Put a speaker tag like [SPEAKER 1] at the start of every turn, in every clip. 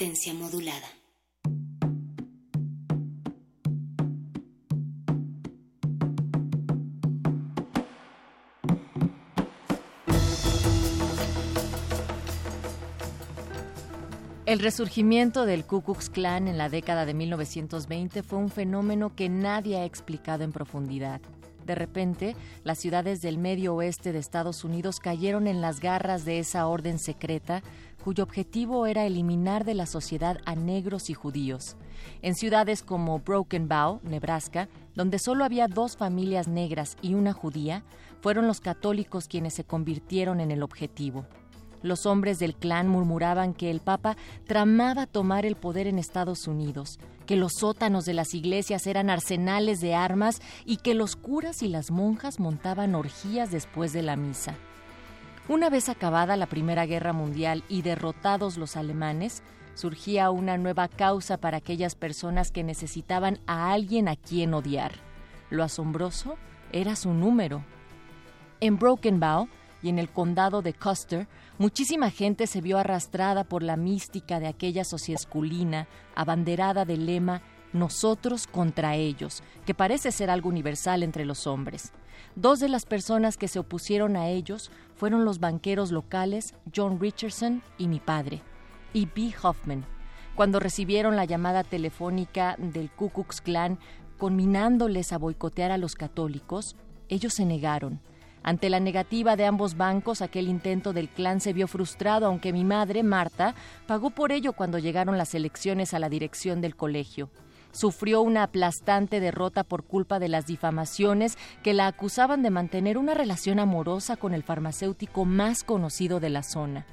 [SPEAKER 1] Modulada.
[SPEAKER 2] El resurgimiento del Ku Klux Klan en la década de 1920 fue un fenómeno que nadie ha explicado en profundidad. De repente, las ciudades del medio oeste de Estados Unidos cayeron en las garras de esa orden secreta cuyo objetivo era eliminar de la sociedad a negros y judíos. En ciudades como Broken Bow, Nebraska, donde solo había dos familias negras y una judía, fueron los católicos quienes se convirtieron en el objetivo. Los hombres del clan murmuraban que el Papa tramaba tomar el poder en Estados Unidos, que los sótanos de las iglesias eran arsenales de armas y que los curas y las monjas montaban orgías después de la misa. Una vez acabada la Primera Guerra Mundial y derrotados los alemanes, surgía una nueva causa para aquellas personas que necesitaban a alguien a quien odiar. Lo asombroso era su número. En Broken y en el condado de Custer, muchísima gente se vio arrastrada por la mística de aquella sociedad masculina, abanderada del lema nosotros contra ellos, que parece ser algo universal entre los hombres. Dos de las personas que se opusieron a ellos fueron los banqueros locales John Richardson y mi padre, y B. Hoffman. Cuando recibieron la llamada telefónica del Ku Klux Klan conminándoles a boicotear a los católicos, ellos se negaron. Ante la negativa de ambos bancos, aquel intento del clan se vio frustrado, aunque mi madre, Marta, pagó por ello cuando llegaron las elecciones a la dirección del colegio sufrió una aplastante derrota por culpa de las difamaciones que la acusaban de mantener una relación amorosa con el farmacéutico más conocido de la zona.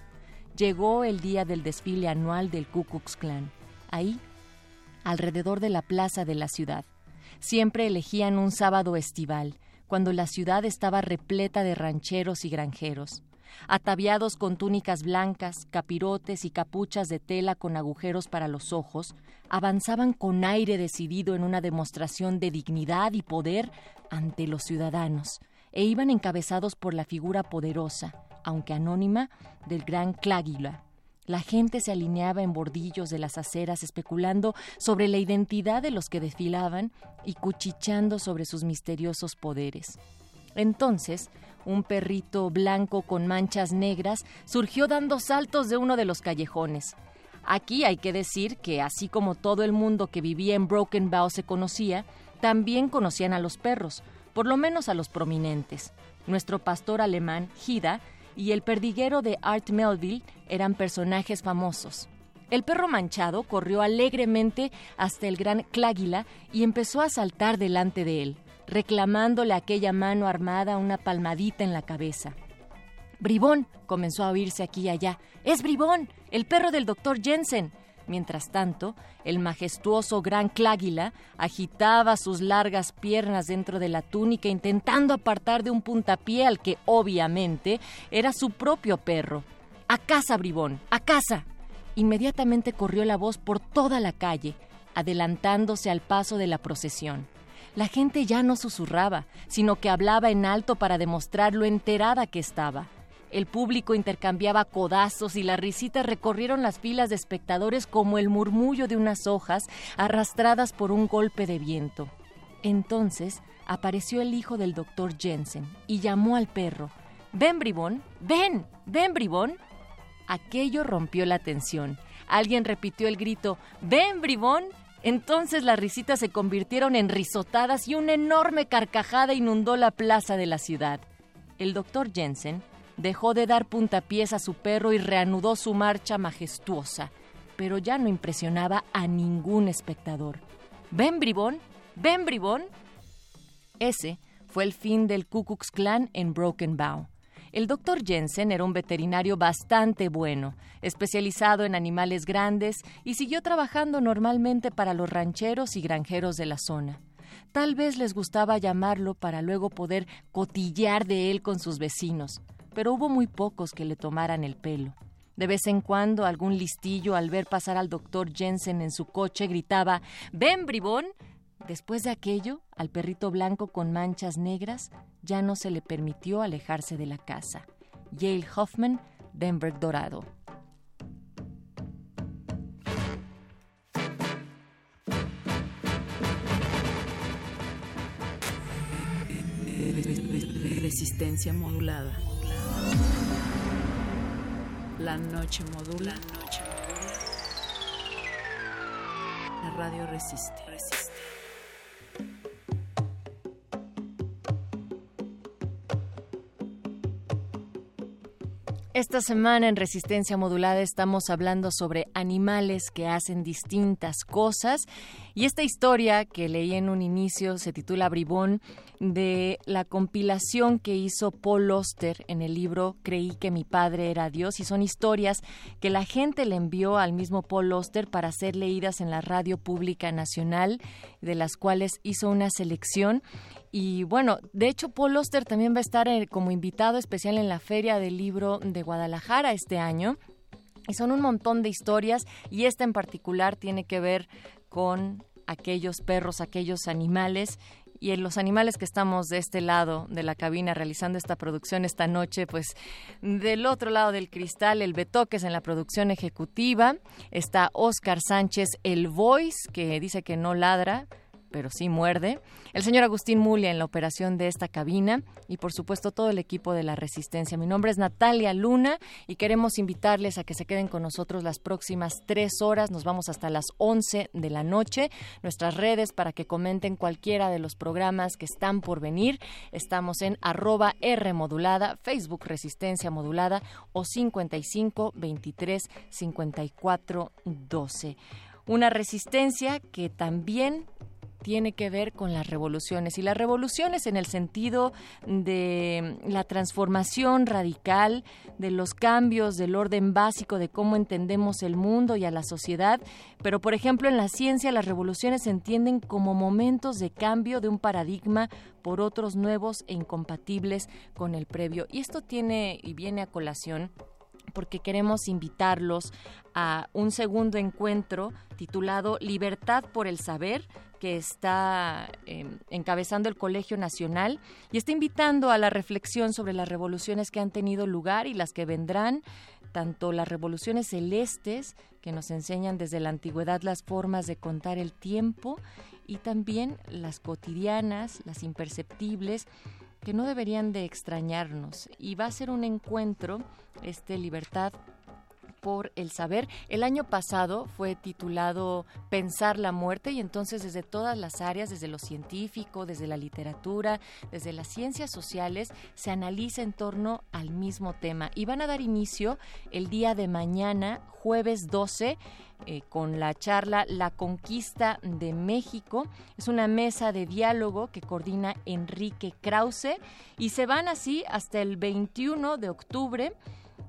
[SPEAKER 2] Llegó el día del desfile anual del Ku Klux Klan. Ahí, alrededor de la plaza de la ciudad, siempre elegían un sábado estival, cuando la ciudad estaba repleta de rancheros y granjeros ataviados con túnicas blancas, capirotes y capuchas de tela con agujeros para los ojos, avanzaban con aire decidido en una demostración de dignidad y poder ante los ciudadanos, e iban encabezados por la figura poderosa, aunque anónima, del gran Cláguila. La gente se alineaba en bordillos de las aceras especulando sobre la identidad de los que desfilaban y cuchicheando sobre sus misteriosos poderes. Entonces, un perrito blanco con manchas negras surgió dando saltos de uno de los callejones. Aquí hay que decir que así como todo el mundo que vivía en Broken Bow se conocía, también conocían a los perros, por lo menos a los prominentes. Nuestro pastor alemán, Hida, y el perdiguero de Art Melville eran personajes famosos. El perro manchado corrió alegremente hasta el gran Cláguila y empezó a saltar delante de él reclamándole a aquella mano armada una palmadita en la cabeza. Bribón, comenzó a oírse aquí y allá. Es Bribón, el perro del doctor Jensen. Mientras tanto, el majestuoso gran Cláguila agitaba sus largas piernas dentro de la túnica intentando apartar de un puntapié al que obviamente era su propio perro. ¡A casa, bribón! ¡A casa! Inmediatamente corrió la voz por toda la calle, adelantándose al paso de la procesión. La gente ya no susurraba, sino que hablaba en alto para demostrar lo enterada que estaba. El público intercambiaba codazos y las risitas recorrieron las filas de espectadores como el murmullo de unas hojas arrastradas por un golpe de viento. Entonces apareció el hijo del doctor Jensen y llamó al perro. Ven, bribón, ven, ven, bribón. Aquello rompió la tensión. Alguien repitió el grito, ven, bribón. Entonces las risitas se convirtieron en risotadas y una enorme carcajada inundó la plaza de la ciudad. El doctor Jensen dejó de dar puntapiés a su perro y reanudó su marcha majestuosa, pero ya no impresionaba a ningún espectador. ¿Ven, bribón? ¿Ven, bribón? Ese fue el fin del Ku Klux Klan en Broken Bow. El doctor Jensen era un veterinario bastante bueno, especializado en animales grandes y siguió trabajando normalmente para los rancheros y granjeros de la zona. Tal vez les gustaba llamarlo para luego poder cotillear de él con sus vecinos, pero hubo muy pocos que le tomaran el pelo. De vez en cuando algún listillo al ver pasar al doctor Jensen en su coche gritaba Ven, bribón, Después de aquello, al perrito blanco con manchas negras ya no se le permitió alejarse de la casa. Yale Hoffman, Denver Dorado.
[SPEAKER 3] Resistencia modulada. La noche modula. La radio resiste.
[SPEAKER 2] Esta semana en Resistencia Modulada estamos hablando sobre animales que hacen distintas cosas. Y esta historia que leí en un inicio se titula Bribón de la compilación que hizo Paul Oster en el libro Creí que mi padre era Dios. Y son historias que la gente le envió al mismo Paul Oster para ser leídas en la radio pública nacional de las cuales hizo una selección y bueno, de hecho Paul Oster también va a estar eh, como invitado especial en la Feria del Libro de Guadalajara este año. Y son un montón de historias y esta en particular tiene que ver con aquellos perros, aquellos animales y en los animales que estamos de este lado de la cabina realizando esta producción esta noche, pues del otro lado del cristal, el Betoques en la producción ejecutiva, está Oscar Sánchez, el Voice, que dice que no ladra, pero sí muerde, el señor Agustín Mulia en la operación de esta cabina y por supuesto todo el equipo de la Resistencia. Mi nombre es Natalia Luna y queremos invitarles a que se queden con nosotros las próximas tres horas. Nos vamos hasta las once de la noche. Nuestras redes para que comenten cualquiera de los programas que están por venir. Estamos en arroba R Facebook Resistencia modulada o 55 23 54 12 una resistencia que también tiene que ver con las revoluciones y las revoluciones en el sentido de la transformación radical, de los cambios del orden básico de cómo entendemos el mundo y a la sociedad, pero por ejemplo en la ciencia las revoluciones se entienden como momentos de cambio de un paradigma por otros nuevos e incompatibles con el previo. Y esto tiene y viene a colación porque queremos invitarlos a un segundo encuentro titulado Libertad por el Saber, que está em, encabezando el Colegio Nacional y está invitando a la reflexión sobre las revoluciones que han tenido lugar y las que vendrán, tanto las revoluciones celestes, que nos enseñan desde la antigüedad las formas de contar el tiempo, y también las cotidianas, las imperceptibles, que no deberían de extrañarnos. Y va a ser un encuentro, este Libertad por el saber. El año pasado fue titulado Pensar la muerte y entonces desde todas las áreas, desde lo científico, desde la literatura, desde las ciencias sociales, se analiza en torno al mismo tema. Y van a dar inicio el día de mañana, jueves 12. Eh, con la charla La Conquista de México. Es una mesa de diálogo que coordina Enrique Krause y se van así hasta el 21 de octubre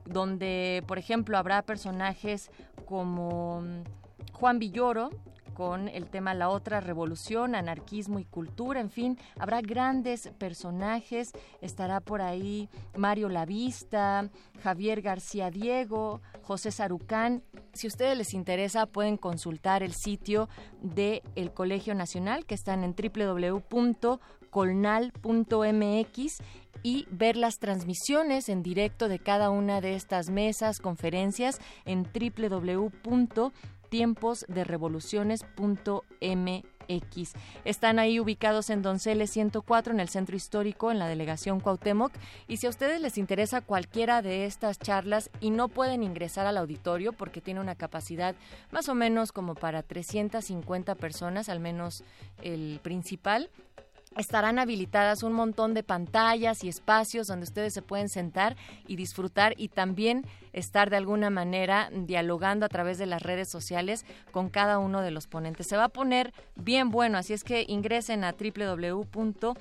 [SPEAKER 2] donde, por ejemplo, habrá personajes como mm, Juan Villoro, con el tema La otra revolución, anarquismo y cultura, en fin, habrá grandes personajes, estará por ahí Mario Lavista, Javier García Diego, José Sarucán. Si a ustedes les interesa, pueden consultar el sitio del el Colegio Nacional, que están en www.colnal.mx y ver las transmisiones en directo de cada una de estas mesas, conferencias en www.tiemposderevoluciones.mx. MX. Están ahí ubicados en Donceles 104, en el centro histórico, en la delegación Cuauhtémoc. Y si a ustedes les interesa cualquiera de estas charlas y no pueden ingresar al auditorio porque tiene una capacidad más o menos como para 350 personas, al menos el principal, estarán habilitadas un montón de pantallas y espacios donde ustedes se pueden sentar y disfrutar y también estar de alguna manera dialogando a través de las redes sociales con cada uno de los ponentes. Se va a poner bien bueno, así es que ingresen a www.conal.mx.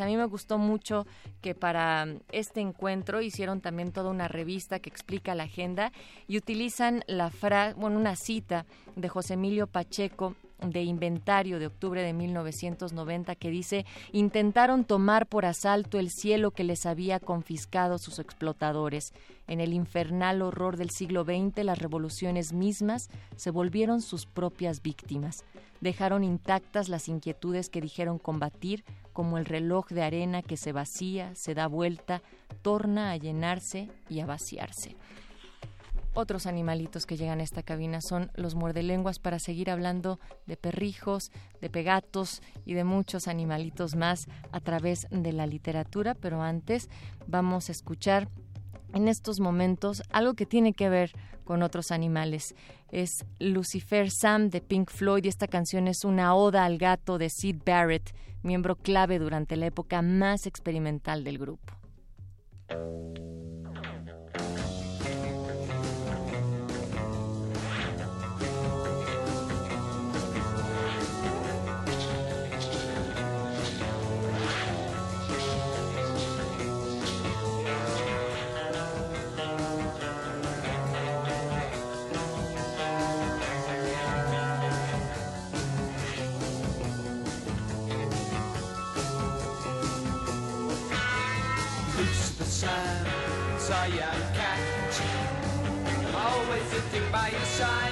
[SPEAKER 2] A mí me gustó mucho que para este encuentro hicieron también toda una revista que explica la agenda y utilizan la frase, bueno, una cita de José Emilio Pacheco de inventario de octubre de 1990 que dice intentaron tomar por asalto el cielo que les había confiscado sus En el infernal horror del siglo XX las revoluciones mismas se volvieron sus propias víctimas. Dejaron intactas las inquietudes que dijeron combatir, como el reloj de arena que se vacía, se da vuelta, torna a llenarse y a vaciarse otros animalitos que llegan a esta cabina son los muerdelenguas para seguir hablando de perrijos, de pegatos y de muchos animalitos más a través de la literatura, pero antes vamos a escuchar en estos momentos algo que tiene que ver con otros animales. Es Lucifer Sam de Pink Floyd y esta canción es una oda al gato de Sid Barrett, miembro clave durante la época más experimental del grupo.
[SPEAKER 4] sunshine.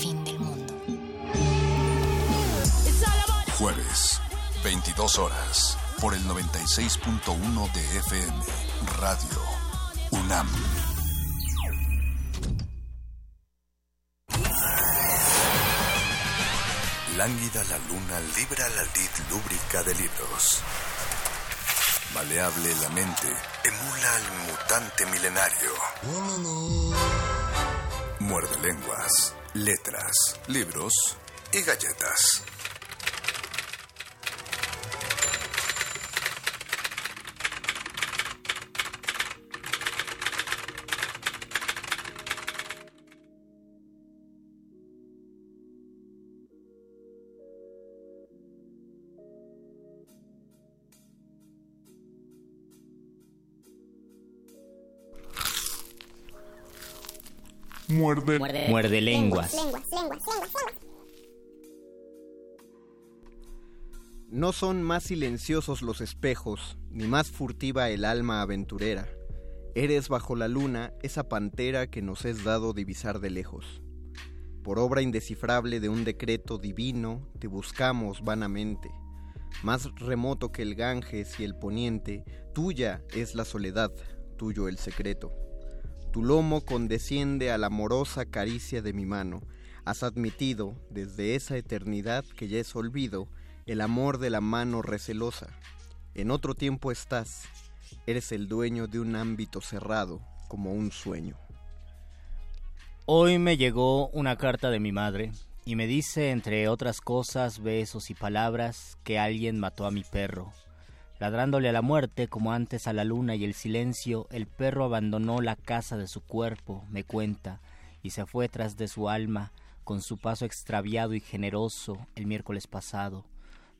[SPEAKER 5] 22 horas, por el 96.1 de FM, Radio UNAM. Lánguida la luna libra la lid lúbrica de libros. Maleable la mente emula al mutante milenario. Muerde lenguas, letras, libros y galletas.
[SPEAKER 6] Muerde.
[SPEAKER 7] Muerde, lenguas.
[SPEAKER 8] No son más silenciosos los espejos, ni más furtiva el alma aventurera. Eres bajo la luna esa pantera que nos es dado divisar de lejos. Por obra indescifrable de un decreto divino, te buscamos vanamente. Más remoto que el Ganges y el poniente, tuya es la soledad, tuyo el secreto. Tu lomo condesciende a la amorosa caricia de mi mano. Has admitido, desde esa eternidad que ya es olvido, el amor de la mano recelosa. En otro tiempo estás, eres el dueño de un ámbito cerrado, como un sueño.
[SPEAKER 7] Hoy me llegó una carta de mi madre y me dice, entre otras cosas, besos y palabras, que alguien mató a mi perro. Ladrándole a la muerte, como antes a la luna y el silencio, el perro abandonó la casa de su cuerpo, me cuenta, y se fue tras de su alma, con su paso extraviado y generoso, el miércoles pasado.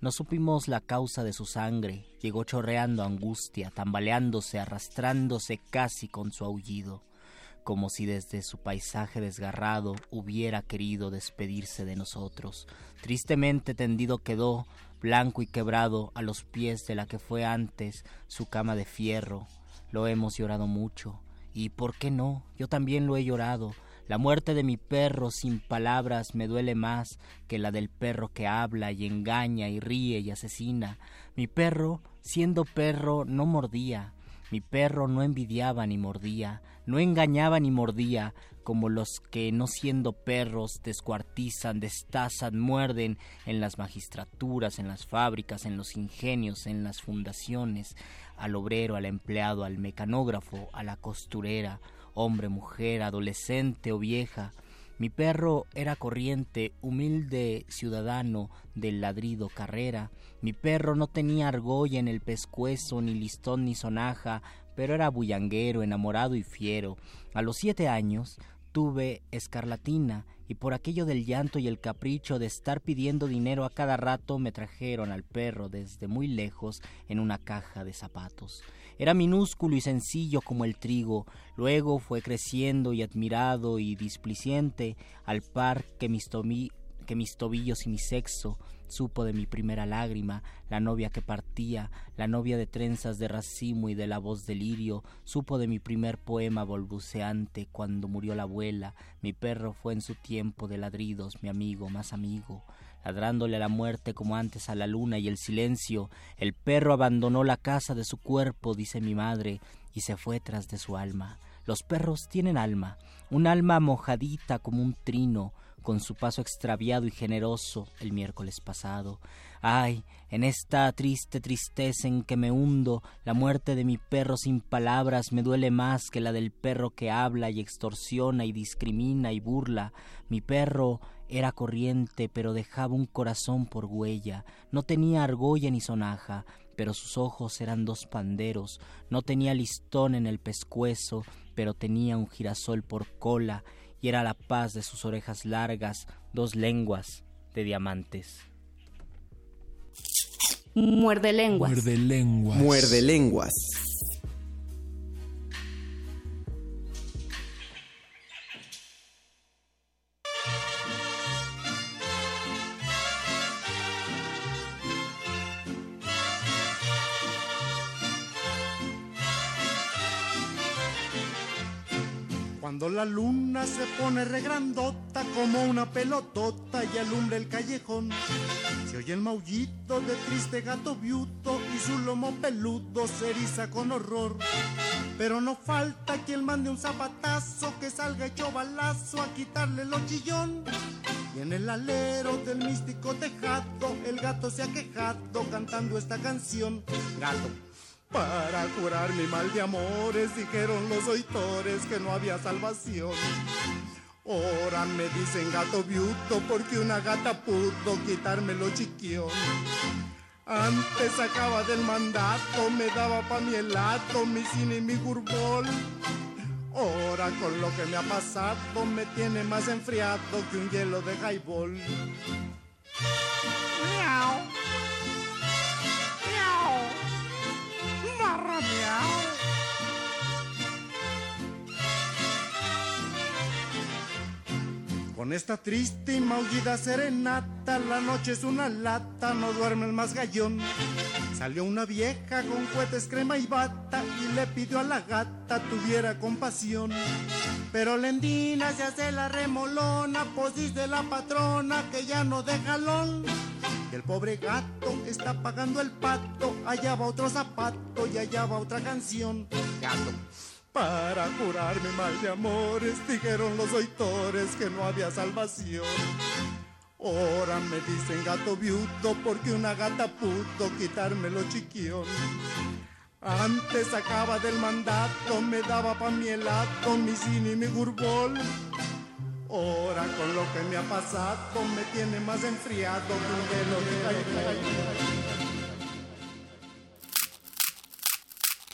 [SPEAKER 7] No supimos la causa de su sangre, llegó chorreando angustia, tambaleándose, arrastrándose casi con su aullido, como si desde su paisaje desgarrado hubiera querido despedirse de nosotros. Tristemente tendido quedó, blanco y quebrado a los pies de la que fue antes su cama de fierro. Lo hemos llorado mucho. Y por qué no, yo también lo he llorado. La muerte de mi perro sin palabras me duele más que la del perro que habla y engaña y ríe y asesina. Mi perro, siendo perro, no mordía. Mi perro no envidiaba ni mordía, no engañaba ni mordía, como los que no siendo perros descuartizan, destazan, muerden en las magistraturas, en las fábricas, en los ingenios, en las fundaciones, al obrero, al empleado, al mecanógrafo, a la costurera, hombre, mujer, adolescente o vieja. Mi perro era corriente, humilde ciudadano del ladrido carrera. Mi perro no tenía argolla en el pescuezo, ni listón ni sonaja, pero era bullanguero, enamorado y fiero. A los siete años tuve escarlatina y por aquello del llanto y el capricho de estar pidiendo dinero a cada rato me trajeron al perro desde muy lejos en una caja de zapatos. Era minúsculo y sencillo como el trigo, luego fue creciendo y admirado y displiciente al par que mis, que mis tobillos y mi sexo, supo de mi primera lágrima, la novia que partía, la novia de trenzas de racimo y de la voz de lirio, supo de mi primer poema balbuceante cuando murió la abuela, mi perro fue en su tiempo de ladridos, mi amigo más amigo, ladrándole a la muerte como antes a la luna y el silencio, el perro abandonó la casa de su cuerpo, dice mi madre, y se fue tras de su alma. Los perros tienen alma, un alma mojadita como un trino, con su paso extraviado y generoso el miércoles pasado. Ay, en esta triste tristeza en que me hundo, la muerte de mi perro sin palabras me duele más que la del perro que habla y extorsiona y discrimina y burla. Mi perro era corriente, pero dejaba un corazón por huella, no tenía argolla ni sonaja, pero sus ojos eran dos panderos, no tenía listón en el pescuezo, pero tenía un girasol por cola, y era la paz de sus orejas largas, dos lenguas de diamantes.
[SPEAKER 3] Muerde lenguas.
[SPEAKER 6] Muerde lenguas.
[SPEAKER 8] Muerde lenguas.
[SPEAKER 9] Cuando la luna se pone regrandota como una pelotota y alumbra el callejón, se oye el maullito de triste gato viuto y su lomo peludo se eriza con horror. Pero no falta quien mande un zapatazo que salga hecho balazo a quitarle lo chillón. Y en el alero del místico tejado, el gato se ha quejado cantando esta canción. Gato. Para curar mi mal de amores, dijeron los oitores que no había salvación. Ahora me dicen gato viuto porque una gata pudo quitarme lo chiquión. Antes sacaba del mandato, me daba pa' mi helado, mi cine y mi gurbol. Ahora con lo que me ha pasado me tiene más enfriado que un hielo de highball. Miau. Barra miau. Con esta triste y maullida serenata, la noche es una lata, no duerme el más gallón. Salió una vieja con cohetes, crema y bata y le pidió a la gata tuviera compasión. Pero Lendina se hace la remolona, pues dice la patrona que ya no de jalón. Y el pobre gato está pagando el pato, allá va otro zapato y allá va otra canción. Gato. Para curar mal de amores, dijeron los oitores que no había salvación. Ahora me dicen gato viudo porque una gata pudo quitarme lo chiquión. Antes sacaba del mandato, me daba pa' mi helado, mi cine y mi gurbol. Ahora con lo que me ha pasado me tiene más enfriado que un hielo de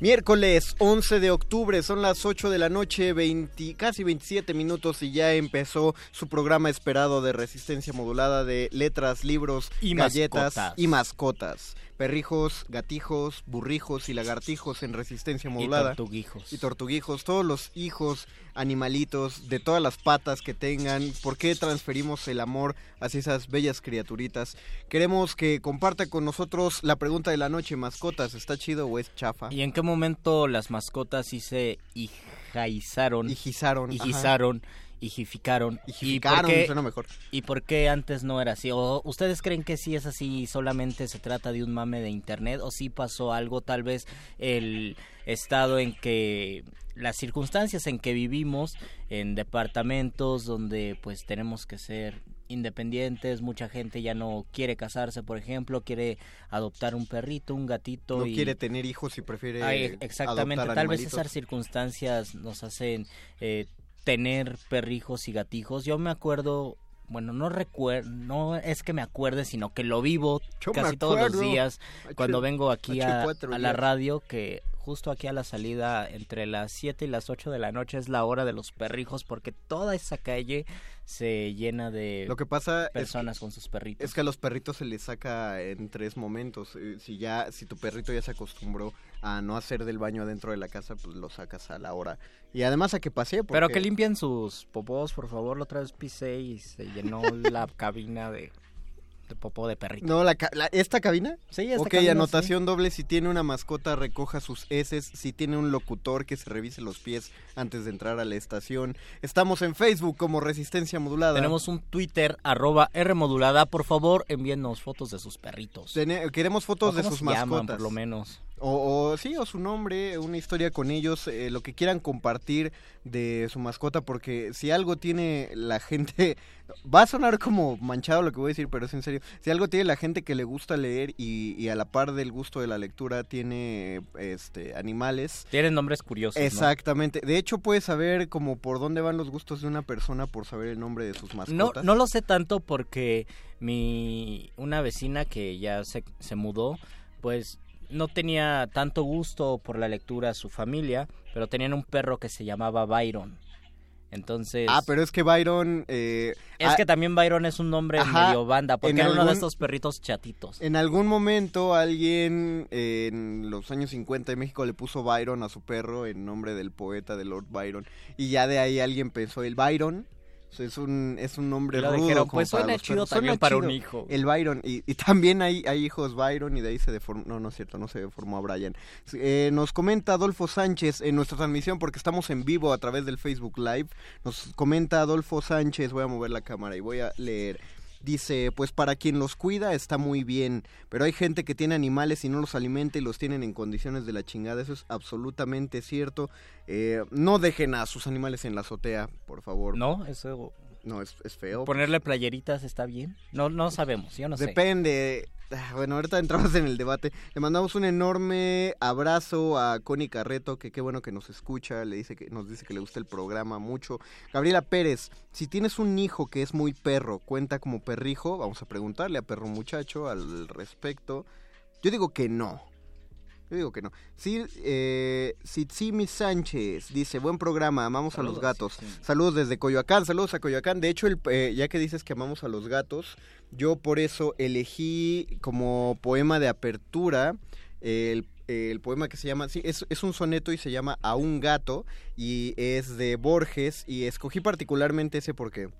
[SPEAKER 8] Miércoles 11 de octubre, son las 8 de la noche, 20, casi 27 minutos y ya empezó su programa esperado de resistencia modulada de letras, libros,
[SPEAKER 7] Y
[SPEAKER 8] galletas
[SPEAKER 7] mascotas.
[SPEAKER 8] y mascotas. Perrijos, gatijos, burrijos y lagartijos en resistencia modulada.
[SPEAKER 7] tortuguijos.
[SPEAKER 8] Y tortuguijos, todos los hijos, animalitos, de todas las patas que tengan. ¿Por qué transferimos el amor hacia esas bellas criaturitas? Queremos que comparta con nosotros la pregunta de la noche, mascotas, ¿está chido o es chafa?
[SPEAKER 7] ¿Y en qué momento las mascotas sí se hijaizaron?
[SPEAKER 8] Hijizaron.
[SPEAKER 7] Hijizaron, hijificaron.
[SPEAKER 8] Hijificaron,
[SPEAKER 7] ¿Y por qué-
[SPEAKER 8] suena mejor.
[SPEAKER 7] ¿Y por qué antes no era así? ¿O ustedes creen que sí es así solamente se trata de un mame de internet? ¿O sí pasó algo? Tal vez el estado en que las circunstancias en que vivimos en departamentos donde pues tenemos que ser independientes, mucha gente ya no quiere casarse, por ejemplo, quiere adoptar un perrito, un gatito
[SPEAKER 8] No
[SPEAKER 7] y
[SPEAKER 8] quiere tener hijos y prefiere
[SPEAKER 7] Ay, exactamente,
[SPEAKER 8] adoptar
[SPEAKER 7] tal vez esas circunstancias nos hacen eh, tener perrijos y gatijos. Yo me acuerdo, bueno, no recuerdo, no es que me acuerde, sino que lo vivo
[SPEAKER 8] Yo
[SPEAKER 7] casi todos los días cuando vengo aquí a, a la radio, que justo aquí a la salida entre las 7 y las 8 de la noche es la hora de los perrijos porque toda esa calle se llena de
[SPEAKER 8] Lo que pasa es
[SPEAKER 7] personas con sus perritos.
[SPEAKER 8] Es que a los perritos se les saca en tres momentos. Eh, Si ya, si tu perrito ya se acostumbró a no hacer del baño dentro de la casa, pues lo sacas a la hora. Y además a que.
[SPEAKER 7] Pero
[SPEAKER 8] porque-
[SPEAKER 7] que limpien sus popós, por favor. La otra vez pisé y se llenó la cabina de, de popó de perrito.
[SPEAKER 8] No, la, ca- la- ¿esta cabina?
[SPEAKER 7] Sí, esta
[SPEAKER 8] Ok,
[SPEAKER 7] cabina,
[SPEAKER 8] anotación doble. Si tiene una mascota, recoja sus heces. Si tiene un locutor, que se revise los pies antes de entrar a la estación. Estamos en Facebook como Resistencia Modulada.
[SPEAKER 7] Tenemos un Twitter, arroba Rmodulada. Por favor, envíennos fotos de sus perritos.
[SPEAKER 8] Tene- queremos fotos
[SPEAKER 7] ¿O
[SPEAKER 8] de sus mascotas.
[SPEAKER 7] llaman, por lo menos.
[SPEAKER 8] O, o sí, o su nombre, una historia con ellos, eh, lo que quieran compartir de su mascota, porque si algo tiene la gente, va a sonar como manchado lo que voy a decir, pero es en serio, si algo tiene la gente que le gusta leer y, y a la par del gusto de la lectura tiene este animales.
[SPEAKER 7] Tienen nombres curiosos. ¿no?
[SPEAKER 8] Exactamente. De hecho, puedes saber como por dónde van los gustos de una persona por saber el nombre de sus
[SPEAKER 7] No,
[SPEAKER 8] mascotas.
[SPEAKER 7] no lo sé tanto porque mi una vecina que ya se, se mudó, pues no tenía tanto gusto por la lectura su familia, pero tenían un perro que se llamaba Byron. Entonces,
[SPEAKER 8] Ah, pero es que Byron... eh,
[SPEAKER 7] es
[SPEAKER 8] ah,
[SPEAKER 7] que también Byron es un nombre
[SPEAKER 8] Ajá,
[SPEAKER 7] medio banda, porque
[SPEAKER 8] en
[SPEAKER 7] era uno de estos perritos chatitos.
[SPEAKER 8] En algún momento alguien en los años 50 de México le puso Byron a su perro en nombre del poeta de Lord Byron y ya de ahí alguien pensó el Byron Es un, es un nombre rudo.
[SPEAKER 7] dijeron, pues, suena chido también
[SPEAKER 8] Suena
[SPEAKER 7] para un hijo.
[SPEAKER 8] El Byron. Y, y también hay, hay hijos Byron y de ahí se deformó. No, no es cierto, no se deformó a Brian. Eh, nos comenta Adolfo Sánchez en nuestra transmisión, porque estamos en vivo a través del Facebook Live. Nos comenta Adolfo Sánchez. Voy a mover la cámara y voy a leer. Dice, pues para quien los cuida está muy bien, pero hay gente que tiene animales y no los alimenta y los tienen en condiciones de la chingada, eso es absolutamente cierto. Eh, no dejen a sus animales en la azotea, por favor.
[SPEAKER 7] No, eso...
[SPEAKER 8] No, es, es feo.
[SPEAKER 7] ¿Ponerle playeritas está bien? No, no sabemos, yo no sé.
[SPEAKER 8] Depende. Ah, Bueno, ahorita entramos en el debate. Le mandamos un enorme abrazo a Connie Carreto, que qué bueno que nos escucha, le dice que nos dice que le gusta el programa mucho. Gabriela Pérez, si tienes un hijo que es muy perro, cuenta como perrijo, vamos a preguntarle a perro muchacho al respecto. Yo digo que no. Yo digo que no. Sí, eh, Sitsimi Sánchez dice, buen programa, amamos a los gatos. Saludos desde Coyoacán, saludos a Coyoacán. De hecho, el, eh, ya que dices que amamos a los gatos, yo por eso elegí como poema de apertura el, el poema que se llama, sí, es, es un soneto y se llama A un gato y es de Borges y escogí particularmente ese porque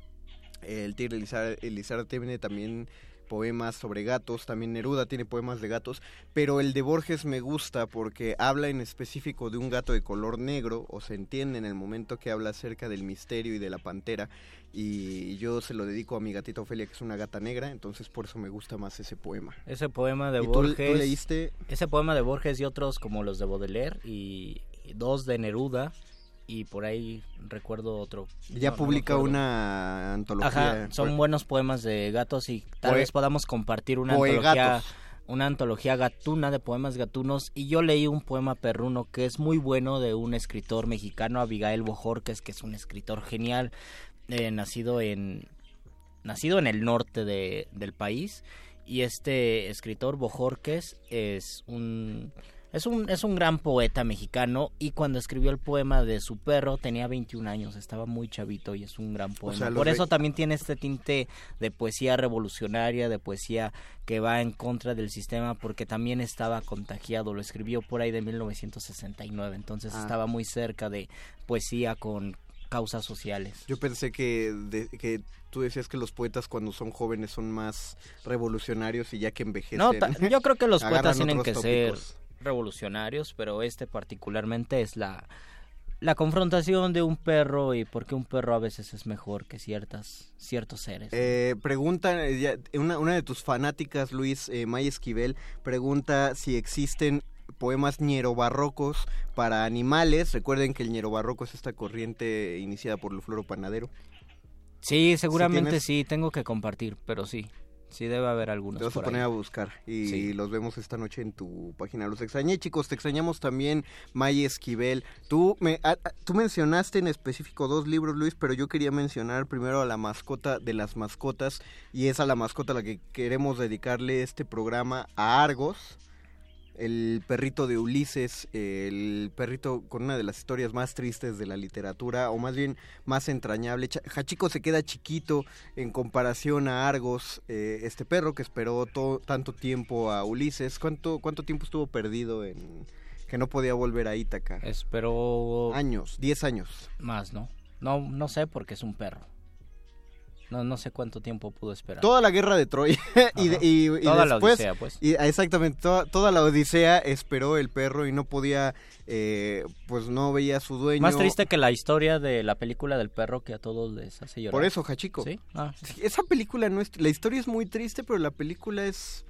[SPEAKER 8] el tío Elizar, Elizar tiene también poemas sobre gatos, también Neruda tiene poemas de gatos, pero el de Borges me gusta porque habla en específico de un gato de color negro, o se entiende en el momento que habla acerca del misterio y de la pantera, y yo se lo dedico a mi gatita Ofelia, que es una gata negra, entonces por eso me gusta más ese poema.
[SPEAKER 7] Ese poema de
[SPEAKER 8] ¿Y tú- tú
[SPEAKER 7] Borges.
[SPEAKER 8] leíste?
[SPEAKER 7] Ese poema de Borges y otros como los de Baudelaire y dos de Neruda. Y por ahí recuerdo otro.
[SPEAKER 8] Ya
[SPEAKER 7] no-
[SPEAKER 8] publica una antología.
[SPEAKER 7] Ajá, son
[SPEAKER 8] Por-
[SPEAKER 7] buenos poemas de gatos y tal
[SPEAKER 8] Poe-
[SPEAKER 7] vez podamos compartir una
[SPEAKER 8] Poegatos.
[SPEAKER 7] antología, una antología gatuna de poemas gatunos. Y yo leí un poema perruno que es muy bueno de un escritor mexicano, Abigail Bojorques, que es un escritor genial, eh, nacido en nacido en el norte de- del país. Y este escritor Bojorques es un es un, es un gran poeta mexicano y cuando escribió el poema de su perro tenía 21 años, estaba muy chavito y es un gran poema.
[SPEAKER 8] sea,
[SPEAKER 7] Por
[SPEAKER 8] de-
[SPEAKER 7] eso también tiene este tinte de poesía revolucionaria, de poesía que va en contra del sistema porque también estaba contagiado, lo escribió por ahí de 1969, entonces
[SPEAKER 8] Ah.
[SPEAKER 7] estaba muy cerca de poesía con causas sociales.
[SPEAKER 8] Yo pensé que, de- que tú decías que los poetas cuando son jóvenes son más revolucionarios y ya que envejecen.
[SPEAKER 7] No, yo creo que los poetas tienen que ser. Revolucionarios, pero este particularmente es la, la confrontación de un perro y por qué un perro a veces es mejor que ciertas ciertos seres.
[SPEAKER 8] Eh, pregunta, eh, una, una de tus fanáticas, Luis eh, May Esquivel, pregunta si existen poemas ñerobarrocos para animales. Recuerden que el ñerobarroco es esta corriente iniciada por floro panadero.
[SPEAKER 7] sí, seguramente sí, tengo que compartir, pero sí, sí debe haber algunos.
[SPEAKER 8] Te vas a poner
[SPEAKER 7] ahí.
[SPEAKER 8] a buscar y
[SPEAKER 7] Sí.
[SPEAKER 8] los vemos esta noche en tu página. Los extrañé, chicos. Te extrañamos también, May Esquivel. Tú, me, a- a- tú mencionaste en específico dos libros, Luis, pero yo quería mencionar primero a la mascota de las mascotas y es a la mascota a la que queremos dedicarle este programa a Argos. El perrito de Ulises, el perrito con una de las historias más tristes de la literatura, o más bien más entrañable. Hachiko se queda chiquito en comparación a Argos, eh, este perro que esperó to- tanto tiempo a Ulises. ¿Cuánto, ¿Cuánto tiempo estuvo perdido en que no podía volver a Ítaca?
[SPEAKER 7] Esperó
[SPEAKER 8] Años, 10 años.
[SPEAKER 7] más, ¿no? No, no sé porque es un perro. No, no sé cuánto tiempo pudo esperar.
[SPEAKER 8] Toda la guerra de Troya y, de-
[SPEAKER 7] Ajá.
[SPEAKER 8] y- y
[SPEAKER 7] Toda la
[SPEAKER 8] después,
[SPEAKER 7] Odisea, pues.
[SPEAKER 8] y- exactamente, toda, toda la Odisea esperó el perro y no podía, eh, pues no veía a su dueño.
[SPEAKER 7] Más triste que la historia de la película del perro que a todos les hace llorar.
[SPEAKER 8] Por eso, Hachiko.
[SPEAKER 7] ¿Sí? Ah.
[SPEAKER 8] Esa película no es... La historia es muy triste, pero la película es...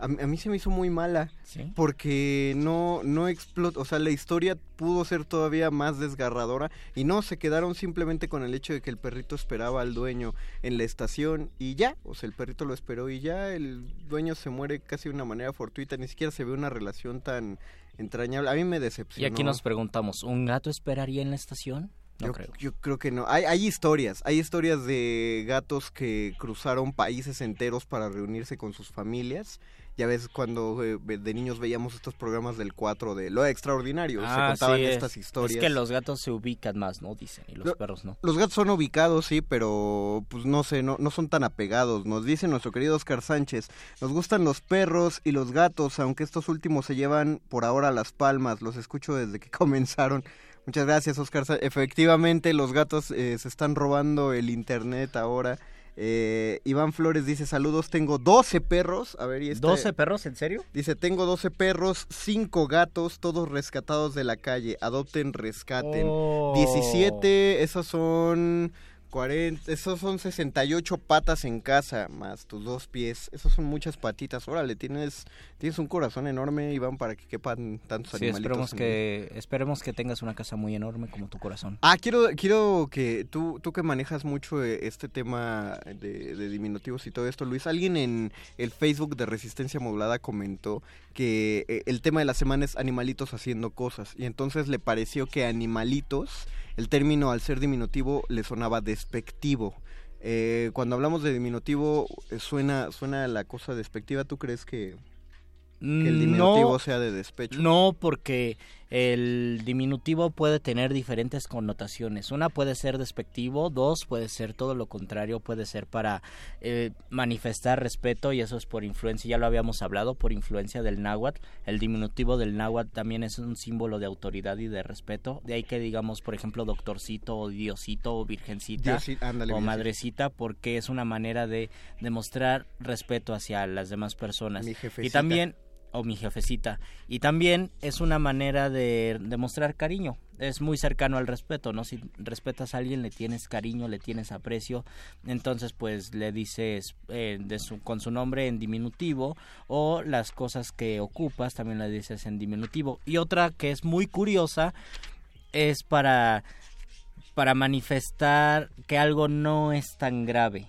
[SPEAKER 8] A, mí- a mí se me hizo muy mala.
[SPEAKER 7] Sí.
[SPEAKER 8] Porque no, no explotó... O sea, la historia pudo ser todavía más desgarradora. Y no, se quedaron simplemente con el hecho de que el perrito esperaba al dueño en la estación. Y ya, o sea, el perrito lo esperó y ya el dueño se muere casi de una manera fortuita. Ni siquiera se ve una relación tan entrañable. A mí me
[SPEAKER 7] Y
[SPEAKER 8] decepcionó.
[SPEAKER 7] aquí nos preguntamos, ¿un gato esperaría en la estación? No
[SPEAKER 8] yo,
[SPEAKER 7] creo.
[SPEAKER 8] yo creo que no. Hay, hay historias, hay historias de gatos que cruzaron países enteros para reunirse con sus familias. Ya ves cuando eh, de niños veíamos estos programas del 4 de lo extraordinario, se
[SPEAKER 7] Ah,
[SPEAKER 8] contaban
[SPEAKER 7] sí,
[SPEAKER 8] estas historias.
[SPEAKER 7] Es que los gatos se ubican más, ¿no? Dicen, y los
[SPEAKER 8] Lo-
[SPEAKER 7] perros no.
[SPEAKER 8] Los gatos son ubicados, sí, pero pues no sé, no, no son tan apegados. Nos dice nuestro querido Oscar Sánchez, nos gustan los perros y los gatos, aunque estos últimos se llevan por ahora las palmas. Los escucho desde que comenzaron. Muchas gracias, Oscar. Efectivamente, los gatos eh, se están robando el internet ahora. Eh, Iván Flores dice, saludos, tengo 12 perros. A ver, y este-
[SPEAKER 7] ¿12 perros? ¿En serio?
[SPEAKER 8] Dice, tengo 12 perros, 5 gatos, todos rescatados de la calle. Adopten, rescaten.
[SPEAKER 7] Oh.
[SPEAKER 8] 17, esos son 40, esos son 68 patas en casa, más tus dos pies. Esos son muchas patitas. Órale, tienes, tienes un corazón enorme, Iván, para que quepan tantos
[SPEAKER 7] Sí,
[SPEAKER 8] animalitos.
[SPEAKER 7] esperemos que, esperemos que tengas una casa muy enorme como tu corazón.
[SPEAKER 8] Ah, quiero, quiero que tú, tú que manejas mucho eh, este tema de, de diminutivos y todo esto, Luis, alguien en el Facebook de Resistencia Modulada comentó que eh, el tema de la semana es animalitos haciendo cosas y entonces le pareció que animalitos, el término al ser diminutivo le sonaba despectivo. Eh, cuando hablamos de diminutivo eh, suena, suena la cosa despectiva, ¿tú crees que, que el
[SPEAKER 7] Mm,
[SPEAKER 8] diminutivo
[SPEAKER 7] no,
[SPEAKER 8] sea de despecho?
[SPEAKER 7] No, porque el diminutivo puede tener diferentes connotaciones. Una puede ser despectivo, dos puede ser todo lo contrario, puede ser para eh, manifestar respeto y eso es por influencia, ya lo habíamos hablado, por influencia del náhuatl. El diminutivo del náhuatl también es un símbolo de autoridad y de respeto. De ahí que digamos, por ejemplo, doctorcito o diosito o virgencita
[SPEAKER 8] Diosi- ándale,
[SPEAKER 7] o madrecita porque es una manera de demostrar respeto hacia las demás personas.
[SPEAKER 8] Mi
[SPEAKER 7] Y también o mi jefecita. Y también es una manera de demostrar cariño. Es muy cercano al respeto, ¿no? Si respetas a alguien, le tienes cariño, le tienes aprecio, entonces pues le dices eh, con su nombre en diminutivo o las cosas que ocupas también le dices en diminutivo. Y otra que es muy curiosa es para, para manifestar que algo no es tan grave.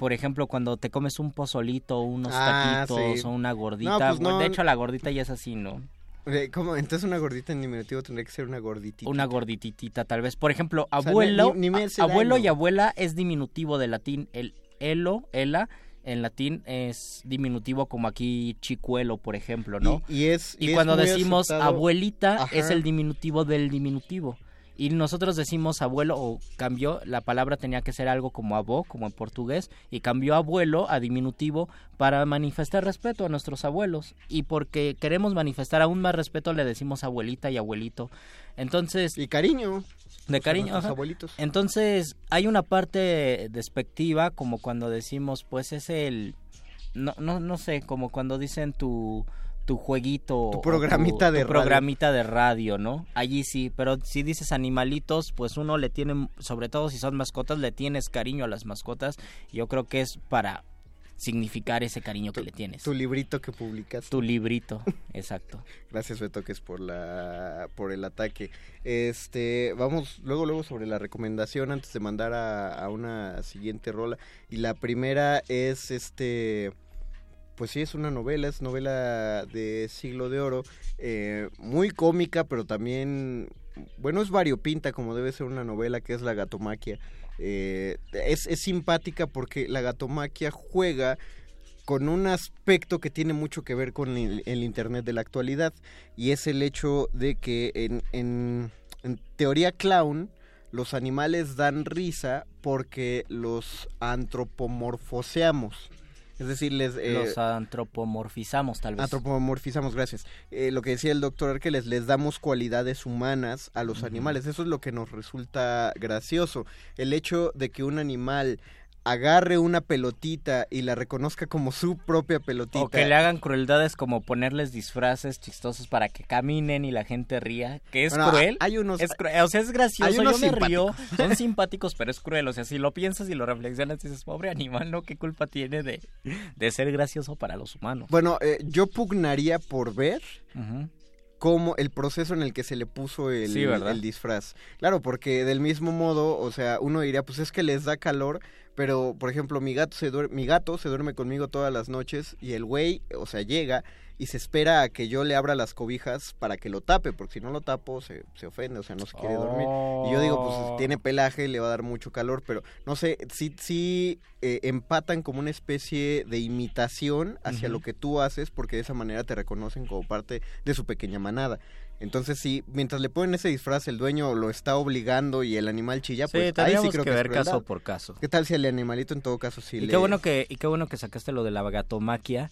[SPEAKER 7] Por ejemplo, cuando te comes un pozolito, unos
[SPEAKER 8] Ah,
[SPEAKER 7] taquitos
[SPEAKER 8] sí.
[SPEAKER 7] o una
[SPEAKER 8] No,
[SPEAKER 7] gordita.
[SPEAKER 8] pues no.
[SPEAKER 7] De hecho, la gordita ya es así, ¿no?
[SPEAKER 8] Eh, ¿Cómo? Entonces una gordita en diminutivo tendría que ser una gorditita.
[SPEAKER 7] Una gordititita, tal vez. Por ejemplo,
[SPEAKER 8] O sea,
[SPEAKER 7] abuelo,
[SPEAKER 8] ni- ni
[SPEAKER 7] abuelo
[SPEAKER 8] daño.
[SPEAKER 7] y abuela es diminutivo de latín. El elo, ela, en latín es diminutivo como aquí chicuelo, por ejemplo, ¿no?
[SPEAKER 8] Y, y es,
[SPEAKER 7] Y
[SPEAKER 8] es
[SPEAKER 7] cuando decimos
[SPEAKER 8] aceptado-
[SPEAKER 7] abuelita
[SPEAKER 8] Ajá.
[SPEAKER 7] es el diminutivo del diminutivo. Y nosotros decimos abuelo o cambió, la palabra tenía que ser algo como abó, como en portugués, y cambió abuelo a diminutivo para manifestar respeto a nuestros abuelos. Y porque queremos manifestar aún más respeto le decimos abuelita y abuelito. Entonces...
[SPEAKER 8] Y cariño.
[SPEAKER 7] De cariño. ajá.
[SPEAKER 8] abuelitos.
[SPEAKER 7] Entonces hay una parte despectiva como cuando decimos pues es el... No, no, no sé, como cuando dicen tu tu jueguito
[SPEAKER 8] Tu programita de
[SPEAKER 7] tu
[SPEAKER 8] radio.
[SPEAKER 7] programita de radio, ¿no? Allí sí, pero si dices animalitos, pues uno le tiene, sobre todo si son mascotas, le tienes cariño a las mascotas. Yo creo que es para significar ese cariño que le tienes.
[SPEAKER 8] Tu librito que publicas.
[SPEAKER 7] Tu librito, exacto.
[SPEAKER 8] Gracias Betoques por la por el ataque. Este, vamos luego luego sobre la recomendación antes de mandar a, a una siguiente rola y la primera es este pues sí es una novela, es novela de siglo de oro, eh, muy cómica, pero también, bueno, es variopinta como debe ser una novela que es La Gatomaquia. Eh, es, es simpática porque La Gatomaquia juega con un aspecto que tiene mucho que ver con el, Internet de la actualidad y es el hecho de que en, en, en teoría clown los animales dan risa porque los antropomorfoseamos. Es decir, les... eh,
[SPEAKER 7] Los antropomorfizamos tal vez.
[SPEAKER 8] Antropomorfizamos, gracias. Eh, lo que decía el doctor Arqueles, les damos cualidades humanas a los animales. Eso es lo que nos resulta gracioso. El hecho de que un animal agarre una pelotita y la reconozca como su propia pelotita.
[SPEAKER 7] O que le hagan crueldades como ponerles disfraces chistosos para que caminen y la gente ría, que es
[SPEAKER 8] Bueno,
[SPEAKER 7] cruel.
[SPEAKER 8] hay unos-
[SPEAKER 7] es o sea, es gracioso,
[SPEAKER 8] hay unos
[SPEAKER 7] yo me río. Son simpáticos, pero es cruel. O sea, si lo piensas y lo reflexionas, dices, pobre animal, ¿no? ¿Qué culpa tiene de, de ser gracioso para los humanos?
[SPEAKER 8] Bueno, eh, yo pugnaría por ver
[SPEAKER 7] Ujú.
[SPEAKER 8] cómo el proceso en el que se le puso el,
[SPEAKER 7] Sí, ¿verdad?
[SPEAKER 8] el disfraz. Claro, porque del mismo modo, o sea, uno diría, pues es que les da calor, pero por ejemplo, mi gato se duerme, mi gato se duerme conmigo todas las noches y el güey, o sea, llega y se espera a que yo le abra las cobijas para que lo tape, porque si no lo tapo se, se ofende, o sea, no se quiere dormir. Y yo digo,
[SPEAKER 7] Oh.
[SPEAKER 8] pues tiene pelaje, le va a dar mucho calor, pero no sé, sí, sí eh, empatan como una especie de imitación hacia lo que tú haces, porque de esa manera te reconocen como parte de su pequeña manada. Entonces sí, mientras le ponen ese disfraz, el dueño lo está obligando y el animal chilla,
[SPEAKER 7] Sí,
[SPEAKER 8] pues ahí sí creo
[SPEAKER 7] que
[SPEAKER 8] que, es
[SPEAKER 7] ver caso por caso.
[SPEAKER 8] ¿Qué tal si el animalito en todo caso sí
[SPEAKER 7] Y
[SPEAKER 8] le...
[SPEAKER 7] qué bueno que y qué bueno que sacaste lo de la gatomaquia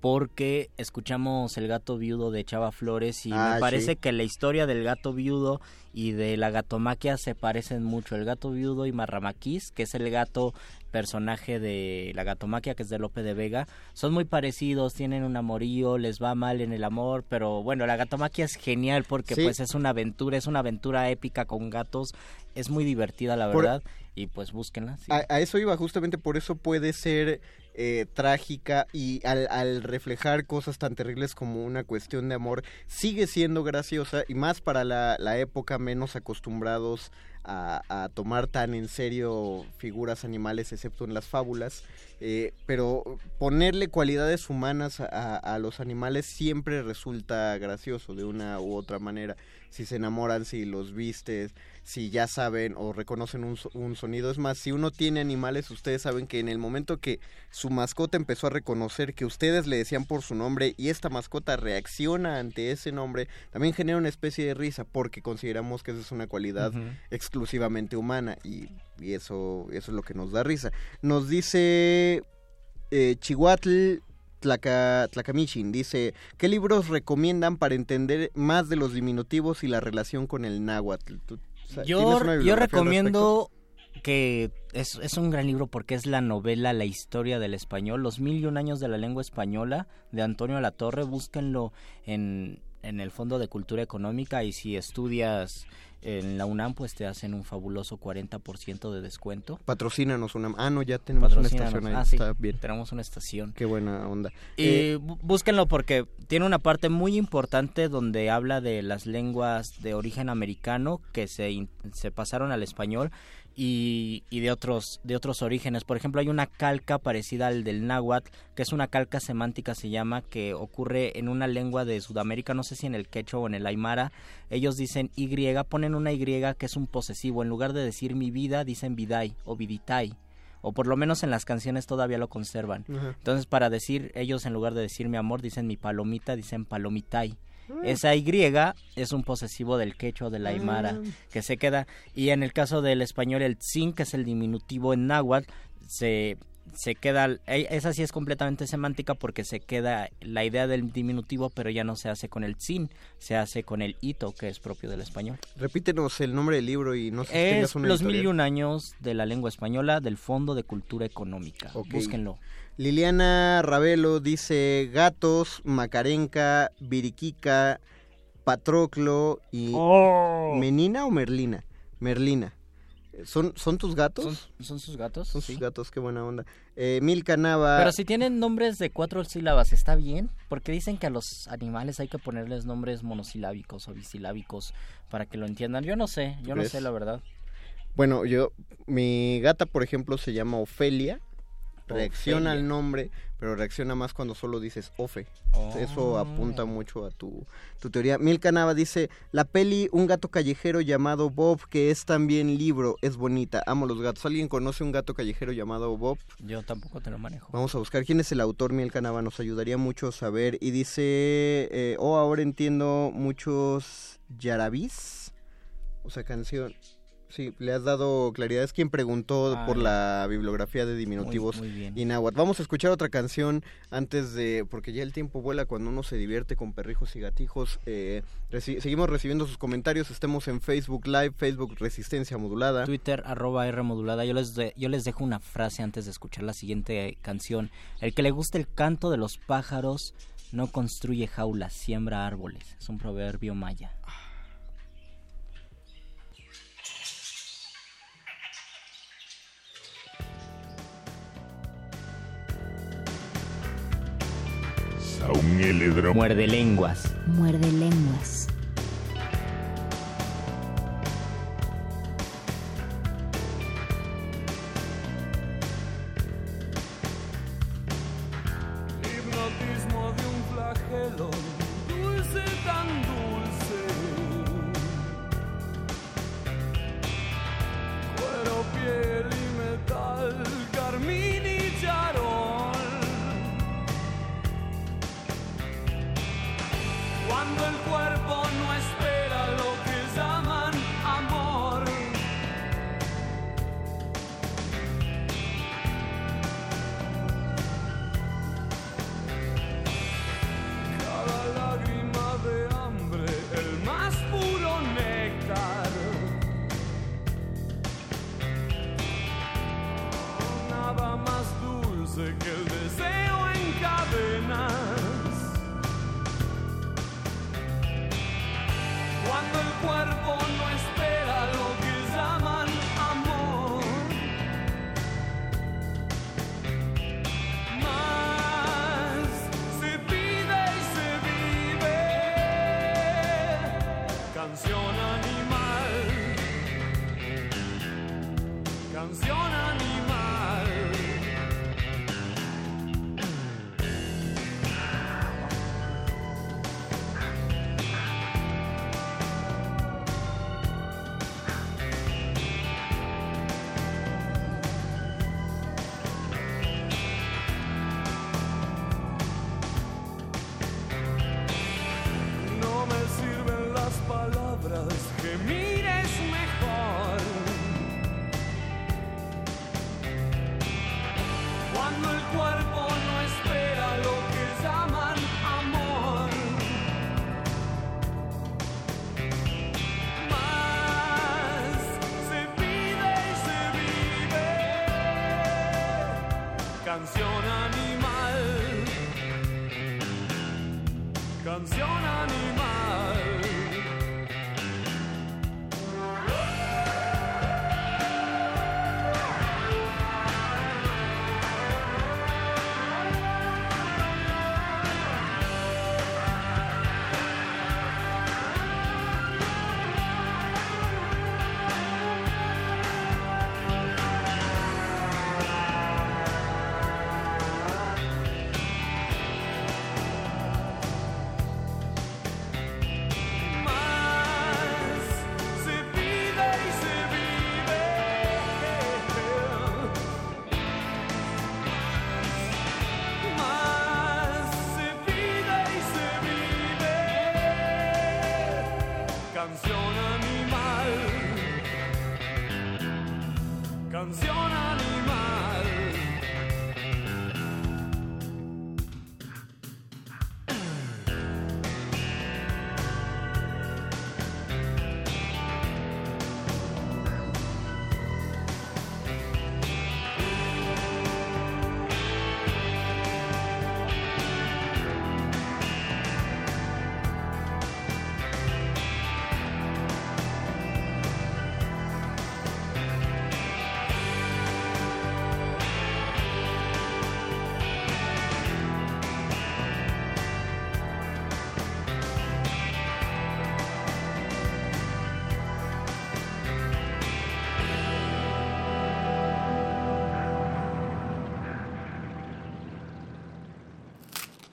[SPEAKER 7] porque escuchamos El gato viudo de Chava Flores y
[SPEAKER 8] Ah,
[SPEAKER 7] me parece
[SPEAKER 8] sí.
[SPEAKER 7] que la historia del gato viudo y de la gatomaquia se parecen mucho. El gato viudo y Marramaquis, que es el gato personaje de la gatomaquia, que es de Lope de Vega, son muy parecidos, tienen un amorío, les va mal en el amor, pero bueno, la gatomaquia es genial porque
[SPEAKER 8] Sí.
[SPEAKER 7] pues es una aventura, es una aventura épica con gatos, es muy divertida la
[SPEAKER 8] Por-
[SPEAKER 7] verdad, y pues búsquenla. sí.
[SPEAKER 8] A, eso iba, justamente por eso puede ser eh, trágica y al, al reflejar cosas tan terribles como una cuestión de amor, sigue siendo graciosa y más para la, época menos acostumbrados a, a tomar tan en serio figuras animales, excepto en las fábulas. eh, pero ponerle cualidades humanas a, a los animales siempre resulta gracioso de una u otra manera. Si se enamoran, si los vistes, si ya saben o reconocen un, so- un sonido. Es más, si uno tiene animales, ustedes saben que en el momento que su mascota empezó a reconocer que ustedes le decían por su nombre y esta mascota reacciona ante ese nombre, también genera una especie de risa porque consideramos que esa es una cualidad exclusivamente humana y, y eso, eso es lo que nos da risa. Nos dice eh, Chihuatl Tlaca, Tlacamichin, dice, ¿qué libros recomiendan para entender más de los diminutivos y la relación con el náhuatl? ¿Tú
[SPEAKER 7] Yo, yo recomiendo que es, es un gran libro porque es la novela La historia del español, Los mil y un años de la lengua española de Antonio Latorre, búsquenlo en, en el Fondo de Cultura Económica y si estudias en la UNAM pues te hacen un fabuloso 40% de descuento.
[SPEAKER 8] Patrocínanos una... Ah, no, ya tenemos una estación ahí.
[SPEAKER 7] Ah, sí,
[SPEAKER 8] Está bien.
[SPEAKER 7] tenemos una estación.
[SPEAKER 8] Qué buena onda.
[SPEAKER 7] Y
[SPEAKER 8] Eh,
[SPEAKER 7] bú- búsquenlo porque tiene una parte muy importante donde habla de las lenguas de origen americano que se, se pasaron al español y, y de otros de otros orígenes. Por ejemplo, hay una calca parecida al del náhuatl, que es una calca semántica se llama, que ocurre en una lengua de Sudamérica, no sé si en el quechua o en el aymara. Ellos dicen Y, ponen una Y que es un posesivo. En lugar de decir mi vida, dicen vidai o viditai. O por lo menos en las canciones todavía lo conservan. Entonces, para decir, ellos en lugar de decir mi amor, dicen mi palomita, dicen palomitai.
[SPEAKER 8] Ah.
[SPEAKER 7] Esa Y es un posesivo del quechua o de la aymara
[SPEAKER 8] Ah.
[SPEAKER 7] que se queda. Y en el caso del español, el tzin, que es el diminutivo en náhuatl, se, se queda. e- Esa sí es completamente semántica porque se queda la idea del diminutivo, pero ya no se hace con el tzin, se hace con el hito, que es propio del español.
[SPEAKER 8] repítenos el nombre del libro y no sé si
[SPEAKER 7] Es
[SPEAKER 8] tengas una
[SPEAKER 7] Los mil y un años de la lengua española del Fondo de Cultura Económica.
[SPEAKER 8] Ok.
[SPEAKER 7] Búsquenlo.
[SPEAKER 8] Liliana Ravelo dice gatos, macarenca, viriquica, patroclo y
[SPEAKER 7] Oh.
[SPEAKER 8] menina o merlina. Merlina. ¿Son, ¿Son tus gatos?
[SPEAKER 7] ¿Son, son sus gatos?
[SPEAKER 8] Son
[SPEAKER 7] Sí.
[SPEAKER 8] sus gatos, qué buena onda. Eh, Milka Nava.
[SPEAKER 7] Pero si tienen nombres de cuatro sílabas, ¿está bien? Porque dicen que a los animales hay que ponerles nombres monosilábicos o bisilábicos para que lo entiendan. Yo no sé, yo no sé la verdad.
[SPEAKER 8] Bueno, yo, mi gata, por ejemplo, se llama Ofelia. Reacciona
[SPEAKER 7] Ofelia.
[SPEAKER 8] al nombre, pero reacciona más cuando solo dices Ofe.
[SPEAKER 7] Oh.
[SPEAKER 8] Eso apunta mucho a tu, tu teoría. Milka Nava dice, la peli Un gato callejero llamado Bob, que es también libro, es bonita. Amo los gatos. ¿Alguien conoce un gato callejero llamado Bob?
[SPEAKER 7] Yo tampoco te lo manejo.
[SPEAKER 8] Vamos a buscar quién es el autor, Milka Nava, nos ayudaría mucho saber. Y dice, eh, oh, ahora entiendo muchos yarabís. O sea, canción. Sí, le has dado claridad. Es quien preguntó
[SPEAKER 7] Ah,
[SPEAKER 8] por la bibliografía de diminutivos
[SPEAKER 7] Muy- muy bien.
[SPEAKER 8] y náhuatl. Vamos a escuchar otra canción antes de... Porque ya el tiempo vuela cuando uno se divierte con perrijos y gatijos. Eh, reci- seguimos recibiendo sus comentarios. Estemos en Facebook Live, Facebook Resistencia Modulada.
[SPEAKER 7] Twitter arroba R modulada. Yo les, de- yo les dejo una frase antes de escuchar la siguiente canción. El que le guste el canto de los pájaros no construye jaulas, siembra árboles. Es un proverbio maya. Muerde lenguas.
[SPEAKER 1] Muerde lenguas.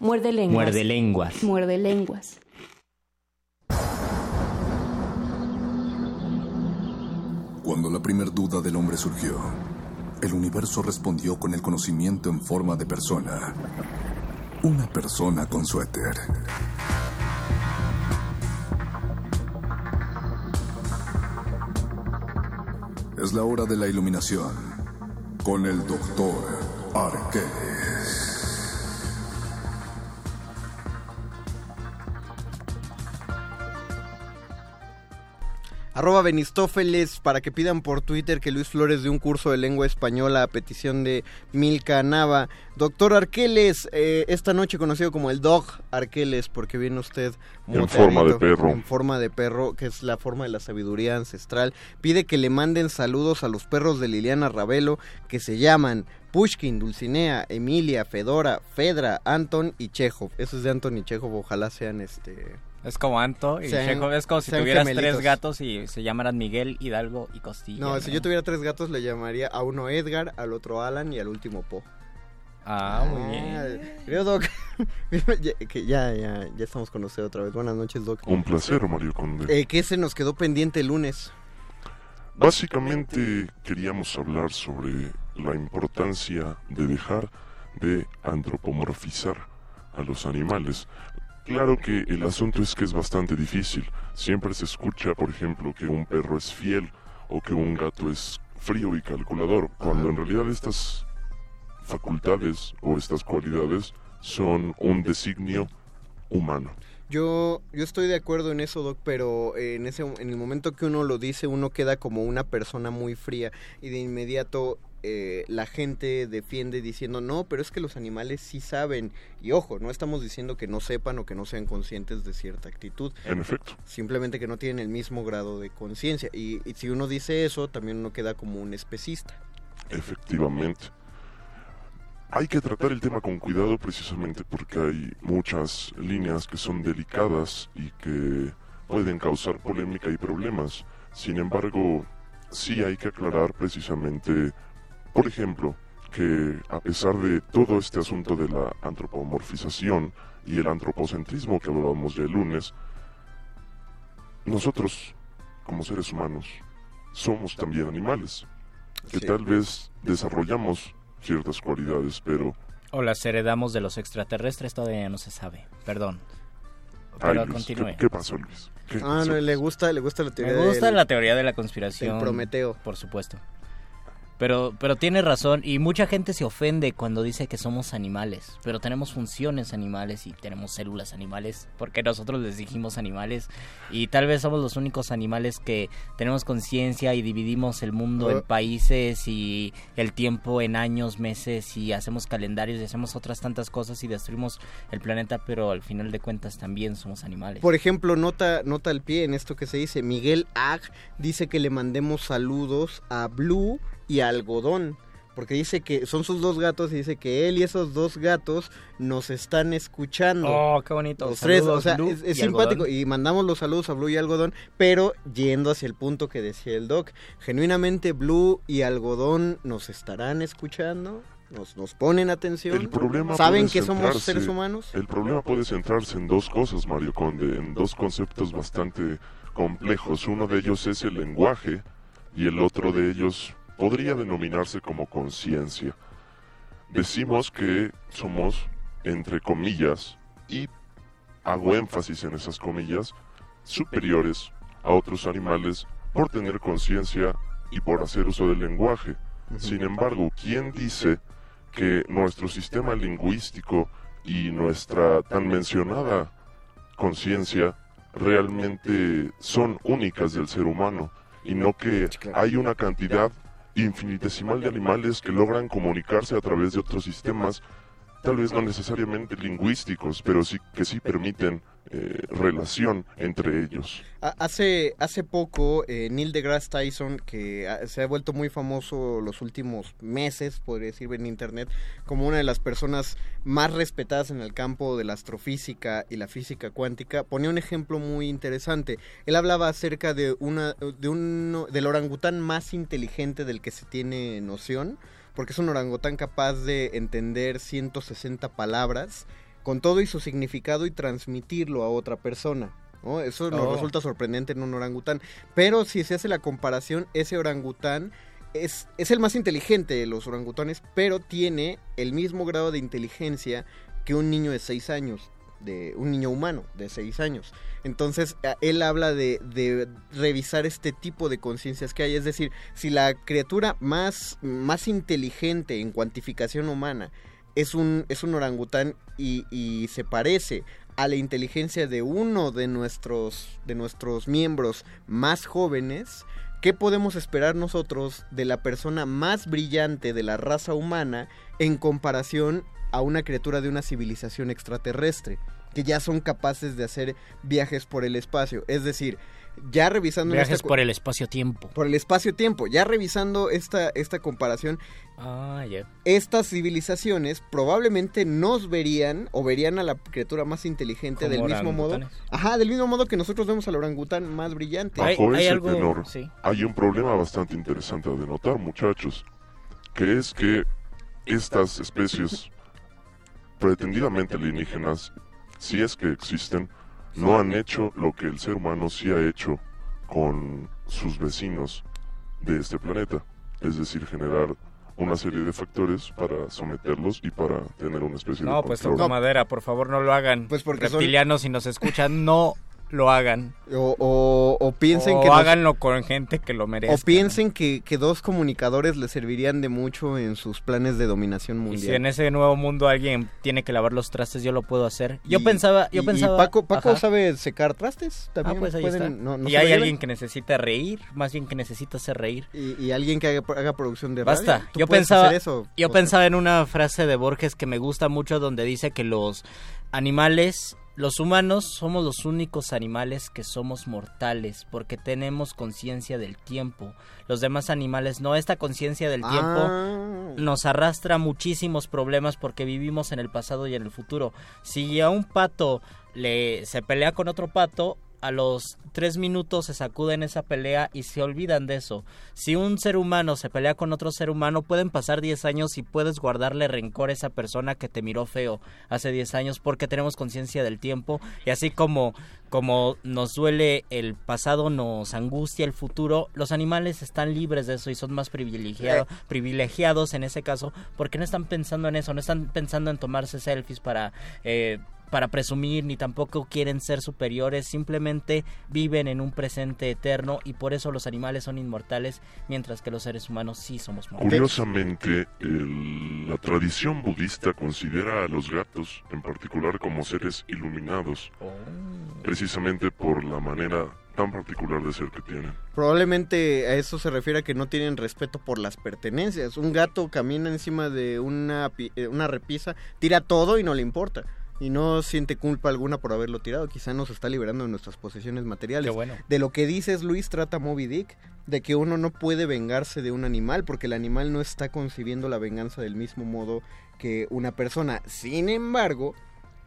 [SPEAKER 10] Muerde lenguas.
[SPEAKER 7] Muerde lenguas.
[SPEAKER 10] Muerde lenguas.
[SPEAKER 5] Cuando la primer duda del hombre surgió, el universo respondió con el conocimiento en forma de persona. Una persona con suéter. Es la hora de la iluminación con el doctor Arqueles.
[SPEAKER 8] Arroba Benistófeles para que pidan por Twitter que Luis Flores de un curso de lengua española a petición de Milka Nava. Doctor Arqueles, eh, esta noche conocido como el Dog Arqueles, porque viene usted
[SPEAKER 6] En forma de perro.
[SPEAKER 8] En forma de perro, que es la forma de la sabiduría ancestral. Pide que le manden saludos a los perros de Liliana Ravelo que se llaman Pushkin, Dulcinea, Emilia, Fedora, Fedra, Anton y Chekhov. Esos de Anton y Chekhov, ojalá sean este.
[SPEAKER 7] Es como Anto y
[SPEAKER 8] Sean-.
[SPEAKER 7] Es como si tuvieras
[SPEAKER 8] gemelitos.
[SPEAKER 7] tres gatos y se llamaran Miguel, Hidalgo y Costilla.
[SPEAKER 8] No, si yo tuviera tres gatos le llamaría a uno Edgar, al otro Alan y al último Po.
[SPEAKER 7] Ah, muy bien.
[SPEAKER 8] Creo, Doc, ya, que ya, ya, ya estamos con usted otra vez. Buenas noches, Doc.
[SPEAKER 6] Un placer, Mario Conde.
[SPEAKER 8] Eh, ¿Qué se nos quedó pendiente el lunes?
[SPEAKER 6] Básicamente queríamos hablar sobre la importancia de dejar de antropomorfizar a los animales. Claro que el asunto es que es bastante difícil. Siempre se escucha, por ejemplo, que un perro es fiel o que un gato es frío y calculador, cuando en realidad estas facultades o estas cualidades son un designio humano.
[SPEAKER 8] Yo, yo estoy de acuerdo en eso, Doc, pero en, ese, en el momento que uno lo dice, uno queda como una persona muy fría y de inmediato eh, la gente defiende diciendo, no, pero es que los animales sí saben. Y ojo, no estamos diciendo que no sepan o que no sean conscientes de cierta actitud.
[SPEAKER 6] En efecto.
[SPEAKER 8] Simplemente que no tienen el mismo grado de conciencia. Y, y si uno dice eso, también uno queda como un especista.
[SPEAKER 6] Efectivamente. Hay que tratar el tema con cuidado precisamente porque hay muchas líneas que son delicadas y que pueden causar polémica y problemas. Sin embargo, sí hay que aclarar precisamente, por ejemplo, que a pesar de todo este asunto de la antropomorfización y el antropocentrismo que hablábamos ya el lunes, nosotros, como seres humanos, somos también animales, que
[SPEAKER 7] Sí.
[SPEAKER 6] tal vez desarrollamos ciertas cualidades, pero
[SPEAKER 7] O las heredamos de los extraterrestres, todavía no se sabe. Perdón.
[SPEAKER 6] Ay,
[SPEAKER 7] Pero
[SPEAKER 6] Luis,
[SPEAKER 7] continúe.
[SPEAKER 6] ¿qué, qué pasó, Luis? ¿Qué
[SPEAKER 8] Ah,
[SPEAKER 6] pasó?
[SPEAKER 8] no, le gusta, le gusta la
[SPEAKER 7] Me
[SPEAKER 8] teoría
[SPEAKER 7] gusta
[SPEAKER 8] del-
[SPEAKER 7] la teoría de la conspiración.
[SPEAKER 8] Prometeo.
[SPEAKER 7] Por supuesto. Pero, pero tiene razón y mucha gente se ofende cuando dice que somos animales, pero tenemos funciones animales y tenemos células animales, porque nosotros les dijimos animales y tal vez somos los únicos animales que tenemos conciencia y dividimos el mundo en
[SPEAKER 8] Oh.
[SPEAKER 7] países y el tiempo en años, meses y hacemos calendarios y hacemos otras tantas cosas y destruimos el planeta, pero al final de cuentas también somos animales.
[SPEAKER 8] Por ejemplo, nota, nota al pie en esto que se dice. Miguel Ag dice que le mandemos saludos a Blue y Algodón. Porque dice que son sus dos gatos y dice que él y esos dos gatos nos están escuchando.
[SPEAKER 7] Oh, qué bonito.
[SPEAKER 8] Los tres,
[SPEAKER 7] Saludos,
[SPEAKER 8] o sea,
[SPEAKER 7] Blue
[SPEAKER 8] es, es
[SPEAKER 7] y
[SPEAKER 8] simpático.
[SPEAKER 7] Algodón.
[SPEAKER 8] Y mandamos los saludos a Blue y Algodón, pero yendo hacia el punto que decía el Doc. Genuinamente, Blue y Algodón nos estarán escuchando, nos, nos ponen atención.
[SPEAKER 6] El problema
[SPEAKER 8] ¿Saben que somos seres humanos?
[SPEAKER 6] El problema puede centrarse en dos cosas, Mario Conde, en dos conceptos bastante complejos. Uno de ellos es el lenguaje y el otro de ellos podría denominarse como conciencia. Decimos que somos, entre comillas, y hago énfasis en esas comillas, superiores a otros animales por tener conciencia y por hacer uso del lenguaje. Sin embargo, ¿quién dice que nuestro sistema lingüístico y nuestra tan mencionada conciencia realmente son únicas del ser humano y no que hay una cantidad infinitesimal de animales que logran comunicarse a través de otros sistemas, tal vez no necesariamente lingüísticos, pero sí que sí permiten eh, relación entre ellos.
[SPEAKER 8] Ha- Hace, hace poco, eh, Neil deGrasse Tyson, que ha- se ha vuelto muy famoso los últimos meses, podría decir en internet, como una de las personas más respetadas en el campo de la astrofísica y la física cuántica, ponía un ejemplo muy interesante. Él hablaba acerca de una, de uno, del orangután más inteligente del que se tiene noción, porque es un orangután capaz de entender 160 palabras con todo y su significado y transmitirlo a otra persona. ¿no? Eso nos
[SPEAKER 7] Oh.
[SPEAKER 8] resulta sorprendente en un orangután. Pero si se hace la comparación, ese orangután es, es el más inteligente de los orangutanes, pero tiene el mismo grado de inteligencia que un niño de 6 años, de un niño humano de 6 años. Entonces, él habla de, de revisar este tipo de conciencias que hay. Es decir, si la criatura más, más inteligente en cuantificación humana es un, es un orangután y, y se parece a la inteligencia de uno de nuestros, de nuestros miembros más jóvenes, ¿qué podemos esperar nosotros de la persona más brillante de la raza humana en comparación a una criatura de una civilización extraterrestre? Que ya son capaces de hacer viajes por el espacio. Es decir, ya revisando
[SPEAKER 7] Viajes
[SPEAKER 8] esta
[SPEAKER 7] por el espacio-tiempo.
[SPEAKER 8] por el espacio-tiempo, ya revisando esta, esta comparación,
[SPEAKER 7] Ah, ya.
[SPEAKER 8] estas civilizaciones probablemente nos verían o verían a la criatura más inteligente
[SPEAKER 7] Como
[SPEAKER 8] del mismo modo. Ajá, del mismo modo que nosotros vemos al orangután más brillante.
[SPEAKER 6] Bajo ese tenor, hay un problema bastante interesante de notar, muchachos, que es que estas especies pretendidamente alienígenas, si es que existen, no han hecho lo que el ser humano sí ha hecho con sus vecinos de este planeta, es decir, generar una serie de factores para someterlos y para tener una especie de
[SPEAKER 7] No, pues toco madera, por favor no lo hagan.
[SPEAKER 8] Pues porque son-
[SPEAKER 7] Reptilianos, si nos escuchan, no lo hagan.
[SPEAKER 8] O, o- o piensen
[SPEAKER 7] O
[SPEAKER 8] que...
[SPEAKER 7] háganlo con gente que lo merezca.
[SPEAKER 8] o piensen que, que dos comunicadores les servirían de mucho en sus planes de dominación
[SPEAKER 7] Y
[SPEAKER 8] mundial.
[SPEAKER 7] si en ese nuevo mundo alguien tiene que lavar los trastes, yo lo puedo hacer. Yo
[SPEAKER 8] Y-
[SPEAKER 7] pensaba, yo
[SPEAKER 8] y- y
[SPEAKER 7] pensaba.
[SPEAKER 8] Paco, Paco
[SPEAKER 7] Ajá.
[SPEAKER 8] sabe secar trastes también.
[SPEAKER 7] Ah, pues ahí
[SPEAKER 8] pueden-
[SPEAKER 7] está.
[SPEAKER 8] no- no
[SPEAKER 7] y hay alguien que necesita reír, más bien que necesita hacer reír.
[SPEAKER 8] Y, y alguien que haga, haga producción de radio.
[SPEAKER 7] Basta. Yo pensaba,
[SPEAKER 8] eso,
[SPEAKER 7] yo pensaba en una frase de Borges que me gusta mucho donde dice que los animales, los humanos somos los únicos animales que somos mortales porque tenemos conciencia del tiempo. Los demás animales no. Esta conciencia del tiempo
[SPEAKER 8] Ah.
[SPEAKER 7] nos arrastra muchísimos problemas porque vivimos en el pasado y en el futuro. Si a un pato le se pelea con otro pato, a los tres minutos se sacuden esa pelea y se olvidan de eso. Si un ser humano se pelea con otro ser humano, pueden pasar 10 años y puedes guardarle rencor a esa persona que te miró feo hace 10 años porque tenemos conciencia del tiempo y así como como nos duele el pasado, nos angustia el futuro, los animales están libres de eso y son más privilegiados, privilegiados en ese caso porque no están pensando en eso, no están pensando en tomarse selfies para eh, para presumir ni tampoco quieren ser superiores, simplemente viven en un presente eterno y por eso los animales son inmortales mientras que los seres humanos sí somos mortales.
[SPEAKER 6] Curiosamente, el- la tradición budista considera a los gatos en particular como seres iluminados, precisamente por la manera tan particular de ser que tienen.
[SPEAKER 8] Probablemente a eso se refiere a que no tienen respeto por las pertenencias. Un gato camina encima de una, eh, una repisa, tira todo y no le importa. Y no siente culpa alguna por haberlo tirado. Quizá nos está liberando de nuestras posesiones materiales.
[SPEAKER 7] Qué bueno.
[SPEAKER 8] De lo que dices, Luis, trata Moby Dick, de que uno no puede vengarse de un animal porque el animal no está concibiendo la venganza del mismo modo que una persona. Sin embargo,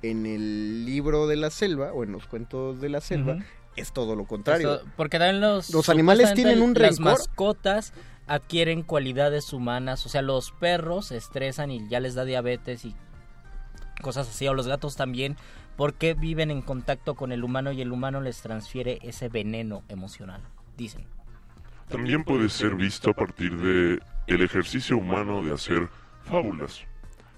[SPEAKER 8] en el libro de la selva o en los cuentos de la selva, es todo lo contrario.
[SPEAKER 7] Eso- porque también los
[SPEAKER 8] Los animales tienen un
[SPEAKER 7] las
[SPEAKER 8] rencor.
[SPEAKER 7] mascotas adquieren cualidades humanas, o sea, los perros se estresan y ya les da diabetes y cosas así, o los gatos también, porque viven en contacto con el humano y el humano les transfiere ese veneno emocional, dicen.
[SPEAKER 6] También puede ser visto a partir de el ejercicio humano de hacer fábulas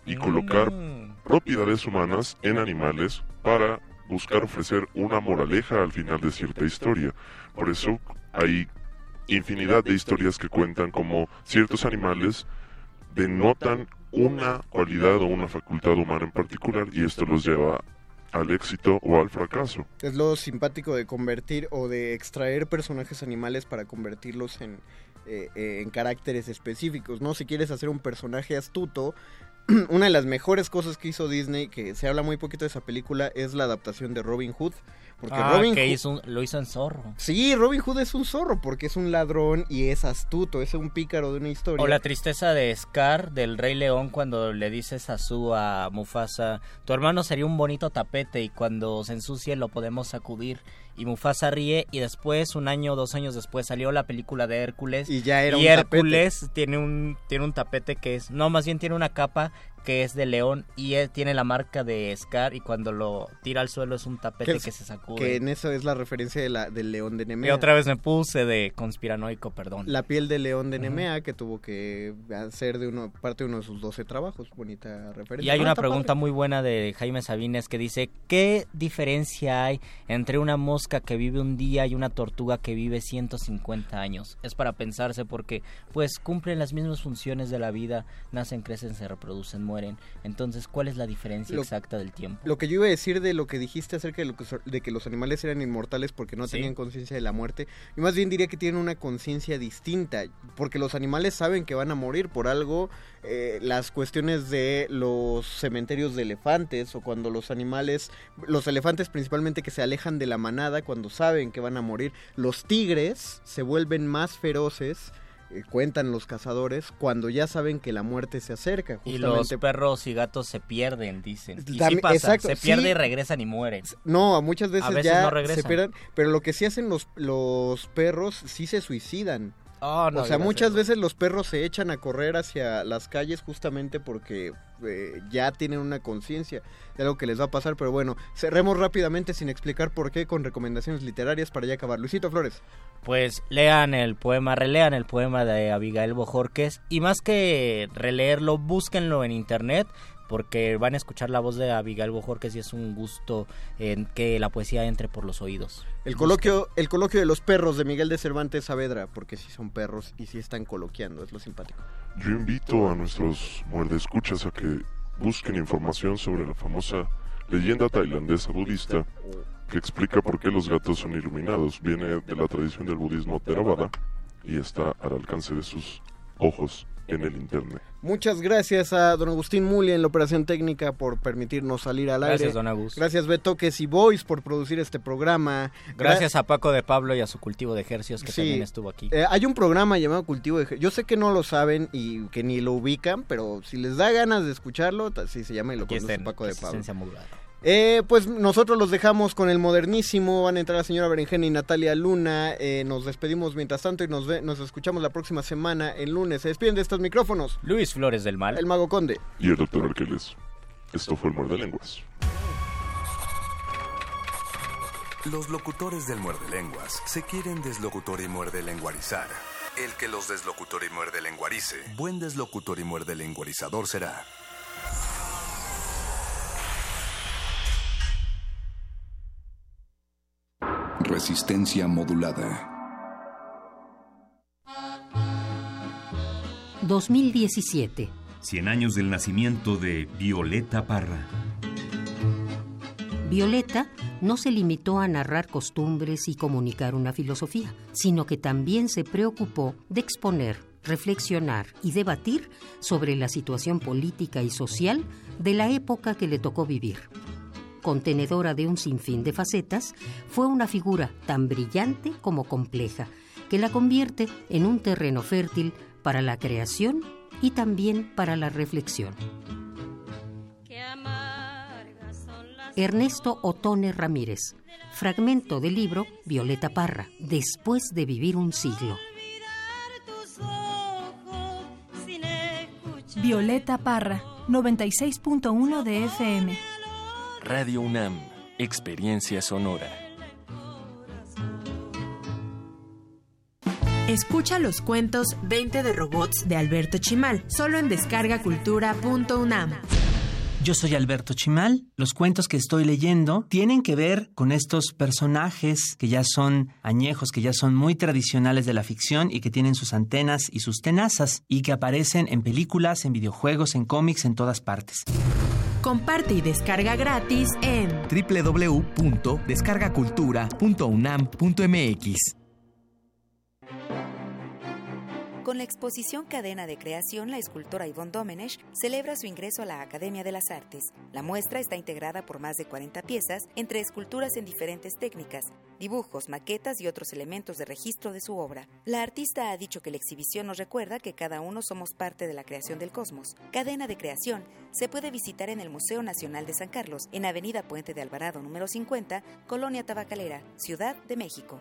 [SPEAKER 6] y colocar
[SPEAKER 7] Mm.
[SPEAKER 6] propiedades humanas en animales para buscar ofrecer una moraleja al final de cierta historia. Por eso hay infinidad de historias que cuentan como ciertos animales denotan una cualidad o una facultad humana en particular y esto los lleva al éxito o al fracaso.
[SPEAKER 8] Es lo simpático de convertir o de extraer personajes animales para convertirlos en, eh, eh, en caracteres específicos, ¿no? Si quieres hacer un personaje astuto, una de las mejores cosas que hizo Disney, que se habla muy poquito de esa película, es la adaptación de Robin Hood. Porque
[SPEAKER 7] Ah,
[SPEAKER 8] Robin
[SPEAKER 7] que
[SPEAKER 8] Hood...
[SPEAKER 7] hizo un- lo hizo en zorro.
[SPEAKER 8] Sí, Robin Hood es un zorro porque es un ladrón y es astuto, es un pícaro de una historia.
[SPEAKER 7] O la tristeza de Scar del Rey León cuando le dice Sasu a Mufasa, tu hermano sería un bonito tapete y cuando se ensucie lo podemos sacudir. Y Mufasa ríe y después, un año o dos años después, salió la película de Hércules.
[SPEAKER 8] Y ya era
[SPEAKER 7] y
[SPEAKER 8] un
[SPEAKER 7] Hércules tiene un, tiene un tapete que es, no, más bien tiene una capa que es de león y él tiene la marca de Scar y cuando lo tira al suelo es un tapete
[SPEAKER 8] es-
[SPEAKER 7] que se sacude.
[SPEAKER 8] Que en eso es la referencia de la, del león de
[SPEAKER 7] Y
[SPEAKER 8] Nemea.
[SPEAKER 7] otra vez me puse de conspiranoico, perdón.
[SPEAKER 8] La piel de león de Nemea, que tuvo que hacer de uno, parte de uno de sus 12 trabajos. Bonita referencia.
[SPEAKER 7] Y hay una pregunta
[SPEAKER 8] padre.
[SPEAKER 7] muy buena de Jaime Sabines que dice, ¿qué diferencia hay entre una mosca que vive un día y una tortuga que vive 150 años? Es para pensarse porque pues cumplen las mismas funciones de la vida, nacen, crecen, se reproducen, mueren. Entonces, ¿cuál es la diferencia
[SPEAKER 8] Lo-
[SPEAKER 7] exacta del tiempo?
[SPEAKER 8] Lo que yo iba a decir de lo que dijiste acerca de, lo que, so- de que los animales eran inmortales porque no
[SPEAKER 7] Sí.
[SPEAKER 8] tenían conciencia de la muerte, y más bien diría que tienen una conciencia distinta, porque los animales saben que van a morir por algo, eh, las cuestiones de los cementerios de elefantes, o cuando los animales, los elefantes principalmente que se alejan de la manada cuando saben que van a morir, los tigres se vuelven más feroces. Eh, Cuentan los cazadores cuando ya saben que la muerte se acerca.
[SPEAKER 7] Y los perros y gatos se pierden, dicen. Y sí pasa,
[SPEAKER 8] exacto,
[SPEAKER 7] se pierden
[SPEAKER 8] sí.
[SPEAKER 7] y regresan y mueren.
[SPEAKER 8] No, muchas veces, ya
[SPEAKER 7] no
[SPEAKER 8] se pierden, pero lo que sí hacen los, los perros sí se suicidan.
[SPEAKER 7] Oh, no
[SPEAKER 8] o sea, muchas veces los perros se echan a correr hacia las calles justamente porque eh, ya tienen una conciencia de algo que les va a pasar. Pero bueno, cerremos rápidamente sin explicar por qué con recomendaciones literarias para ya acabar. Luisito Flores.
[SPEAKER 7] Pues lean el poema, relean el poema de Abigail Bojorquez y más que releerlo, búsquenlo en internet porque van a escuchar la voz de Abigail Bojorquez y es un gusto en que la poesía entre por los oídos.
[SPEAKER 8] El coloquio, el coloquio de los perros de Miguel de Cervantes Saavedra, porque sí son perros y sí están coloquiando, es lo simpático.
[SPEAKER 6] Yo invito a nuestros muerdescuchas a que busquen información sobre la famosa leyenda tailandesa budista que explica por qué los gatos son iluminados. Viene de la tradición del budismo Theravada y está al alcance de sus ojos en el internet.
[SPEAKER 8] Muchas gracias a don Agustín Muli en la operación técnica por permitirnos salir al aire.
[SPEAKER 7] Gracias, don Agus.
[SPEAKER 8] Gracias, Betoques y Boys, por producir este programa.
[SPEAKER 7] Gracias a Paco de Pablo y a su cultivo de ejercicios que
[SPEAKER 8] Sí.
[SPEAKER 7] también estuvo aquí.
[SPEAKER 8] Eh, hay un programa llamado Cultivo de Ejer- Yo sé que no lo saben y que ni lo ubican, pero si les da ganas de escucharlo, ta- sí se llama y lo
[SPEAKER 7] Aquí
[SPEAKER 8] conduce
[SPEAKER 7] está en
[SPEAKER 8] Paco de Pablo. Eh, pues nosotros los dejamos con el modernísimo. Van a entrar la señora Berenjena y Natalia Luna. Eh, nos despedimos mientras tanto y nos, ve- nos escuchamos la próxima semana, el lunes. Se despiden de estos micrófonos.
[SPEAKER 7] Luis Flores del Mal.
[SPEAKER 8] El Mago Conde.
[SPEAKER 6] Y el doctor Arqueles. Esto fue el Muerde Lenguas.
[SPEAKER 11] Los locutores del muerde lenguas se quieren deslocutor y muerde lenguarizar. El que los deslocutor y muerde lenguarice, buen deslocutor y muerde lenguarizador será.
[SPEAKER 5] Resistencia modulada.
[SPEAKER 12] 2017.
[SPEAKER 13] 100 años del nacimiento de Violeta Parra.
[SPEAKER 12] Violeta no se limitó a narrar costumbres y comunicar una filosofía, sino que también se preocupó de exponer, reflexionar y debatir sobre la situación política y social de la época que le tocó vivir. Contenedora de un sinfín de facetas, fue una figura tan brillante como compleja, que la convierte en un terreno fértil para la creación y también para la reflexión. Ernesto Otone Ramírez. Fragmento del libro Violeta Parra, Después de vivir un siglo.
[SPEAKER 14] Violeta Parra, 96.1 de FM.
[SPEAKER 15] Radio UNAM, Experiencia Sonora.
[SPEAKER 16] Escucha los cuentos 20 de robots de Alberto Chimal, solo en descargacultura.unam.
[SPEAKER 17] Yo soy Alberto Chimal. Los cuentos que estoy leyendo tienen que ver con estos personajes que ya son añejos, que ya son muy tradicionales de la ficción y que tienen sus antenas y sus tenazas y que aparecen en películas, en videojuegos, en cómics, en todas partes.
[SPEAKER 16] Comparte y descarga gratis en
[SPEAKER 18] www.descargacultura.unam.mx.
[SPEAKER 19] Con la exposición Cadena de Creación, la escultora Yvonne Domenech celebra su ingreso a la Academia de las Artes. La muestra está integrada por más de 40 piezas, entre esculturas en diferentes técnicas, dibujos, maquetas y otros elementos de registro de su obra. La artista ha dicho que la exhibición nos recuerda que cada uno somos parte de la creación del cosmos. Cadena de Creación se puede visitar en el Museo Nacional de San Carlos, en Avenida Puente de Alvarado número 50, Colonia Tabacalera, Ciudad de México.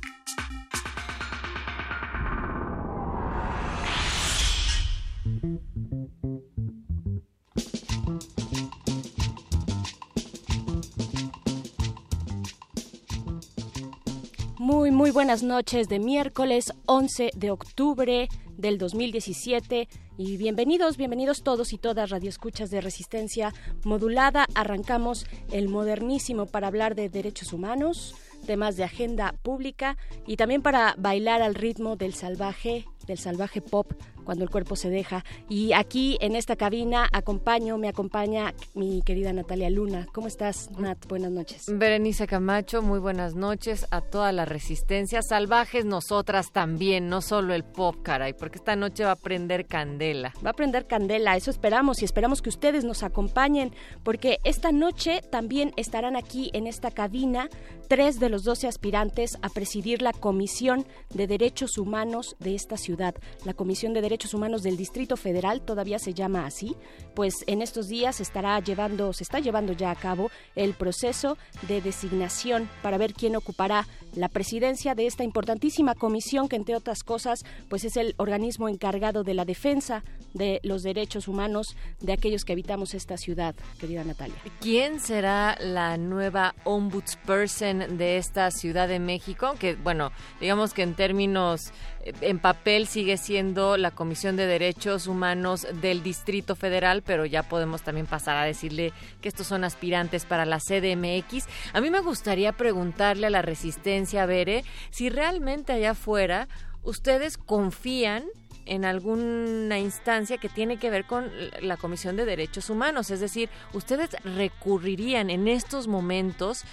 [SPEAKER 20] Muy, buenas noches de miércoles 11 de octubre del 2017 y bienvenidos, bienvenidos todos y todas radioescuchas de resistencia modulada. Arrancamos el modernísimo para hablar de derechos humanos, temas de agenda pública y también para bailar al ritmo del salvaje, del salvaje pop cuando el cuerpo se deja. Y aquí en esta cabina acompaño, me acompaña mi querida Natalia Luna. ¿Cómo estás, Nat? Buenas noches.
[SPEAKER 2] Berenice Camacho, muy buenas noches a toda la resistencia. Salvajes nosotras también, no solo el pop, caray, porque esta noche va a prender candela.
[SPEAKER 20] Va a prender candela, eso esperamos y esperamos que ustedes nos acompañen, porque esta noche también estarán aquí en esta cabina tres de los doce aspirantes a presidir la Comisión de Derechos Humanos de esta ciudad, la Comisión de Derechos Humanos del Distrito Federal, todavía se llama así, pues en estos días estará llevando, se está llevando ya a cabo el proceso de designación para ver quién ocupará la presidencia de esta importantísima comisión que entre otras cosas pues es el organismo encargado de la defensa de los derechos humanos de aquellos que habitamos esta ciudad, querida Natalia.
[SPEAKER 2] ¿Quién será la nueva ombudsperson de esta Ciudad de México? Que bueno, digamos que en términos eh, en papel sigue siendo la Comisión de Derechos Humanos del Distrito Federal, pero ya podemos también pasar a decirle que estos son aspirantes para la CDMX. A mí me gustaría preguntarle a la Resistencia Bere si realmente allá afuera ustedes confían en alguna instancia que tiene que ver con la Comisión de Derechos Humanos. Es decir, ustedes recurrirían en estos momentos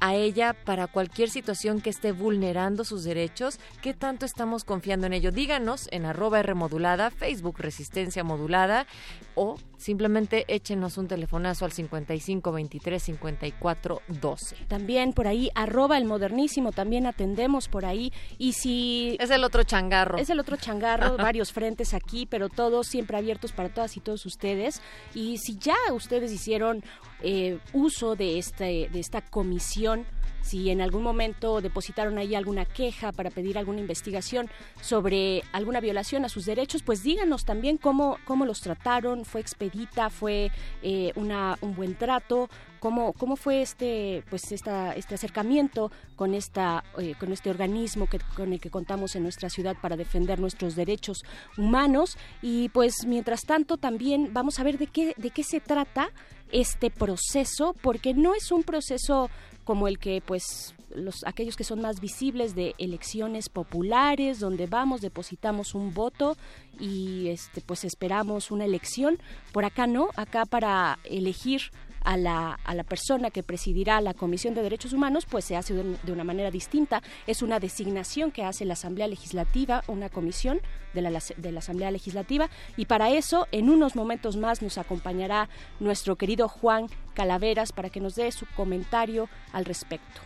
[SPEAKER 2] a ella para cualquier situación que esté vulnerando sus derechos. ¿Qué tanto estamos confiando en ello? Díganos en arroba R modulada, Facebook Resistencia Modulada o simplemente échenos un telefonazo al 55 23 54 12.
[SPEAKER 20] También por ahí, arroba el modernísimo, también atendemos por ahí. Y si...
[SPEAKER 2] Es el otro changarro.
[SPEAKER 20] Es el otro changarro, varios frentes aquí, pero todos siempre abiertos para todas y todos ustedes. Y si ya ustedes hicieron eh, uso de, este, de esta comisión si en algún momento depositaron ahí alguna queja para pedir alguna investigación sobre alguna violación a sus derechos, pues díganos también cómo, cómo los trataron, fue expedita, fue eh, una, un buen trato, cómo, cómo fue este, pues esta, este acercamiento con, esta, eh, con este organismo que, con el que contamos en nuestra ciudad para defender nuestros derechos humanos. Y pues mientras tanto también vamos a ver de qué, de qué se trata este proceso, porque no es un proceso como el que pues los aquellos que son más visibles de elecciones populares donde vamos depositamos un voto y este pues esperamos una elección. Por acá no acá para elegir a la, a la persona que presidirá la Comisión de Derechos Humanos, pues se hace de, de, una manera distinta. Es una designación que hace la Asamblea Legislativa, una comisión de la, de la Asamblea Legislativa. Y para eso, en unos momentos más, nos acompañará nuestro querido Juan Calaveras para que nos dé su comentario al respecto.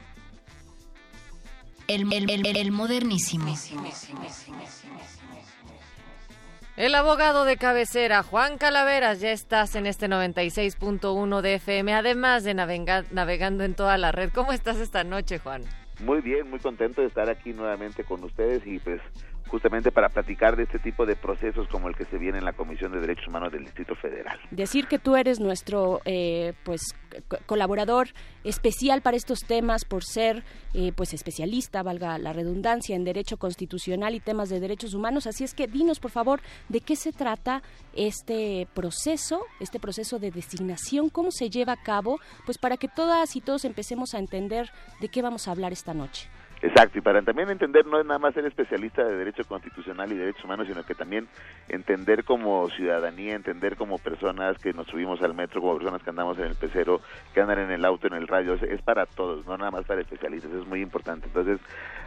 [SPEAKER 1] El, el, el, el modernísimo.
[SPEAKER 2] El abogado de cabecera, Juan Calaveras, ya estás en este 96.1 de FM, además de navega navegando en toda la red. ¿Cómo estás esta noche, Juan?
[SPEAKER 21] Muy bien, muy contento de estar aquí nuevamente con ustedes y pues justamente para platicar de este tipo de procesos como el que se viene en la Comisión de Derechos Humanos del Distrito Federal.
[SPEAKER 20] Decir que tú eres nuestro eh, pues colaborador especial para estos temas por ser eh, pues especialista, valga la redundancia, en derecho constitucional y temas de derechos humanos. Así es que dinos por favor de qué se trata este proceso, este proceso de designación, cómo se lleva a cabo, pues para que todas y todos empecemos a entender de qué vamos a hablar esta noche.
[SPEAKER 21] Exacto, y para también entender no es nada más ser especialista de derecho constitucional y derechos humanos, sino que también entender como ciudadanía, entender como personas que nos subimos al metro, como personas que andamos en el pecero, que andan en el auto, en el radio, es, es para todos, no nada más para especialistas, es muy importante. Entonces,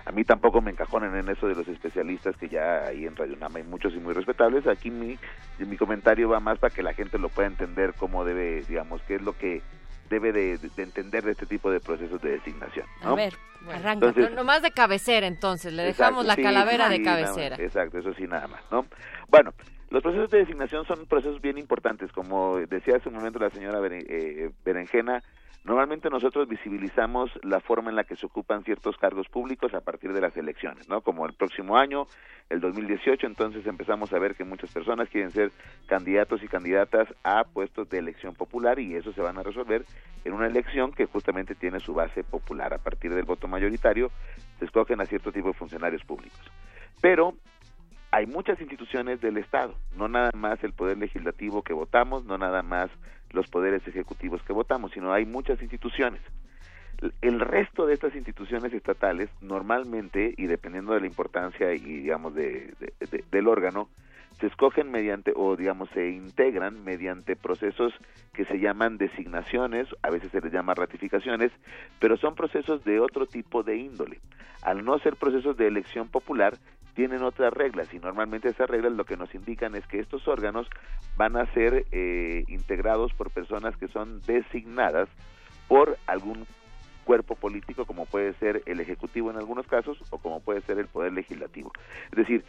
[SPEAKER 21] a mí tampoco me encajonen en eso de los especialistas que ya hay en Radio Nama hay muchos y muy respetables. Aquí mi, mi comentario va más para que la gente lo pueda entender cómo debe, digamos, qué es lo que debe de, de, entender de este tipo de procesos de designación. ¿no?
[SPEAKER 2] A ver, bueno, arranca. Entonces, no, nomás de cabecera, entonces, le dejamos la calavera
[SPEAKER 21] sí,
[SPEAKER 2] de cabecera.
[SPEAKER 21] Exacto, eso sí, nada más, ¿no? Bueno, los procesos de designación son procesos bien importantes, como decía hace un momento la señora eh, Berenjena, Normalmente nosotros visibilizamos la forma en la que se ocupan ciertos cargos públicos a partir de las elecciones, ¿no? Como el próximo año, el 2018, entonces empezamos a ver que muchas personas quieren ser candidatos y candidatas a puestos de elección popular y eso se van a resolver en una elección que justamente tiene su base popular. A partir del voto mayoritario se escogen a cierto tipo de funcionarios públicos. Pero hay muchas instituciones del Estado, no nada más el poder legislativo que votamos, no nada más los poderes ejecutivos que votamos, sino hay muchas instituciones. El resto de estas instituciones estatales, normalmente, y dependiendo de la importancia y, digamos, de, del órgano, se escogen mediante, o digamos, se integran mediante procesos que se llaman designaciones, a veces se les llama ratificaciones, pero son procesos de otro tipo de índole. Al no ser procesos de elección popular, tienen otras reglas y normalmente esas reglas lo que nos indican es que estos órganos van a ser eh, integrados por personas que son designadas por algún cuerpo político como puede ser el ejecutivo en algunos casos o como puede ser el poder legislativo. Es decir,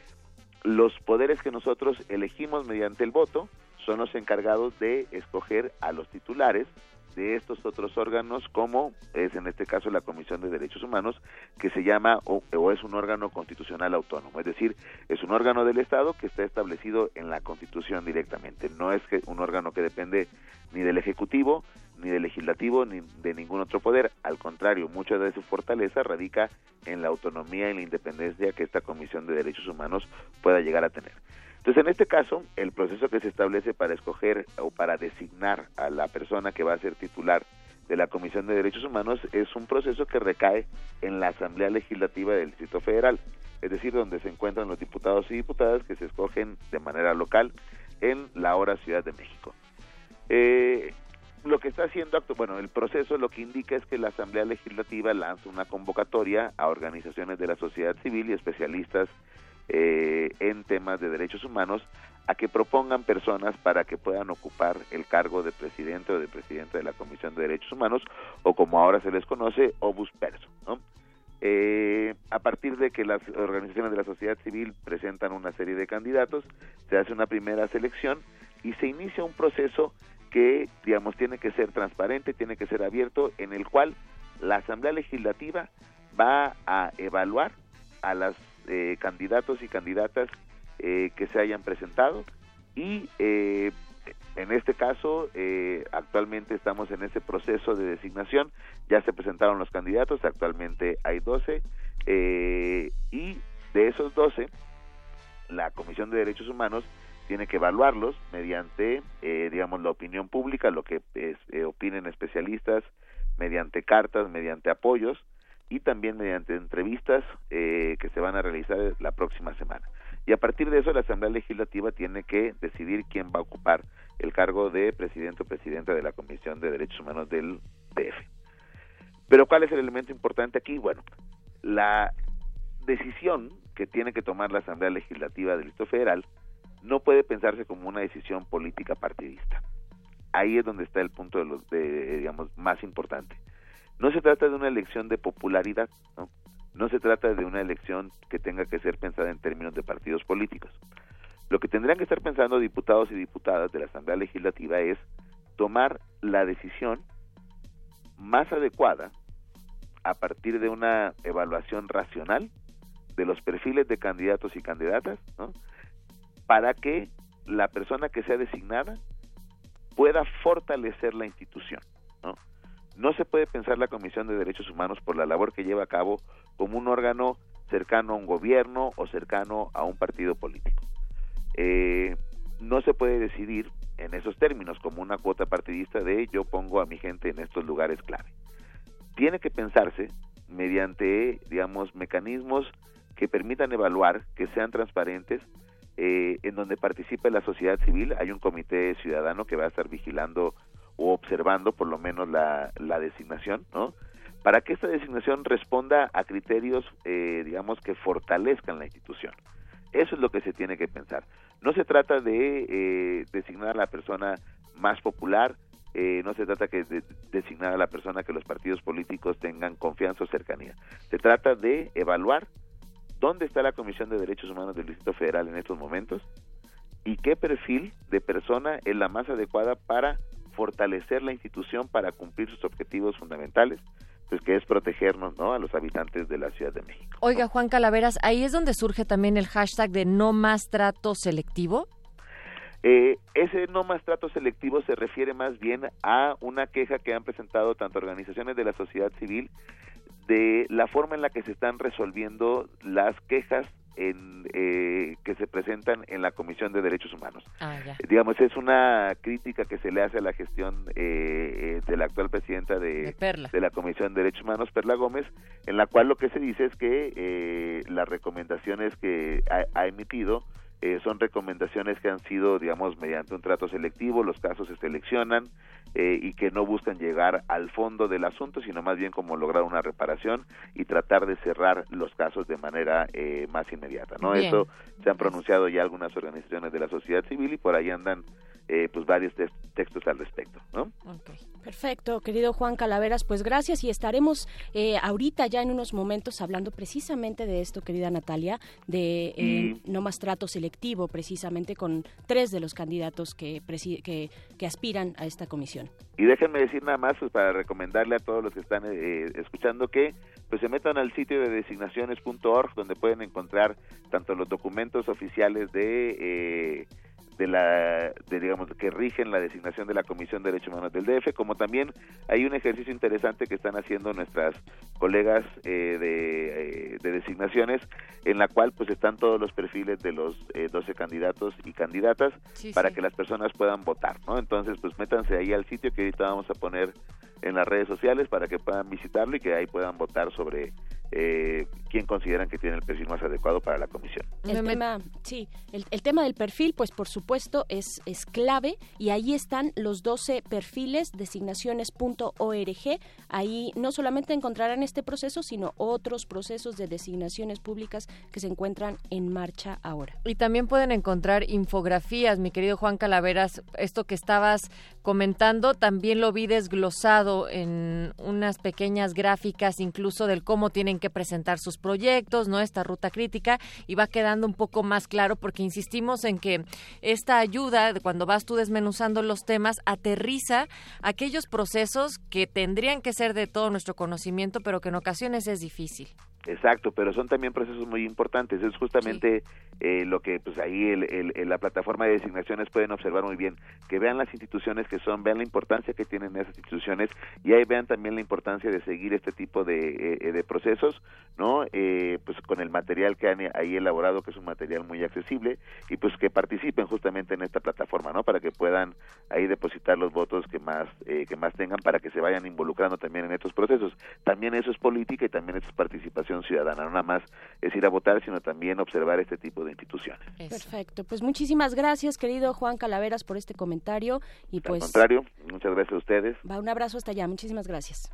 [SPEAKER 21] los poderes que nosotros elegimos mediante el voto son los encargados de escoger a los titulares de estos otros órganos como es en este caso la Comisión de Derechos Humanos que se llama o, es un órgano constitucional autónomo, es decir, es un órgano del Estado que está establecido en la Constitución directamente, no es que un órgano que depende ni del Ejecutivo, ni del Legislativo, ni de ningún otro poder, al contrario, mucha de su fortaleza radica en la autonomía y la independencia que esta Comisión de Derechos Humanos pueda llegar a tener. Entonces, en este caso, el proceso que se establece para escoger o para designar a la persona que va a ser titular de la Comisión de Derechos Humanos es un proceso que recae en la Asamblea Legislativa del Distrito Federal, es decir, donde se encuentran los diputados y diputadas que se escogen de manera local en la hora Ciudad de México. Eh, lo que está haciendo, bueno, el proceso lo que indica es que la Asamblea Legislativa lanza una convocatoria a organizaciones de la sociedad civil y especialistas eh, en temas de derechos humanos a que propongan personas para que puedan ocupar el cargo de presidente o de presidente de la Comisión de Derechos Humanos o como ahora se les conoce, obus perso. Eh, a partir de que las organizaciones de la sociedad civil presentan una serie de candidatos, se hace una primera selección y se inicia un proceso que, digamos, tiene que ser transparente, tiene que ser abierto, en el cual la Asamblea Legislativa va a evaluar a las eh, candidatos y candidatas eh, que se hayan presentado. Y eh, en este caso actualmente estamos en ese proceso de designación. Ya se presentaron los candidatos actualmente hay 12 y de esos 12 la Comisión de Derechos Humanos tiene que evaluarlos mediante digamos la opinión pública lo que opinen especialistas mediante cartas mediante apoyos y también mediante entrevistas eh, que se van a realizar la próxima semana. Y a partir de eso la Asamblea Legislativa tiene que decidir quién va a ocupar el cargo de presidente o presidenta de la Comisión de Derechos Humanos del DF. Pero ¿cuál es el elemento importante aquí? Bueno, la decisión que tiene que tomar la Asamblea Legislativa del Distrito Federal no puede pensarse como una decisión política partidista. Ahí es donde está el punto de los, de, digamos, más importante. No se trata de una elección de popularidad, ¿no? No se trata de una elección que tenga que ser pensada en términos de partidos políticos. Lo que tendrían que estar pensando diputados y diputadas de la Asamblea Legislativa es tomar la decisión más adecuada a partir de una evaluación racional de los perfiles de candidatos y candidatas, ¿no? para que la persona que sea designada pueda fortalecer la institución. ¿no? No se puede pensar la Comisión de Derechos Humanos por la labor que lleva a cabo como un órgano cercano a un gobierno o cercano a un partido político. Eh, no se puede decidir en esos términos como una cuota partidista de yo pongo a mi gente en estos lugares clave. Tiene que pensarse mediante, digamos, mecanismos que permitan evaluar, que sean transparentes, eh, en donde participe la sociedad civil. Hay un comité ciudadano que va a estar vigilando o observando por lo menos la, la designación, ¿no? Para que esta designación responda a criterios, eh, digamos, que fortalezcan la institución. Eso es lo que se tiene que pensar. No se trata de eh, designar a la persona más popular, eh, no se trata de designar a la persona que los partidos políticos tengan confianza o cercanía. Se trata de evaluar dónde está la Comisión de Derechos Humanos del Distrito Federal en estos momentos y qué perfil de persona es la más adecuada para fortalecer la institución para cumplir sus objetivos fundamentales, pues que es protegernos ¿no? a los habitantes de la Ciudad de México.
[SPEAKER 2] Oiga, Juan Calaveras, ahí es donde surge también el hashtag de no más trato selectivo.
[SPEAKER 21] Eh, ese no más trato selectivo se refiere más bien a una queja que han presentado tanto organizaciones de la sociedad civil de la forma en la que se están resolviendo las quejas en, eh, que se presentan en la Comisión de Derechos Humanos.
[SPEAKER 2] Ah, ya.
[SPEAKER 21] Digamos, es una crítica que se le hace a la gestión eh, eh, de la actual presidenta de,
[SPEAKER 2] De
[SPEAKER 21] la Comisión de Derechos Humanos, Perla Gómez, en la cual lo que se dice es que eh, las recomendaciones que ha, ha emitido eh, son recomendaciones que han sido, digamos, mediante un trato selectivo, los casos se seleccionan eh, y que no buscan llegar al fondo del asunto, sino más bien como lograr una reparación y tratar de cerrar los casos de manera eh, más inmediata, ¿no?
[SPEAKER 2] Bien.
[SPEAKER 21] Eso se han pronunciado ya algunas organizaciones de la sociedad civil y por ahí andan eh, pues varios tex- textos al respecto, ¿no?
[SPEAKER 20] Perfecto, querido Juan Calaveras, pues gracias y estaremos eh, ahorita ya en unos momentos hablando precisamente de esto, querida Natalia, de eh, no más trato selectivo, precisamente con tres de los candidatos que, que aspiran a esta comisión.
[SPEAKER 21] Y déjenme decir nada más pues, para recomendarle a todos los que están eh, escuchando que pues se metan al sitio de designaciones.org donde pueden encontrar tanto los documentos oficiales de eh, de la de digamos que rigen la designación de la Comisión de Derechos Humanos del DF como también hay un ejercicio interesante que están haciendo nuestras colegas eh, de, eh, de designaciones en la cual pues están todos los perfiles de los eh, 12 candidatos y candidatas
[SPEAKER 2] Sí,
[SPEAKER 21] para
[SPEAKER 2] sí.
[SPEAKER 21] que las personas puedan votar, ¿no? Entonces, pues métanse ahí al sitio que ahorita vamos a poner en las redes sociales para que puedan visitarlo y que ahí puedan votar sobre eh, quién consideran que tiene el perfil más adecuado para la comisión.
[SPEAKER 20] El tema, sí, el, el tema del perfil, pues por supuesto es, es clave y ahí están los 12 perfiles, designaciones.org. Ahí no solamente encontrarán este proceso, sino otros procesos de designaciones públicas que se encuentran en marcha ahora.
[SPEAKER 2] Y también pueden encontrar infografías, mi querido Juan Calaveras. Esto que estabas comentando, también lo vi desglosado en unas pequeñas gráficas, incluso del cómo tienen que presentar sus proyectos, ¿no? Esta ruta crítica, y va quedando un poco más claro, porque insistimos en que esta ayuda, cuando vas tú desmenuzando los temas, aterriza aquellos procesos que tendrían que ser de todo nuestro conocimiento, pero que en ocasiones es difícil.
[SPEAKER 21] Exacto, pero son también procesos muy importantes. Es justamente eh, lo que pues ahí el, la plataforma de designaciones pueden observar muy bien, que vean las instituciones que son, vean la importancia que tienen esas instituciones y ahí vean también la importancia de seguir este tipo de, eh, de procesos, ¿no? Eh, pues con el material que han ahí elaborado, que es un material muy accesible y pues que participen justamente en esta plataforma, ¿no? Para que puedan ahí depositar los votos que más eh, que más tengan para que se vayan involucrando también en estos procesos. También eso es política y también eso es participación ciudadana, no nada más es ir a votar, sino también observar este tipo de instituciones.
[SPEAKER 20] Perfecto, pues muchísimas gracias, querido Juan Calaveras, por este comentario y
[SPEAKER 21] Al
[SPEAKER 20] pues
[SPEAKER 21] contrario, muchas gracias a ustedes.
[SPEAKER 20] va un abrazo hasta allá, muchísimas gracias.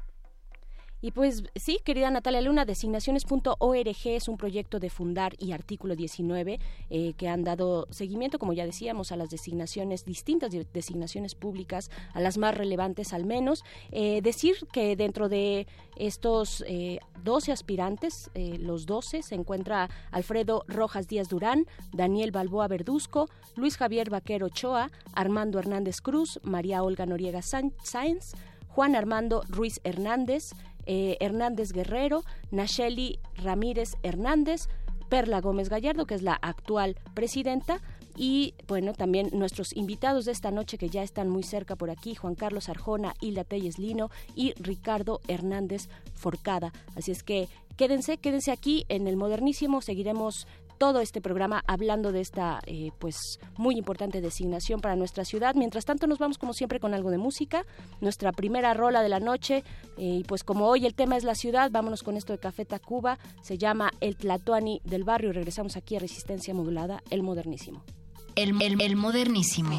[SPEAKER 20] Y pues sí, querida Natalia Luna, designaciones.org es un proyecto de Fundar y Artículo 19 eh, que han dado seguimiento, como ya decíamos, a las designaciones, distintas de- designaciones públicas, a las más relevantes al menos. Eh, decir que dentro de estos eh, 12 aspirantes, eh, los 12, se encuentra Alfredo Rojas Díaz Durán, Daniel Balboa Verduzco, Luis Javier Vaquero Ochoa, Armando Hernández Cruz, María Olga Noriega Sáenz, Juan Armando Ruiz Hernández, eh, Hernández Guerrero, Nacheli Ramírez Hernández, Perla Gómez Gallardo, que es la actual presidenta, y bueno, también nuestros invitados de esta noche que ya están muy cerca por aquí, Juan Carlos Arjona, Hilda Telles Lino y Ricardo Hernández Forcada. Así es que quédense, quédense aquí en el Modernísimo, seguiremos todo este programa hablando de esta eh, pues muy importante designación para nuestra ciudad. Mientras tanto nos vamos como siempre con algo de música, nuestra primera rola de la noche eh, y pues como hoy el tema es la ciudad, vámonos con esto de Café Tacuba, se llama El Tlatoani del barrio, regresamos aquí a Resistencia Modulada, el modernísimo.
[SPEAKER 1] El, el- el modernísimo.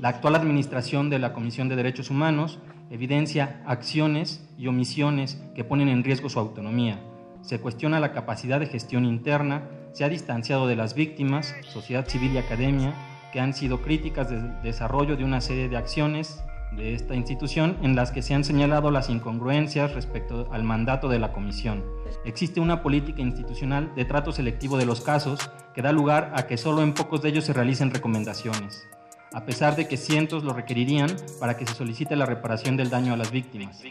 [SPEAKER 22] La
[SPEAKER 23] actual administración de la Comisión de Derechos Humanos evidencia acciones y omisiones que ponen en riesgo su autonomía. Se cuestiona la capacidad de gestión interna, se ha distanciado de las víctimas, sociedad civil y academia, que han sido críticas del desarrollo de una serie de acciones de esta institución en las que se han señalado las incongruencias respecto al mandato de la Comisión. Existe una política institucional de trato selectivo de los casos que da lugar a que solo en pocos de ellos se realicen recomendaciones, a pesar de que cientos lo requerirían para que se solicite la reparación del daño a las víctimas.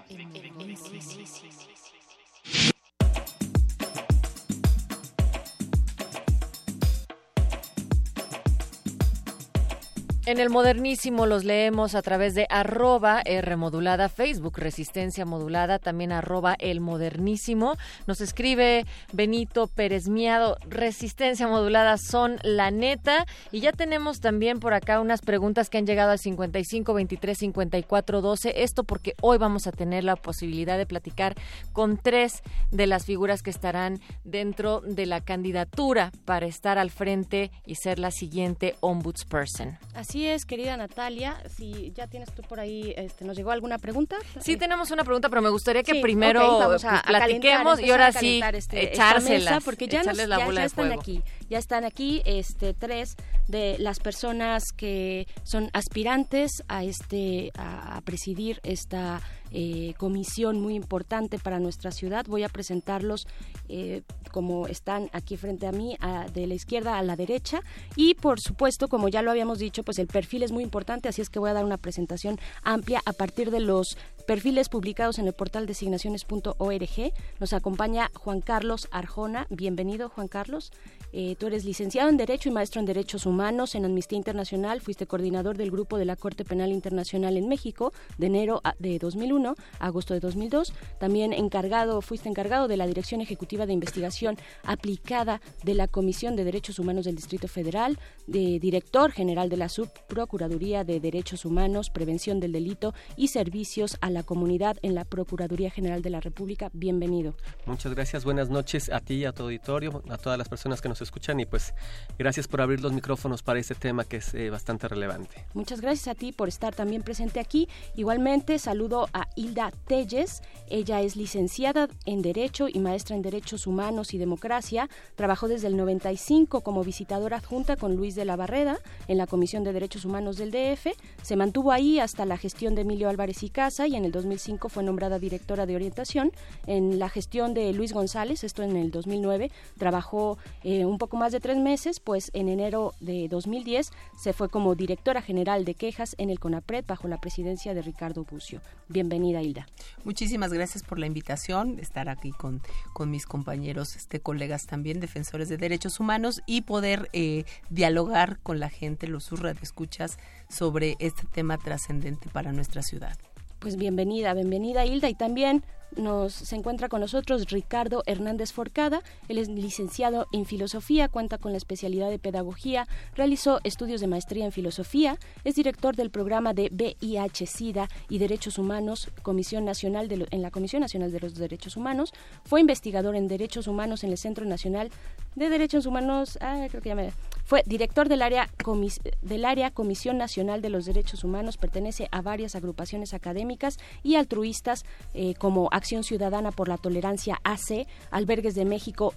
[SPEAKER 2] En el modernísimo los leemos a través de arroba R modulada, Facebook Resistencia Modulada, también arroba el modernísimo. Nos escribe Benito Pérez Miado, Resistencia Modulada son la neta. Y ya tenemos también por acá unas preguntas que han llegado al 55 23 54 12. Esto porque hoy vamos a tener la posibilidad de platicar con tres de las figuras que estarán dentro de la candidatura para estar al frente y ser la siguiente ombudsperson.
[SPEAKER 20] Así es, querida Natalia. Si ya tienes tú por ahí, este, ¿nos llegó alguna pregunta?
[SPEAKER 2] Sí, tenemos una pregunta, pero me gustaría que
[SPEAKER 20] Sí,
[SPEAKER 2] primero
[SPEAKER 20] ok, vamos a- a
[SPEAKER 2] platiquemos
[SPEAKER 20] calentar,
[SPEAKER 2] y ahora
[SPEAKER 20] a
[SPEAKER 2] sí
[SPEAKER 20] este-
[SPEAKER 2] echárselas,
[SPEAKER 20] mesa, porque ya, nos-
[SPEAKER 2] la
[SPEAKER 20] ya-
[SPEAKER 2] bola
[SPEAKER 20] ya
[SPEAKER 2] de
[SPEAKER 20] están
[SPEAKER 2] fuego.
[SPEAKER 20] aquí, ya están aquí este tres de las personas que son aspirantes a este a, a presidir esta eh, comisión muy importante para nuestra ciudad. Voy a presentarlos eh, como están aquí frente a mí, a- de la izquierda a la derecha. Y por supuesto, como ya lo habíamos dicho, pues el perfil es muy importante, así es que voy a dar una presentación amplia a partir de los perfiles publicados en el portal designaciones.org. Nos acompaña Juan Carlos Arjona. Bienvenido, Juan Carlos. Eh, tú eres licenciado en Derecho y maestro en Derechos Humanos en Amnistía Internacional. Fuiste coordinador del grupo de la Corte Penal Internacional en México de enero de 2001 a agosto de 2002. También encargado, fuiste encargado de la Dirección Ejecutiva de Investigación Aplicada de la Comisión de Derechos Humanos del Distrito Federal, de director general de la Subprocuraduría de Derechos Humanos, Prevención del Delito y Servicios a la Comunidad en la Procuraduría General de la República. Bienvenido.
[SPEAKER 18] Muchas gracias, buenas noches a ti y a tu auditorio, a todas las personas que nos escuchan y pues gracias por abrir los micrófonos para este tema que es eh, bastante relevante.
[SPEAKER 20] Muchas gracias a ti por estar también presente aquí. Igualmente saludo a Hilda Telles. Ella es licenciada en Derecho y maestra en Derechos Humanos y Democracia. Trabajó desde el 95 como visitadora adjunta con Luis de la Barreda en la Comisión de Derechos Humanos del DF. Se mantuvo ahí hasta la gestión de Emilio Álvarez y Casa y en el 2005 fue nombrada directora de orientación. En la gestión de Luis González, esto en el 2009, trabajó eh, un poco más de tres meses, pues en enero de 2010 se fue como directora general de quejas en el CONAPRED bajo la presidencia de Ricardo Bucio. Bienvenida, Hilda.
[SPEAKER 24] Muchísimas gracias por la invitación, de estar aquí con, con mis compañeros, este, colegas también, defensores de derechos humanos, y poder eh, dialogar con la gente, los sus radioescuchas, sobre este tema trascendente para nuestra ciudad.
[SPEAKER 20] Pues bienvenida, bienvenida Hilda y también nos se encuentra con nosotros Ricardo Hernández Forcada. Él es licenciado en filosofía, cuenta con la especialidad de pedagogía, realizó estudios de maestría en filosofía, es director del programa de VIH/SIDA y Derechos Humanos, Comisión Nacional de en la Comisión Nacional de los Derechos Humanos, fue investigador en Derechos Humanos en el Centro Nacional de Derechos Humanos, ah, creo que ya fue director del área comis- del área Comisión Nacional de los Derechos Humanos, pertenece a varias agrupaciones académicas y altruistas eh, como Acción Ciudadana por la Tolerancia AC, Albergues de México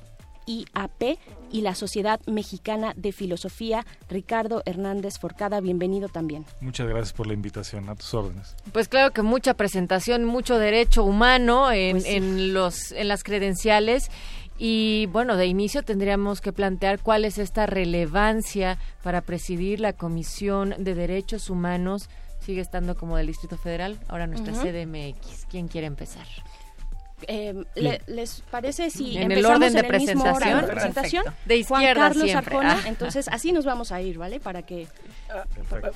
[SPEAKER 20] IAP y la Sociedad Mexicana de Filosofía. Ricardo Hernández Forcada, bienvenido también.
[SPEAKER 25] Muchas gracias por la invitación, a tus órdenes.
[SPEAKER 2] Pues claro que mucha presentación, mucho derecho humano en,
[SPEAKER 20] Pues sí.
[SPEAKER 2] en los en las credenciales y bueno, de inicio tendríamos que plantear cuál es esta relevancia para presidir la Comisión de Derechos Humanos. Sigue estando como del Distrito Federal, ahora nuestra
[SPEAKER 20] Ujú.
[SPEAKER 2] CDMX. ¿Quién quiere empezar?
[SPEAKER 20] Eh, le- ¿Les parece si
[SPEAKER 2] En el
[SPEAKER 20] empezamos
[SPEAKER 2] orden de
[SPEAKER 20] en el mismo orden
[SPEAKER 2] presentación.
[SPEAKER 20] de presentación?
[SPEAKER 2] De
[SPEAKER 20] Juan
[SPEAKER 2] izquierda
[SPEAKER 20] Carlos
[SPEAKER 2] siempre.
[SPEAKER 20] Arjona,
[SPEAKER 2] Ah.
[SPEAKER 20] entonces así nos vamos a ir, ¿vale? Para que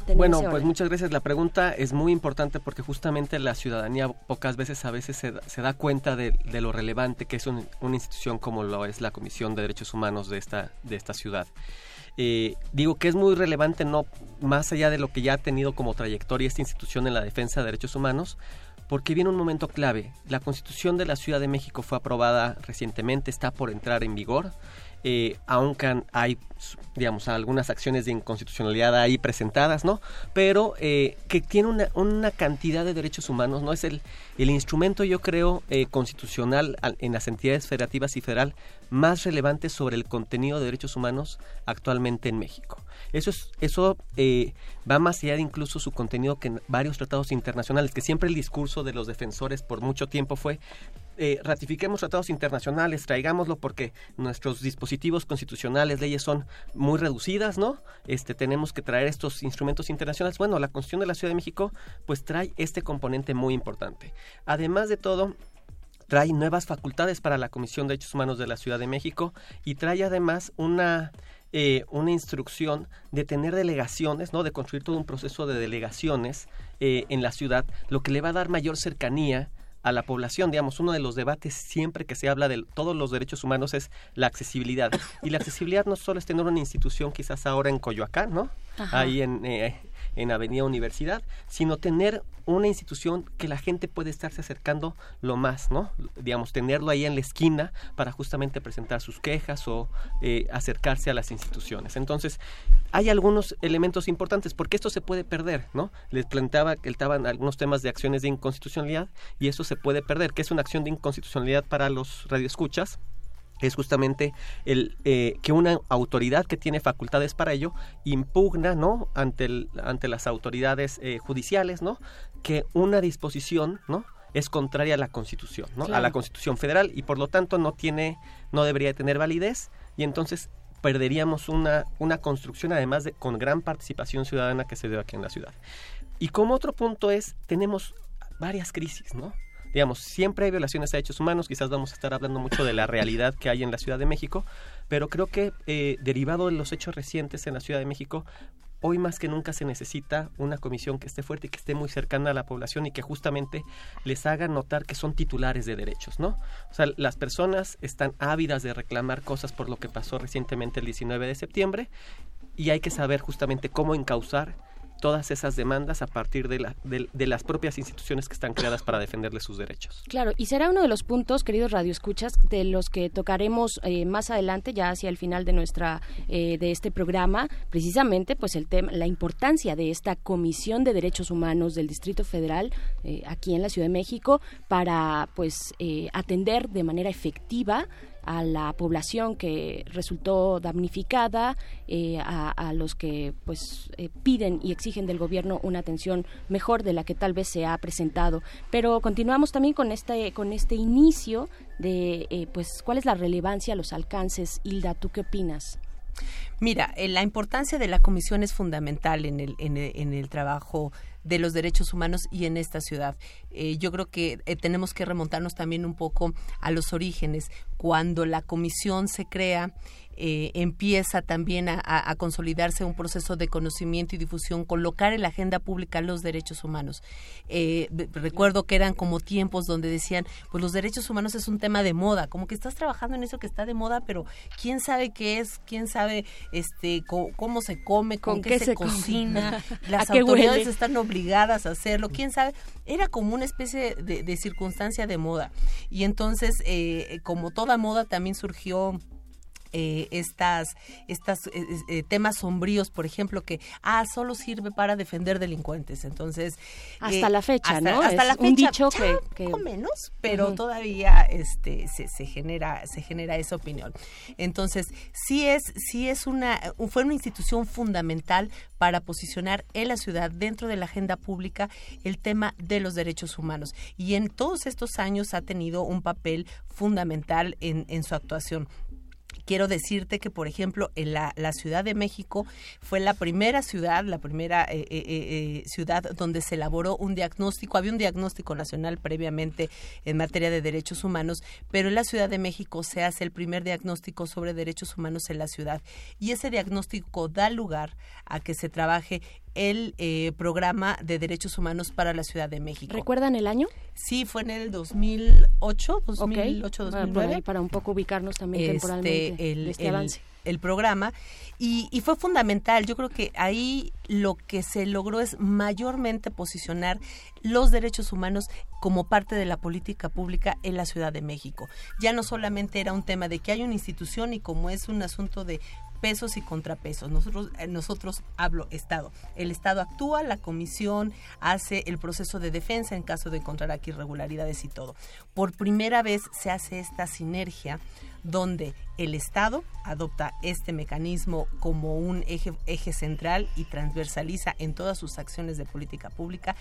[SPEAKER 20] tener
[SPEAKER 18] Bueno, pues muchas gracias. La pregunta es muy importante porque justamente la ciudadanía pocas veces a veces se, da- se da cuenta de, de lo relevante que es un- una institución como lo es la Comisión de Derechos Humanos de esta, de esta ciudad. Eh, digo que es muy relevante no más allá de lo que ya ha tenido como trayectoria esta institución en la defensa de derechos humanos, porque viene un momento clave. La Constitución de la Ciudad de México fue aprobada recientemente, está por entrar en vigor. Eh, aunque hay, digamos, algunas acciones de inconstitucionalidad ahí presentadas, ¿no? Pero eh, que tiene una, una, cantidad de derechos humanos, ¿no? Es el, el instrumento, yo creo, eh, constitucional en las entidades federativas y federal más relevante sobre el contenido de derechos humanos actualmente en México. Eso, es, eso eh, va más allá de incluso su contenido que en varios tratados internacionales, que siempre el discurso de los defensores por mucho tiempo fue eh, ratifiquemos tratados internacionales, traigámoslo porque nuestros dispositivos constitucionales, leyes son muy reducidas, ¿no? Este, tenemos que traer estos instrumentos internacionales. Bueno, la Constitución de la Ciudad de México pues trae este componente muy importante. Además de todo, trae nuevas facultades para la Comisión de Derechos Humanos de la Ciudad de México y trae además una eh, una instrucción de tener delegaciones, ¿no? De construir todo un proceso de delegaciones eh, en la ciudad, lo que le va a dar mayor cercanía a la población. Digamos, uno de los debates siempre que se habla de todos los derechos humanos es la accesibilidad. Y la accesibilidad no solo es tener una institución quizás ahora en Coyoacán, ¿no? Ahí en, eh, en Avenida Universidad, sino tener una institución que la gente puede estarse acercando lo más, ¿no? Digamos, tenerlo ahí en la esquina para justamente presentar sus quejas o eh, acercarse a las instituciones. Entonces, hay algunos elementos importantes, porque esto se puede perder, ¿no? Les planteaba que estaban algunos temas de acciones de inconstitucionalidad y eso se puede perder, que es una acción de inconstitucionalidad para los radioescuchas es justamente el eh, que una autoridad que tiene facultades para ello impugna no ante el, ante las autoridades eh, judiciales no que una disposición no es contraria a la Constitución no a la Constitución federal y por lo tanto no tiene no debería tener validez y entonces perderíamos una una construcción además de con gran participación ciudadana que se dio aquí en la ciudad. Y como otro punto es tenemos varias crisis no digamos, siempre hay violaciones a derechos humanos, quizás vamos a estar hablando mucho de la realidad que hay en la Ciudad de México, pero creo que eh, derivado de los hechos recientes en la Ciudad de México, hoy más que nunca se necesita una comisión que esté fuerte y que esté muy cercana a la población y que justamente les haga notar que son titulares de derechos, ¿no? O sea, las personas están ávidas de reclamar cosas por lo que pasó recientemente el 19 de septiembre y hay que saber justamente cómo encauzar todas esas demandas a partir de, la, de, las propias instituciones que están creadas para defenderle sus derechos.
[SPEAKER 20] Claro, y será uno de los puntos, queridos radioescuchas, de los que tocaremos eh, más adelante, ya hacia el final de nuestra eh, de este programa, precisamente, pues el tema, la importancia de esta Comisión de Derechos Humanos del Distrito Federal eh, aquí en la Ciudad de México para, pues, atender de manera efectiva a la población que resultó damnificada, eh, a, los que pues eh, piden y exigen del gobierno una atención mejor de la que tal vez se ha presentado. Pero continuamos también con este con este inicio de eh, pues cuál es la relevancia, los alcances. Hilda, ¿tú qué opinas?
[SPEAKER 24] Mira, la importancia de la comisión es fundamental en el, en el, en el trabajo de los derechos humanos y en esta ciudad. Eh, yo creo que eh, tenemos que remontarnos también un poco a los orígenes. Cuando la comisión se crea, eh, empieza también a, consolidarse un proceso de conocimiento y difusión, colocar en la agenda pública los derechos humanos. Eh, recuerdo que eran como tiempos donde decían, pues los derechos humanos es un tema de moda, como que estás trabajando en eso que está de moda, pero quién sabe qué es, quién sabe este cómo, se come, con, qué, se, cocina, las autoridades están obligadas a hacerlo, quién sabe. Era como una especie de, circunstancia de moda. Y entonces, eh, como toda moda, también surgió eh, estas, estas eh, eh, temas sombríos, por ejemplo, que ah, solo sirve para defender delincuentes. Entonces,
[SPEAKER 20] hasta la fecha, ¿no?
[SPEAKER 24] Hasta la fecha, un
[SPEAKER 20] dicho
[SPEAKER 24] que, menos, pero todavía este se, se, genera se genera esa opinión. Entonces, sí es sí es una fue una institución fundamental para posicionar en la ciudad dentro de la agenda pública el tema de los derechos humanos y en todos estos años ha tenido un papel fundamental en, en su actuación quiero decirte que, por ejemplo, en la, Ciudad de México fue la primera ciudad, la primera eh, eh, eh, ciudad donde se elaboró un diagnóstico. Había un diagnóstico nacional previamente en materia de derechos humanos, pero en la Ciudad de México se hace el primer diagnóstico sobre derechos humanos en la ciudad. Y ese diagnóstico da lugar a que se trabaje el eh, programa de derechos humanos para la Ciudad de México.
[SPEAKER 20] ¿Recuerdan el año?
[SPEAKER 24] Sí, fue en el 2008, 2008, 2009.
[SPEAKER 20] para un poco ubicarnos también este, temporalmente
[SPEAKER 24] el,
[SPEAKER 20] este avance.
[SPEAKER 24] el programa y, y, fue fundamental. Yo creo que ahí lo que se logró es mayormente posicionar los derechos humanos como parte de la política pública en la Ciudad de México. Ya no solamente era un tema de que hay una institución y como es un asunto de pesos y contrapesos. Nosotros, eh, nosotros hablo Estado. El Estado actúa, la comisión hace el proceso de defensa en caso de encontrar aquí irregularidades y todo. Por primera vez se hace esta sinergia donde el Estado adopta este mecanismo como un eje, central y transversaliza en todas sus acciones de política pública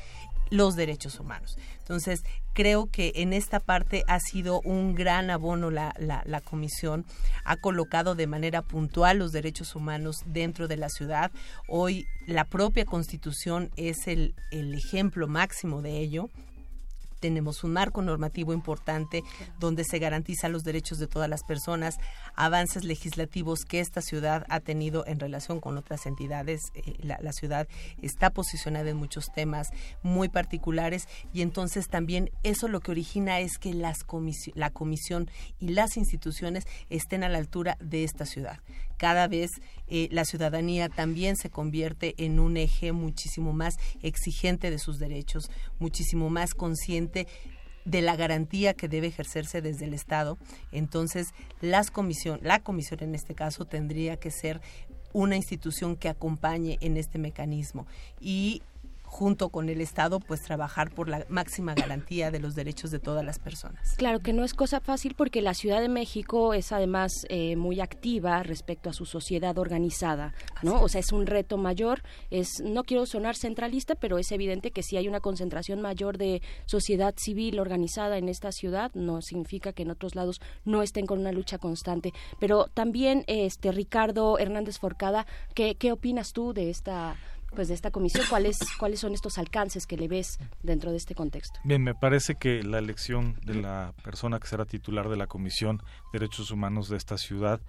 [SPEAKER 24] los derechos humanos. Entonces, creo que en esta parte ha sido un gran abono la, comisión, ha colocado de manera puntual los derechos humanos dentro de la ciudad. Hoy la propia constitución es el ejemplo máximo de ello tenemos un marco normativo importante donde se garantiza los derechos de todas las personas, avances legislativos que esta ciudad ha tenido en relación con otras entidades. Eh, la, la, ciudad está posicionada en muchos temas muy particulares y entonces también eso lo que origina es que las comisi la comisión y las instituciones estén a la altura de esta ciudad cada vez eh, la ciudadanía también se convierte en un eje muchísimo más exigente de sus derechos, muchísimo más consciente de la garantía que debe ejercerse desde el Estado. Entonces, las comisión, la comisión en este caso tendría que ser una institución que acompañe en este mecanismo y junto con el Estado, pues trabajar por la máxima garantía de los derechos de todas las personas.
[SPEAKER 20] Claro que no es cosa fácil porque la Ciudad de México es además eh, muy activa respecto a su sociedad organizada, ¿no? O sea, es un reto mayor. Es no quiero sonar centralista, pero es evidente que si hay una concentración mayor de sociedad civil organizada en esta ciudad, no significa que en otros lados no estén con una lucha constante. Pero también, este Ricardo Hernández Forcada, ¿qué, qué opinas tú de esta pues de esta comisión, ¿cuáles cuáles son estos alcances que le ves dentro de este contexto?
[SPEAKER 25] Bien, me parece que la elección de la persona que será titular de la Comisión de Derechos Humanos de esta ciudad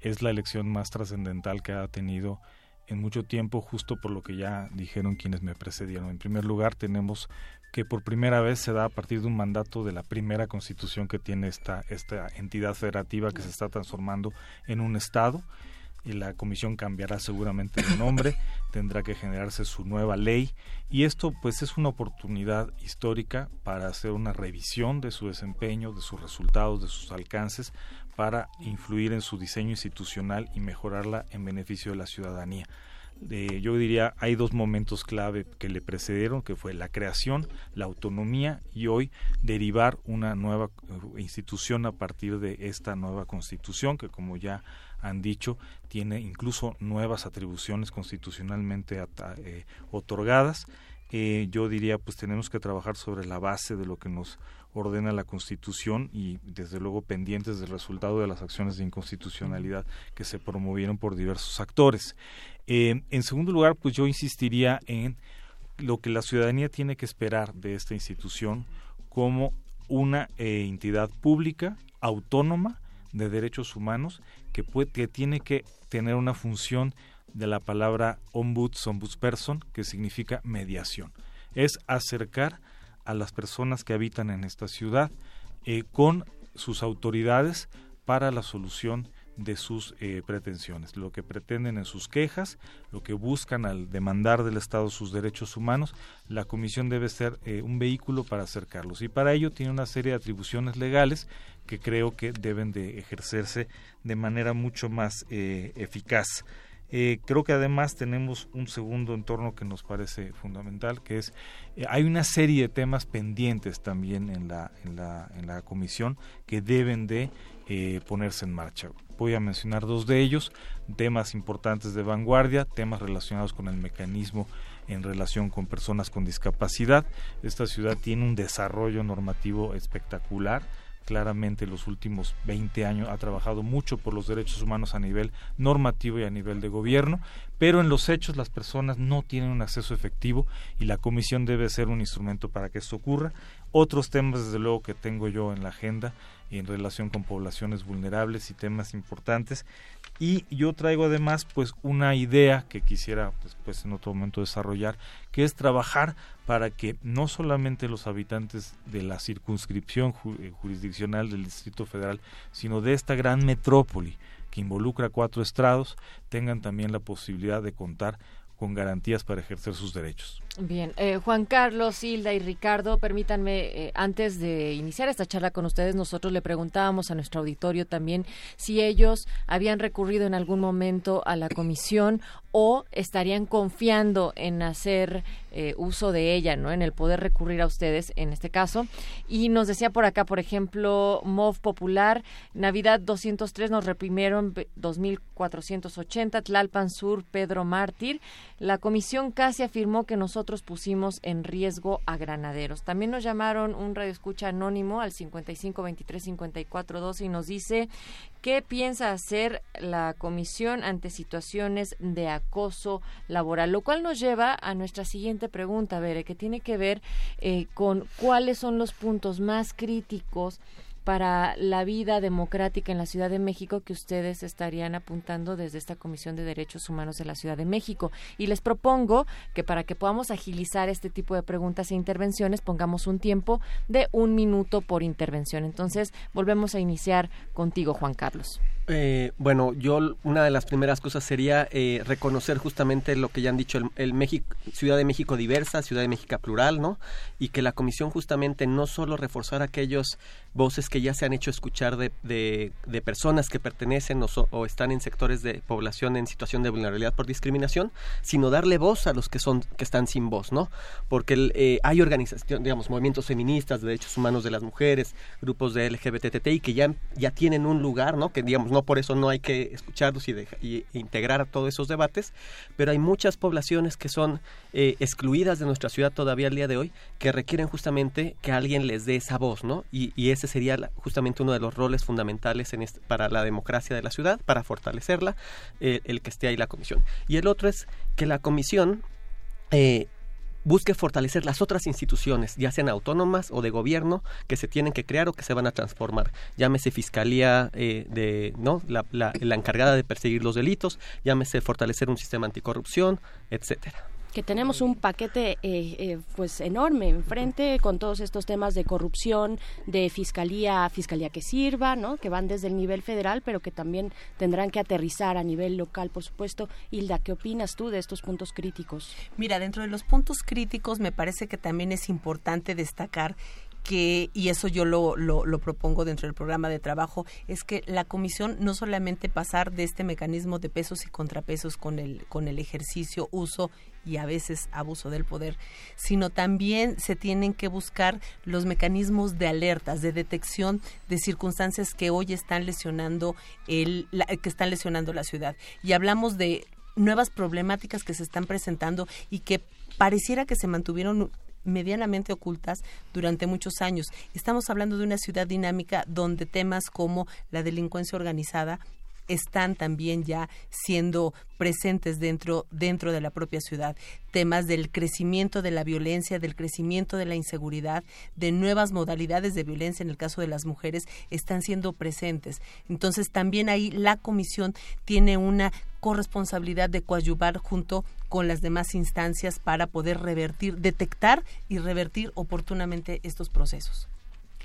[SPEAKER 25] es la elección más trascendental que ha tenido en mucho tiempo, justo por lo que ya dijeron quienes me precedieron. En primer lugar, tenemos que por primera vez se da a partir de un mandato de la primera constitución que tiene esta, esta entidad federativa que se está transformando en un Estado y la comisión cambiará seguramente de nombre, tendrá que generarse su nueva ley y esto pues es una oportunidad histórica para hacer una revisión de su desempeño, de sus resultados, de sus alcances, para influir en su diseño institucional y mejorarla en beneficio de la ciudadanía. Eh, yo diría hay dos momentos clave que le precedieron, que fue la creación, la autonomía y hoy derivar una nueva eh, institución a partir de esta nueva constitución que como ya han dicho, tiene incluso nuevas atribuciones constitucionalmente eh, otorgadas. Eh, yo diría, pues tenemos que trabajar sobre la base de lo que nos ordena la Constitución y desde luego pendientes del resultado de las acciones de inconstitucionalidad que se promovieron por diversos actores. Eh, en segundo lugar, pues yo insistiría en lo que la ciudadanía tiene que esperar de esta institución como una entidad pública, autónoma, de derechos humanos que, puede, que tiene que tener una función de la palabra ombuds, ombudsperson, que significa mediación. Es acercar a las personas que habitan en esta ciudad eh, con sus autoridades para la solución de sus eh, pretensiones, lo que pretenden en sus quejas, lo que buscan al demandar del Estado sus derechos humanos, la Comisión debe ser eh, un vehículo para acercarlos y para ello tiene una serie de atribuciones legales que creo que deben de ejercerse de manera mucho más eh, eficaz. Eh, creo que además tenemos un segundo entorno que nos parece fundamental, que es eh, hay una serie de temas pendientes también en la, en la, en la comisión que deben de ponerse en marcha. Voy a mencionar dos de ellos, temas importantes de vanguardia, temas relacionados con el mecanismo en relación con personas con discapacidad. Esta ciudad tiene un desarrollo normativo espectacular claramente los últimos 20 años ha trabajado mucho por los derechos humanos a nivel normativo y a nivel de gobierno, pero en los hechos las personas no tienen un acceso efectivo y la comisión debe ser un instrumento para que esto ocurra. Otros temas, desde luego, que tengo yo en la agenda en relación con poblaciones vulnerables y temas importantes. Y yo traigo además pues una idea que quisiera después en otro momento desarrollar, que es trabajar para que no solamente los habitantes de la circunscripción eh, jurisdiccional del Distrito Federal, sino de esta gran metrópoli que involucra cuatro estrados tengan también la posibilidad de contar con garantías para ejercer sus derechos.
[SPEAKER 2] Bien, eh, Juan Carlos, Hilda y Ricardo, permítanme, eh, antes de iniciar esta charla con ustedes, nosotros le preguntábamos a nuestro auditorio también si ellos habían recurrido en algún momento a la comisión o estarían confiando en hacer eh, uso de ella, ¿no? En el poder recurrir a ustedes en este caso. Y nos decía por acá, por ejemplo, MOV Popular, Navidad 203 nos reprimieron 2480, Tlalpan Sur, Pedro Mártir. La comisión casi afirmó que nosotros pusimos en riesgo a granaderos. También nos llamaron un radioescucha anónimo al 55 23 54 12 y nos dice ¿Qué piensa hacer la comisión ante situaciones de acoso laboral? Lo cual nos lleva a nuestra siguiente pregunta, Bere, que tiene que ver eh, con cuáles son los puntos más críticos para la vida democrática en la Ciudad de México que ustedes estarían apuntando desde esta Comisión de Derechos Humanos de la Ciudad de México. Y les propongo que para que podamos agilizar este tipo de preguntas e intervenciones pongamos un tiempo de un minuto por intervención. Entonces, volvemos a iniciar contigo, Juan Carlos.
[SPEAKER 18] Eh, bueno, yo una de las primeras cosas sería eh, reconocer justamente lo que ya han dicho el, México, Ciudad de México diversa, Ciudad de México plural, ¿no? Y que la comisión justamente no solo reforzar aquellos voces que ya se han hecho escuchar de, de, de personas que pertenecen o, so- o están en sectores de población en situación de vulnerabilidad por discriminación, sino darle voz a los que son que están sin voz, ¿no? Porque el, eh, hay organizaciones, digamos, movimientos feministas, de derechos humanos de las mujeres, grupos de LGBTTI que ya ya tienen un lugar, ¿no? Que digamos no por eso no hay que escucharlos y, deja- y integrar a todos esos debates, pero hay muchas poblaciones que son eh, excluidas de nuestra ciudad todavía al día de hoy que requieren justamente que alguien les dé esa voz, ¿no? Y, ese sería justamente uno de los roles fundamentales en este- para la democracia de la ciudad, para fortalecerla, eh, el que esté ahí la comisión. Y el otro es que la comisión eh, busque fortalecer las otras instituciones, ya sean autónomas o de gobierno, que se tienen que crear o que se van a transformar. Llámese fiscalía eh, de, ¿no? La, la- la encargada de perseguir los delitos, llámese fortalecer un sistema anticorrupción, etcétera.
[SPEAKER 20] Que tenemos un paquete eh, eh, pues enorme enfrente con todos estos temas de corrupción, de fiscalía, fiscalía que sirva, ¿no? Que van desde el nivel federal, pero que también tendrán que aterrizar a nivel local, por supuesto. Hilda, ¿qué opinas tú de estos puntos críticos?
[SPEAKER 24] Mira, dentro de los puntos críticos me parece que también es importante destacar que, y eso yo lo, lo, propongo dentro del programa de trabajo, es que la comisión no solamente pasar de este mecanismo de pesos y contrapesos con el, con el ejercicio, uso y a veces abuso del poder, sino también se tienen que buscar los mecanismos de alertas, de detección de circunstancias que hoy están lesionando el, la- que están lesionando la ciudad. Y hablamos de nuevas problemáticas que se están presentando y que pareciera que se mantuvieron medianamente ocultas durante muchos años. Estamos hablando de una ciudad dinámica donde temas como la delincuencia organizada están también ya siendo presentes dentro dentro de la propia ciudad temas del crecimiento de la violencia del crecimiento de la inseguridad de nuevas modalidades de violencia en el caso de las mujeres están siendo presentes entonces también ahí la comisión tiene una corresponsabilidad de coadyuvar junto con las demás instancias para poder revertir detectar y revertir oportunamente estos procesos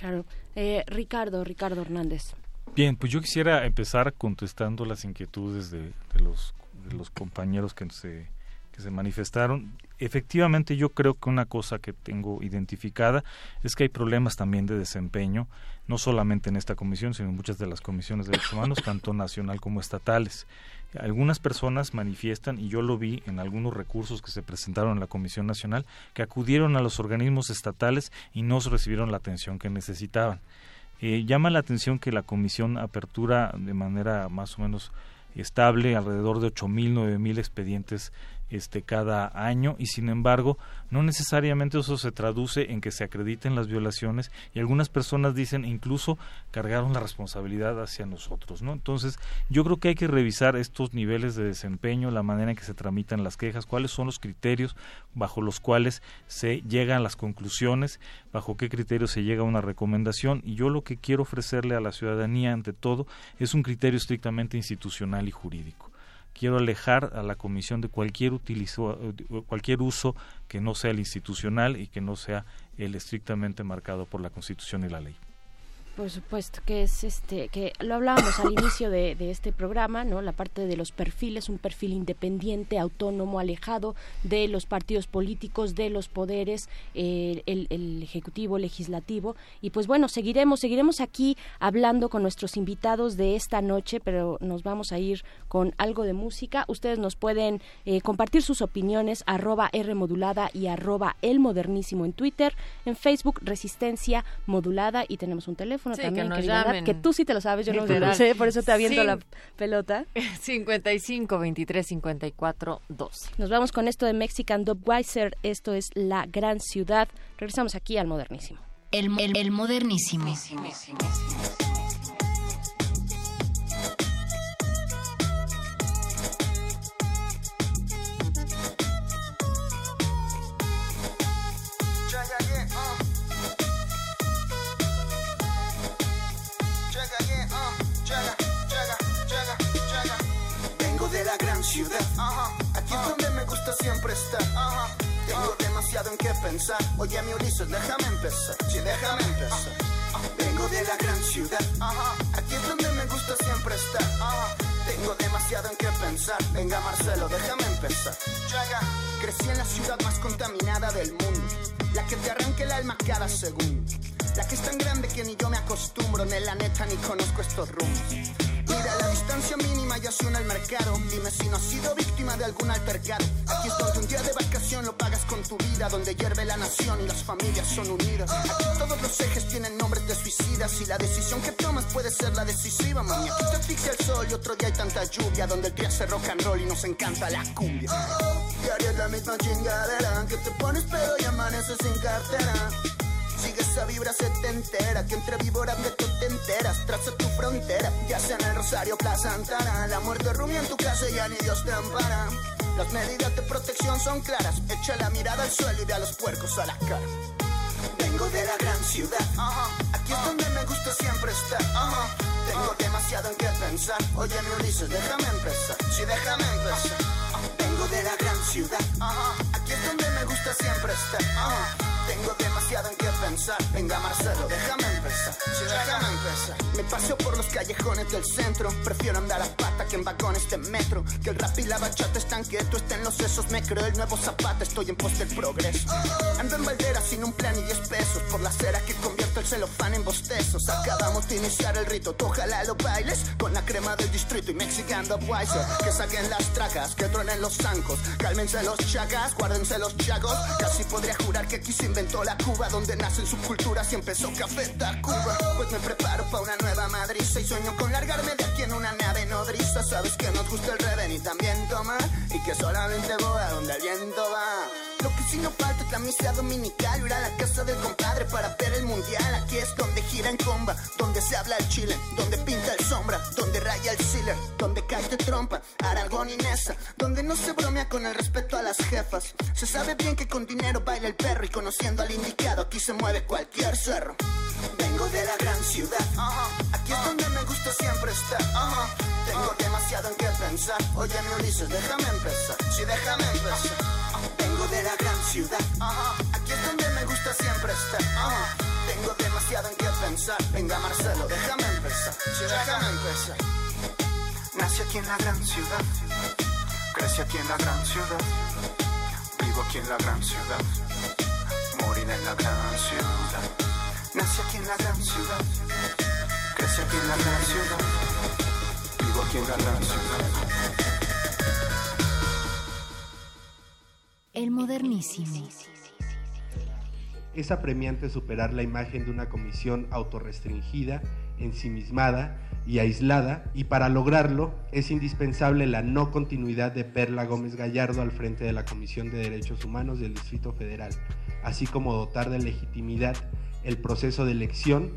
[SPEAKER 20] Claro. Eh, Ricardo, Ricardo Hernández.
[SPEAKER 25] Bien, pues yo quisiera empezar contestando las inquietudes de, de los, de los compañeros que se, que se manifestaron. Efectivamente, yo creo que una cosa que tengo identificada es que hay problemas también de desempeño, no solamente en esta comisión, sino en muchas de las comisiones de derechos humanos, tanto nacional como estatales. Algunas personas manifiestan, y yo lo vi en algunos recursos que se presentaron en la Comisión Nacional, que acudieron a los organismos estatales y no recibieron la atención que necesitaban. Eh, llama la atención que la comisión apertura de manera más o menos estable alrededor de 8.000, 9.000 expedientes este cada año y sin embargo no necesariamente eso se traduce en que se acrediten las violaciones y algunas personas dicen incluso cargaron la responsabilidad hacia nosotros no entonces yo creo que hay que revisar estos niveles de desempeño la manera en que se tramitan las quejas cuáles son los criterios bajo los cuales se llegan las conclusiones bajo qué criterios se llega a una recomendación y yo lo que quiero ofrecerle a la ciudadanía ante todo es un criterio estrictamente institucional y jurídico quiero alejar a la comisión de cualquier utilizo, cualquier uso que no sea el institucional y que no sea el estrictamente marcado por la Constitución y la ley.
[SPEAKER 20] Por supuesto, que es este, que lo hablábamos al inicio de, este programa, ¿no? La parte de los perfiles, un perfil independiente, autónomo, alejado de los partidos políticos, de los poderes, eh, el, el, ejecutivo, legislativo. Y pues bueno, seguiremos, seguiremos aquí hablando con nuestros invitados de esta noche, pero nos vamos a ir con algo de música. Ustedes nos pueden eh, compartir sus opiniones, arroba R y arroba el modernísimo en Twitter, en Facebook, Resistencia Modulada, y tenemos un teléfono
[SPEAKER 2] sí,
[SPEAKER 20] también,
[SPEAKER 2] que, nos
[SPEAKER 20] llamen. que tú sí te lo sabes, yo no lo sé, por eso te aviento sí. la pelota.
[SPEAKER 2] 55 23 54 12.
[SPEAKER 20] Nos vamos con esto de Mexican Dubweiser, esto es La Gran Ciudad. Regresamos aquí al Modernísimo.
[SPEAKER 1] El, el, el Modernísimo.
[SPEAKER 26] Aquí es donde me gusta siempre estar. Tengo demasiado en qué pensar. Oye, mi Ulises, déjame empezar. Sí, déjame empezar. Vengo de la gran ciudad. Aquí es donde me gusta siempre estar. Tengo demasiado en qué pensar. Venga, Marcelo, déjame empezar. Crecí en la ciudad más contaminada del mundo. La que te arranca el alma cada segundo. La que es tan grande que ni yo me acostumbro. Ni la neta ni conozco estos rumbos. Mira, la distancia mínima ya suena al mercado. Dime si no has sido víctima de algún altercado. Aquí es donde un día de vacación lo pagas con tu vida, donde hierve la nación y las familias son unidas. Aquí todos los ejes tienen nombres de suicidas y la decisión que tomas puede ser la decisiva, mami. Aquí te asfixia el sol y otro día hay tanta lluvia, donde el día hace rock and roll y nos encanta la cumbia. Diario es la misma chingadera que te pones pero y amaneces sin cartera. Sigue esa vibra setentera que entre víboras de tú te enteras. Traza tu frontera, ya sea en el Rosario, Plaza Antara. La muerte rumia en tu casa y ya ni Dios te ampara. Las medidas de protección son claras. Echa la mirada al suelo y ve a los puercos a la cara. Vengo de la gran ciudad. Aquí es donde me gusta siempre estar. Tengo demasiado en qué pensar. Oye, mi Ulises, déjame empezar. Sí, déjame empezar. Vengo de la gran ciudad. Aquí es donde me gusta siempre estar. Tengo demasiado en qué pensar. Venga, Marcelo, déjame empezar. Sí, déjame empezar. Me paseo por los callejones del centro. Prefiero andar a pata que en vagones de metro. Que el rap y la bachata están quietos, estén los sesos. Me creo el nuevo zapata, estoy en pos del progreso. Ando en Valdera sin un plan y 10 pesos. Por la cera que convierto el celofán en bostezos. Acabamos de iniciar el rito. Tú ojalá lo bailes con la crema del distrito y Mexican Wiser. Que saquen las tracas, que truenen los zancos. Cálmense los chagas, guárdense los chagos. Casi podría jurar que se inventó la Cuba donde nacen subculturas y empezó Café Tacuba. Pues me preparo para una nueva madriza y sueño con largarme de aquí en una nave nodriza. Sabes que nos gusta el reven y también tomar y que solamente voy a donde el viento va. Lo que sí no falta es la misa dominical, ir a la casa del compadre para ver el mundial. Aquí es donde gira en comba, donde se habla el chile, donde pinta el sombra, donde raya el sealer, donde cae de trompa, Aragón y Nesa, donde no se bromea con el respeto a las jefas. Se sabe bien que con dinero baila el perro y conociendo al indicado aquí se mueve cualquier cerro. Vengo de la gran ciudad, aquí es donde me gusta siempre estar. Tengo demasiado en qué pensar. Oye, mi Ulises, déjame empezar. Sí, déjame empezar. De la gran ciudad, aquí es donde me gusta siempre estar. Tengo demasiado en qué pensar. Venga, Marcelo, déjame empezar. Déjame aquí en la gran ciudad, crecí aquí en la gran ciudad, vivo aquí en la gran ciudad, morir en la gran ciudad. Nací aquí en la gran ciudad, crecí aquí en la gran ciudad, vivo aquí en la gran ciudad.
[SPEAKER 1] El modernísimo.
[SPEAKER 27] Es apremiante superar la imagen de una comisión autorrestringida, ensimismada y aislada, y para lograrlo es indispensable la no continuidad de Perla Gómez Gallardo al frente de la Comisión de Derechos Humanos del Distrito Federal, así como dotar de legitimidad el proceso de elección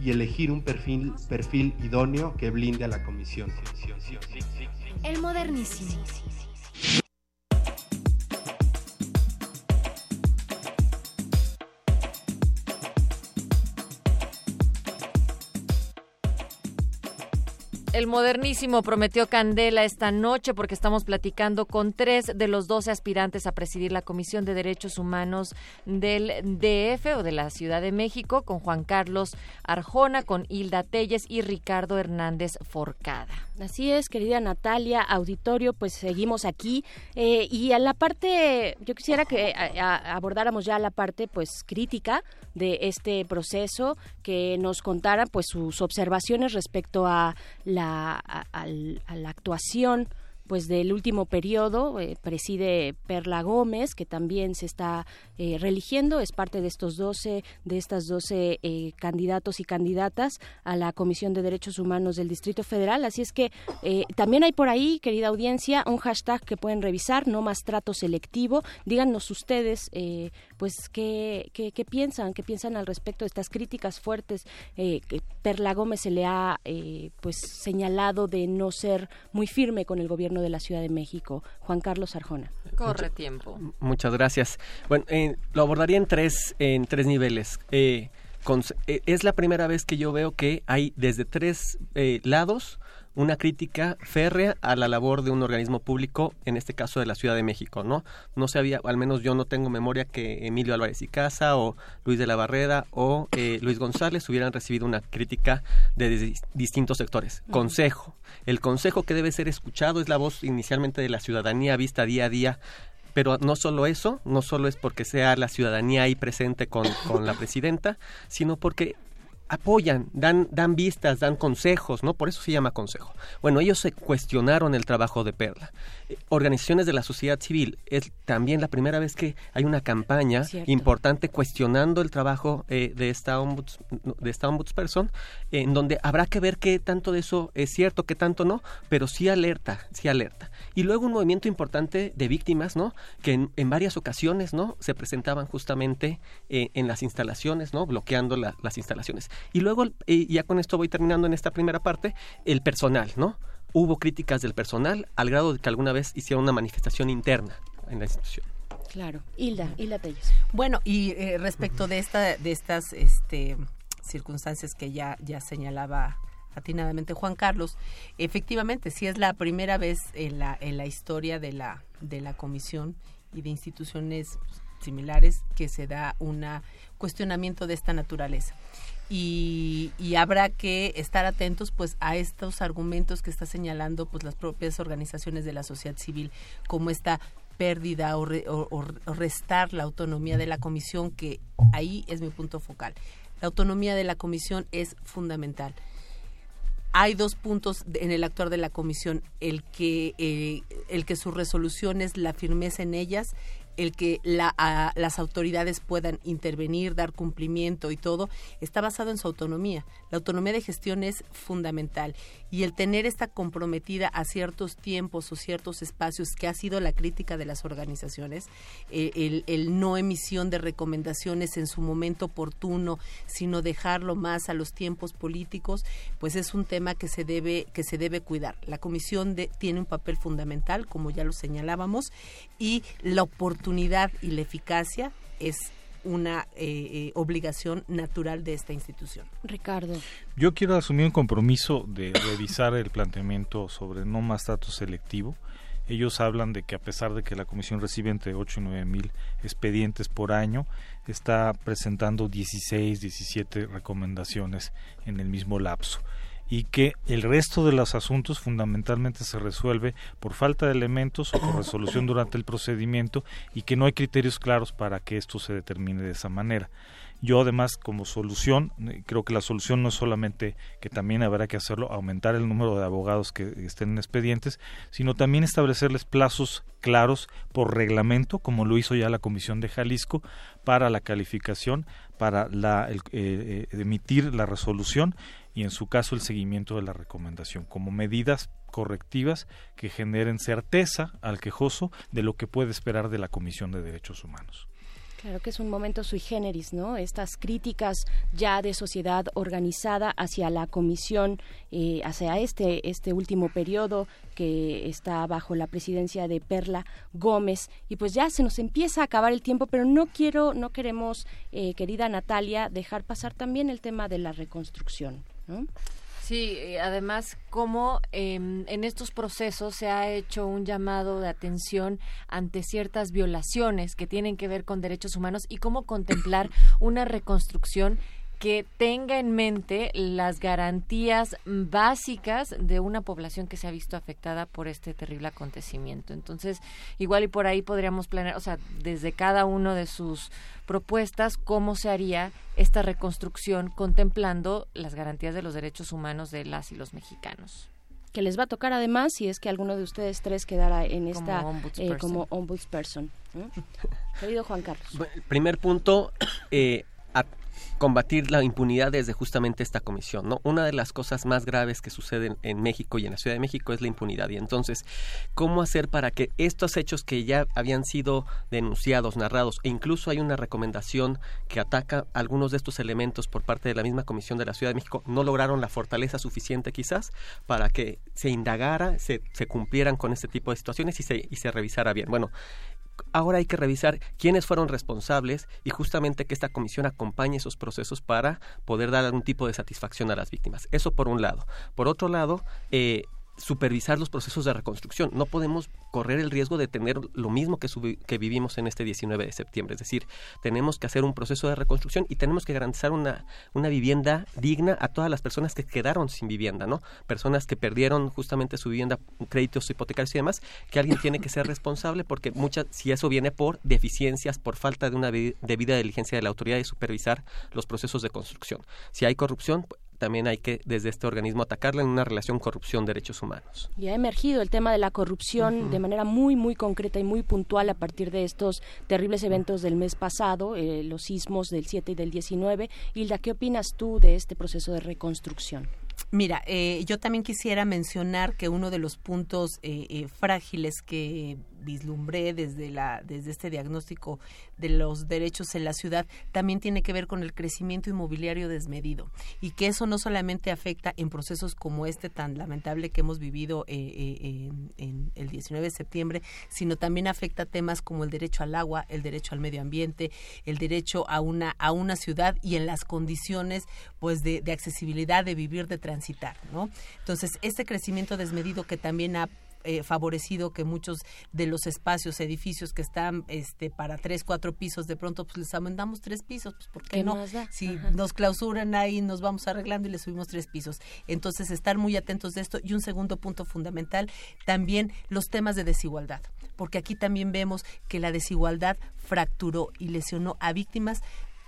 [SPEAKER 27] y elegir un perfil, perfil idóneo que blinde a la comisión.
[SPEAKER 1] El modernísimo.
[SPEAKER 2] El modernísimo prometió candela esta noche porque estamos platicando con tres de los doce aspirantes a presidir la Comisión de Derechos Humanos del DF o de la Ciudad de México, con Juan Carlos Arjona, con Hilda Telles y Ricardo Hernández Forcada.
[SPEAKER 20] Así es, querida Natalia, auditorio, pues seguimos aquí eh, y a la parte, yo quisiera que a- abordáramos ya la parte pues crítica de este proceso, que nos contaran pues sus observaciones respecto a la actuación pues del último periodo eh, preside Perla Gómez que también se está eh, es parte de estos 12 de estas 12 eh, candidatos y candidatas a la Comisión de Derechos Humanos del Distrito Federal. Así es que eh, también hay por ahí querida audiencia un hashtag que pueden revisar no más trato selectivo. Díganos ustedes pues qué, qué, piensan qué piensan al respecto de estas críticas fuertes que Perla Gómez se le ha pues señalado de no ser muy firme con el gobierno de la Ciudad de México Juan Carlos Arjona
[SPEAKER 2] Corre tiempo.
[SPEAKER 18] Muchas gracias. Bueno, eh, lo abordaría en tres, en tres niveles. Eh, con- eh, es la primera vez que yo veo que hay desde tres eh, lados una crítica férrea a la labor de un organismo público, en este caso de la Ciudad de México, ¿no? No se había, al menos yo no tengo memoria que Emilio Álvarez y Casa o Luis de la Barrera o eh, Luis González hubieran recibido una crítica de dis- distintos sectores. Consejo. El consejo que debe ser escuchado es la voz inicialmente de la ciudadanía vista día a día pero no solo eso, no solo es porque sea la ciudadanía ahí presente con, con la presidenta, sino porque apoyan, dan, dan vistas, dan consejos, ¿no? Por eso se llama consejo. Bueno, ellos se cuestionaron el trabajo de Perla. Organizaciones de la sociedad civil, es también la primera vez que hay una campaña
[SPEAKER 28] Cierto.
[SPEAKER 18] importante cuestionando el trabajo eh, de esta ombuds, de esta ombudsperson, en donde habrá que ver qué tanto de eso es cierto, qué tanto no, pero sí alerta, sí alerta. Y luego un movimiento importante de víctimas, ¿no? Que en, en varias ocasiones, ¿no? Se presentaban justamente eh, en las instalaciones, ¿no? Bloqueando la- las instalaciones. Y luego, ya con esto voy terminando en esta primera parte, el personal, ¿no? Hubo críticas del personal al grado de que alguna vez hicieron una manifestación interna en la institución.
[SPEAKER 20] claro Hilda Hilda Telles
[SPEAKER 24] Bueno, y eh, respecto de esta de estas este circunstancias que ya ya señalaba atinadamente Juan Carlos, efectivamente sí es la primera vez en la en la historia de la de la comisión y de instituciones similares que se da un cuestionamiento de esta naturaleza. Y, y habrá que estar atentos pues a estos argumentos que está señalando pues las propias organizaciones de la sociedad civil como esta pérdida o, re- o- restar la autonomía de la comisión que ahí es mi punto focal. La autonomía de la comisión es fundamental. Hay dos puntos en el actuar de la comisión. El que eh, el que sus resoluciones la firmeza en ellas el que la, a- las autoridades puedan intervenir, dar cumplimiento y todo, está basado en su autonomía. La autonomía de gestión es fundamental y el tener esta comprometida a ciertos tiempos o ciertos espacios, que ha sido la crítica de las organizaciones, eh, el, el no emisión de recomendaciones en su momento oportuno, sino dejarlo más a los tiempos políticos, pues es un tema que se debe que se debe cuidar. La comisión de- tiene un papel fundamental, como ya lo señalábamos, y la oportunidad y la eficacia es una eh, eh, obligación natural de esta institución.
[SPEAKER 20] Ricardo.
[SPEAKER 25] Yo quiero asumir un compromiso de revisar el planteamiento sobre no más trato selectivo. Ellos hablan de que a pesar de que la comisión recibe entre 8 y 9 mil expedientes por año, está presentando 16, 17 recomendaciones en el mismo lapso y que el resto de los asuntos fundamentalmente se resuelve por falta de elementos o por resolución durante el procedimiento y que no hay criterios claros para que esto se determine de esa manera. Yo además como solución, eh, creo que la solución no es solamente que también habrá que hacerlo, aumentar el número de abogados que estén en expedientes, sino también establecerles plazos claros por reglamento, como lo hizo ya la Comisión de Jalisco, para la calificación, para la, eh, eh, emitir la resolución y en su caso el seguimiento de la recomendación, como medidas correctivas que generen certeza al quejoso de lo que puede esperar de la Comisión de Derechos Humanos.
[SPEAKER 20] Claro que es un momento sui generis, ¿no? Estas críticas ya de sociedad organizada hacia la comisión, eh, hacia este, este último periodo que está bajo la presidencia de Perla Gómez. Y pues ya se nos empieza a acabar el tiempo, pero no quiero, no queremos, eh, querida Natalia, dejar pasar también el tema de la reconstrucción,
[SPEAKER 2] Sí, además, cómo em, en estos procesos se ha hecho un llamado de atención ante ciertas violaciones que tienen que ver con derechos humanos y cómo contemplar una reconstrucción que tenga en mente las garantías básicas de una población que se ha visto afectada por este terrible acontecimiento. Entonces, igual y por ahí podríamos planear, o sea, desde cada uno de sus propuestas, cómo se haría esta reconstrucción contemplando las garantías de los derechos humanos de las y los mexicanos
[SPEAKER 20] que les va a tocar además si es que alguno de ustedes tres quedara en esta
[SPEAKER 2] ombudsperson.
[SPEAKER 20] eh, como ombudsperson. Querido Juan Carlos.
[SPEAKER 18] Bueno, el primer punto, eh, combatir la impunidad desde justamente esta comisión, ¿no? Una de las cosas más graves que suceden en México y en la Ciudad de México es la impunidad. Y entonces, ¿cómo hacer para que estos hechos que ya habían sido denunciados, narrados, e incluso hay una recomendación que ataca algunos de estos elementos por parte de la misma comisión de la Ciudad de México, no lograron la fortaleza suficiente quizás para que se indagara, se, se cumplieran con este tipo de situaciones y se, y se revisara bien? Bueno, ahora hay que revisar quiénes fueron responsables y justamente que esta comisión acompañe esos procesos para poder dar algún tipo de satisfacción a las víctimas. Eso por un lado. Por otro lado, eh, supervisar los procesos de reconstrucción. No podemos correr el riesgo de tener lo mismo que, que, vivimos en este 19 de septiembre. Es decir, tenemos que hacer un proceso de reconstrucción y tenemos que garantizar una, una vivienda digna a todas las personas que quedaron sin vivienda, ¿no? Personas que perdieron justamente su vivienda, créditos hipotecarios y demás, que alguien tiene que ser responsable porque muchas, si eso viene por deficiencias, por falta de una debida diligencia de la autoridad de supervisar los procesos de construcción. Si hay corrupción, también hay que desde este organismo atacarla en una relación corrupción-derechos humanos.
[SPEAKER 20] Y ha emergido el tema de la corrupción uh -huh. de manera muy, muy concreta y muy puntual a partir de estos terribles eventos del mes pasado, eh, los sismos del 7 y del 19. Hilda, ¿qué opinas tú de este proceso de reconstrucción?
[SPEAKER 24] Mira, eh, yo también quisiera mencionar que uno de los puntos eh, eh, frágiles que vislumbré desde la desde este diagnóstico de los derechos en la ciudad también tiene que ver con el crecimiento inmobiliario desmedido y que eso no solamente afecta en procesos como este tan lamentable que hemos vivido en, en, el 19 de septiembre, sino también afecta temas como el derecho al agua, el derecho al medio ambiente, el derecho a una a una ciudad y en las condiciones pues de, de accesibilidad de vivir de transitar, ¿no? Entonces, este crecimiento desmedido que también ha eh, favorecido que muchos de los espacios, edificios que están este, para tres, cuatro pisos, de pronto pues les aumentamos tres pisos, pues ¿por qué,
[SPEAKER 20] ¿Qué
[SPEAKER 24] no? Si Ajá. nos clausuran ahí, nos vamos arreglando y les subimos tres pisos. Entonces, estar muy atentos de esto. Y un segundo punto fundamental, también los temas de desigualdad, porque aquí también vemos que la desigualdad fracturó y lesionó a víctimas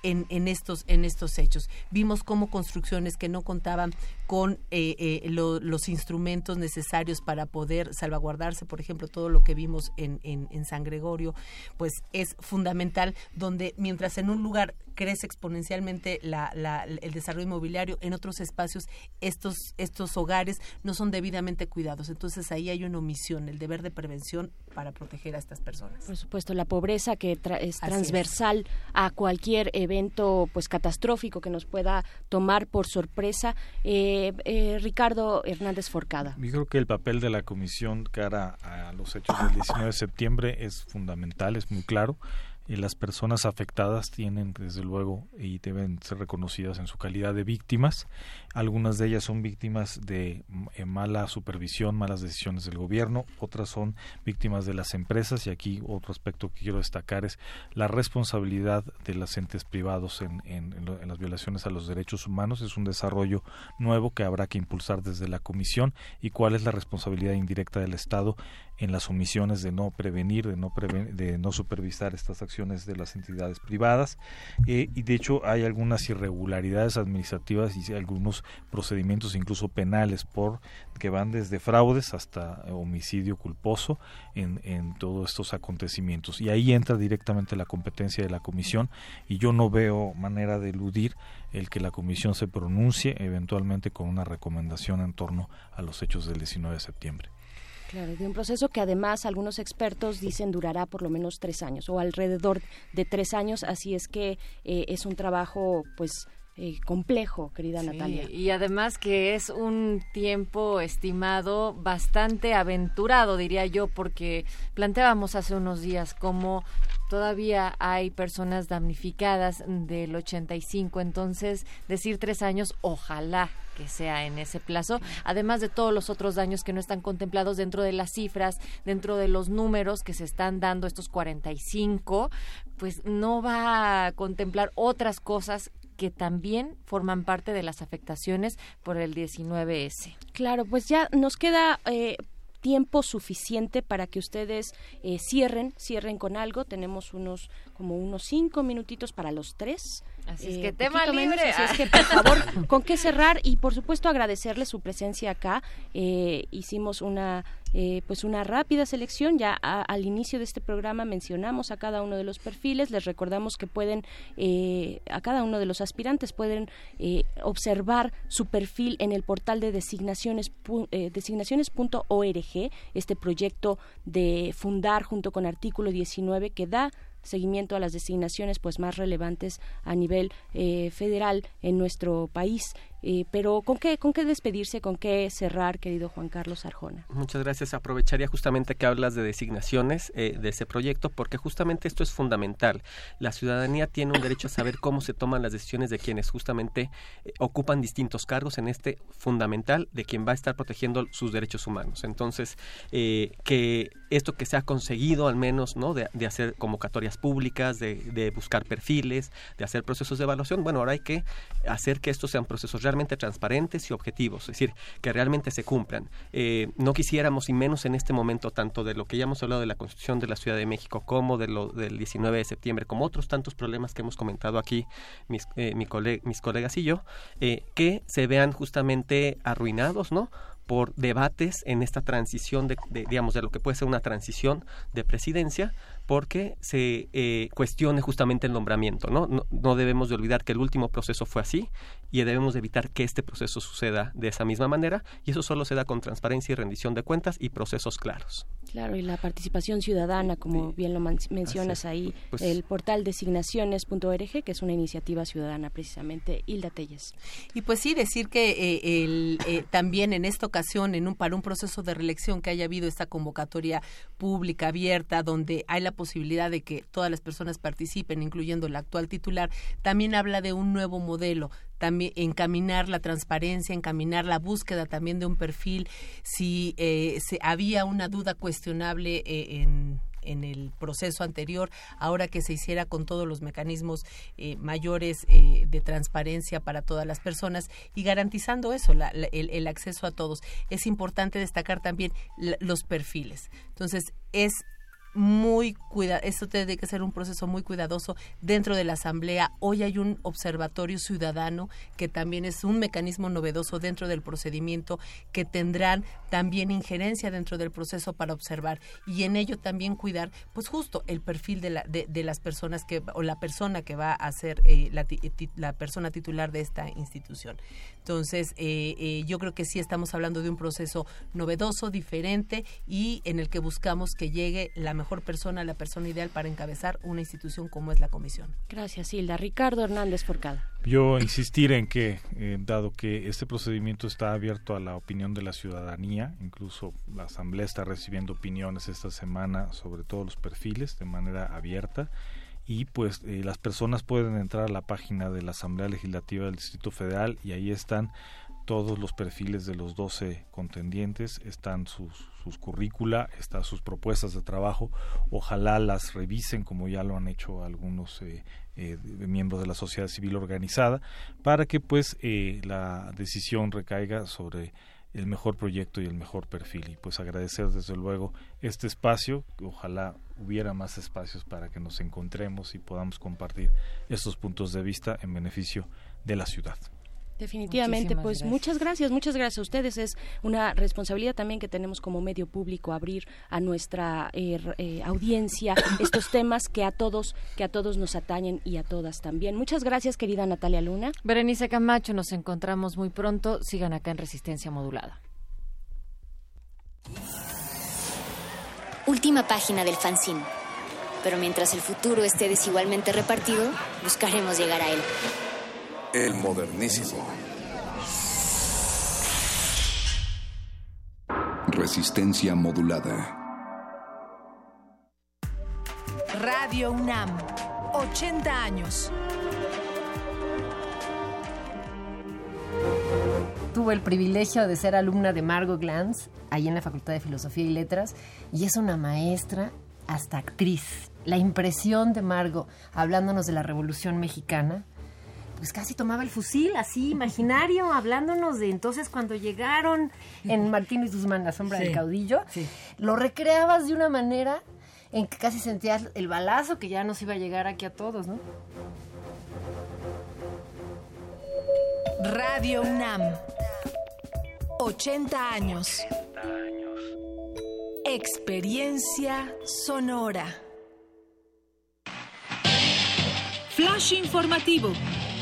[SPEAKER 24] en, en, estos, en estos hechos. Vimos cómo construcciones que no contaban con eh, eh, lo, los instrumentos necesarios para poder salvaguardarse, por ejemplo, todo lo que vimos en, en, en, San Gregorio, pues es fundamental, donde mientras en un lugar crece exponencialmente la, la, el desarrollo inmobiliario, en otros espacios estos, estos hogares no son debidamente cuidados. Entonces ahí hay una omisión, el deber de prevención para proteger a estas personas.
[SPEAKER 20] Por supuesto, la pobreza que tra es transversal es. a cualquier evento pues catastrófico que nos pueda tomar por sorpresa. Eh, eh, Ricardo Hernández Forcada.
[SPEAKER 25] Yo creo que el papel de la comisión cara a los hechos del 19 de septiembre es fundamental, es muy claro las personas afectadas tienen desde luego y deben ser reconocidas en su calidad de víctimas. Algunas de ellas son víctimas de eh, mala supervisión, malas decisiones del gobierno, otras son víctimas de las empresas y aquí otro aspecto que quiero destacar es la responsabilidad de los entes privados en, en las violaciones a los derechos humanos. Es un desarrollo nuevo que habrá que impulsar desde la comisión y cuál es la responsabilidad indirecta del Estado en las omisiones de no prevenir, de no, de no supervisar estas acciones de las entidades privadas. Eh, y de hecho hay algunas irregularidades administrativas y algunos procedimientos incluso penales por que van desde fraudes hasta homicidio culposo en todos estos acontecimientos. Y ahí entra directamente la competencia de la comisión y yo no veo manera de eludir el que la comisión se pronuncie eventualmente con una recomendación en torno a los hechos del 19 de septiembre.
[SPEAKER 20] Claro, de un proceso que además algunos expertos dicen durará por lo menos tres años o alrededor de tres años, así es que eh, es un trabajo pues eh, complejo, querida
[SPEAKER 2] sí,
[SPEAKER 20] Natalia.
[SPEAKER 2] Y además que es un tiempo estimado bastante aventurado, diría yo, porque planteábamos hace unos días cómo todavía hay personas damnificadas del 85, entonces decir tres años, ojalá que sea en ese plazo, además de todos los otros daños que no están contemplados dentro de las cifras, dentro de los números que se están dando estos 45, pues no va a contemplar otras cosas que también forman parte de las afectaciones por el 19S.
[SPEAKER 20] Claro, pues ya nos queda eh, tiempo suficiente para que ustedes eh, cierren, cierren con algo. Tenemos unos como unos cinco minutitos para los tres.
[SPEAKER 2] Así es
[SPEAKER 20] Eh,
[SPEAKER 2] que tema
[SPEAKER 20] menos,
[SPEAKER 2] libre.
[SPEAKER 20] así es que, por favor, con qué cerrar y, por supuesto, agradecerle su presencia acá. Eh, hicimos una, eh, pues una rápida selección. Ya a- al inicio de este programa mencionamos a cada uno de los perfiles. Les recordamos que pueden, eh, a cada uno de los aspirantes pueden eh, observar su perfil en el portal de designaciones, pu- eh, designaciones.org, este proyecto de fundar junto con artículo 19 que da seguimiento a las designaciones pues más relevantes a nivel eh, federal en nuestro país Eh, pero con qué con qué despedirse con qué cerrar querido Juan Carlos Arjona
[SPEAKER 18] Muchas gracias. Aprovecharía justamente que hablas de designaciones eh, de ese proyecto, porque justamente esto es fundamental. La ciudadanía tiene un derecho a saber cómo se toman las decisiones de quienes justamente eh, ocupan distintos cargos en este fundamental de quien va a estar protegiendo sus derechos humanos. Entonces, eh, que esto que se ha conseguido al menos, ¿no? De, de hacer convocatorias públicas, de, de buscar perfiles, de hacer procesos de evaluación, bueno, ahora hay que hacer que estos sean procesos realmente transparentes y objetivos, es decir, que realmente se cumplan. Eh, no quisiéramos, y menos en este momento, tanto de lo que ya hemos hablado de la Constitución de la Ciudad de México, como de lo del 19 de septiembre, como otros tantos problemas que hemos comentado aquí mis, eh, mis colegas y yo, eh, que se vean justamente arruinados, ¿no? Por debates en esta transición de, digamos de lo que puede ser una transición de presidencia porque se eh, cuestione justamente el nombramiento ¿no? ¿no? no debemos de olvidar que el último proceso fue así y debemos de evitar que este proceso suceda de esa misma manera y eso solo se da con transparencia y rendición de cuentas y procesos claros
[SPEAKER 20] claro y la participación ciudadana como bien lo mencionas ahí
[SPEAKER 18] Pues-
[SPEAKER 20] el portal designaciones.org que es una iniciativa ciudadana precisamente Hilda Telles.
[SPEAKER 24] Y pues sí, decir que eh, el, eh, también en esta ocasión, en un, para un proceso de reelección, que haya habido esta convocatoria pública, abierta, donde hay la posibilidad de que todas las personas participen, incluyendo el actual titular, también habla de un nuevo modelo, también encaminar la transparencia, encaminar la búsqueda también de un perfil. Si eh, se, había una duda cuestionable eh, en en el proceso anterior, ahora que se hiciera con todos los mecanismos eh, mayores eh, de transparencia para todas las personas y garantizando eso, la- la- el, el acceso a todos. Es importante destacar también la- los perfiles. Entonces, es muy cuida esto tiene que ser un proceso muy cuidadoso dentro de la asamblea. Hoy hay un observatorio ciudadano que también es un mecanismo novedoso dentro del procedimiento que tendrán también injerencia dentro del proceso para observar y en ello también cuidar pues justo el perfil de, la, de, de las personas que o la persona que va a ser eh, la, la persona titular de esta institución. Entonces eh, eh, yo creo que sí estamos hablando de un proceso novedoso diferente y en el que buscamos que llegue la mejor persona la persona ideal para encabezar una institución como es la comisión.
[SPEAKER 20] Gracias Hilda. Ricardo Hernández Forcada.
[SPEAKER 25] Yo insistir en que, eh, dado que este procedimiento está abierto a la opinión de la ciudadanía, incluso la Asamblea está recibiendo opiniones esta semana sobre todos los perfiles de manera abierta y pues eh, las personas pueden entrar a la página de la Asamblea Legislativa del Distrito Federal y ahí están todos los perfiles de los 12 contendientes, están sus, sus currícula, están sus propuestas de trabajo, ojalá las revisen como ya lo han hecho algunos eh, eh, miembros de la sociedad civil organizada, para que pues eh, la decisión recaiga sobre el mejor proyecto y el mejor perfil. Y pues agradecer desde luego este espacio, ojalá hubiera más espacios para que nos encontremos y podamos compartir estos puntos de vista en beneficio de la ciudad.
[SPEAKER 20] Definitivamente,
[SPEAKER 2] Muchísimas
[SPEAKER 20] pues
[SPEAKER 2] gracias.
[SPEAKER 20] muchas gracias, muchas gracias a ustedes. Es una responsabilidad también que tenemos como medio público abrir a nuestra eh, eh, audiencia estos temas que a todos, que a todos nos atañen y a todas también. Muchas gracias, querida Natalia Luna.
[SPEAKER 2] Berenice Camacho, nos encontramos muy pronto. Sigan acá en Resistencia Modulada.
[SPEAKER 1] Última página del fanzine. Pero mientras el futuro esté desigualmente repartido, buscaremos llegar a él.
[SPEAKER 5] El modernísimo. Resistencia modulada.
[SPEAKER 14] Radio UNAM, 80 años.
[SPEAKER 28] tuve el privilegio de ser alumna de Margot Glantz, ahí en la Facultad de Filosofía y Letras, y es una maestra hasta actriz. La impresión de Margot hablándonos de la Revolución Mexicana, pues casi tomaba el fusil, así, imaginario, hablándonos de entonces cuando llegaron en Martín y Guzmán, la sombra
[SPEAKER 29] Sí,
[SPEAKER 28] del caudillo, lo recreabas de una manera en que casi sentías el balazo que ya nos iba a llegar aquí a todos, ¿no?
[SPEAKER 14] Radio UNAM. 80 años. Experiencia sonora.
[SPEAKER 30] Flash informativo,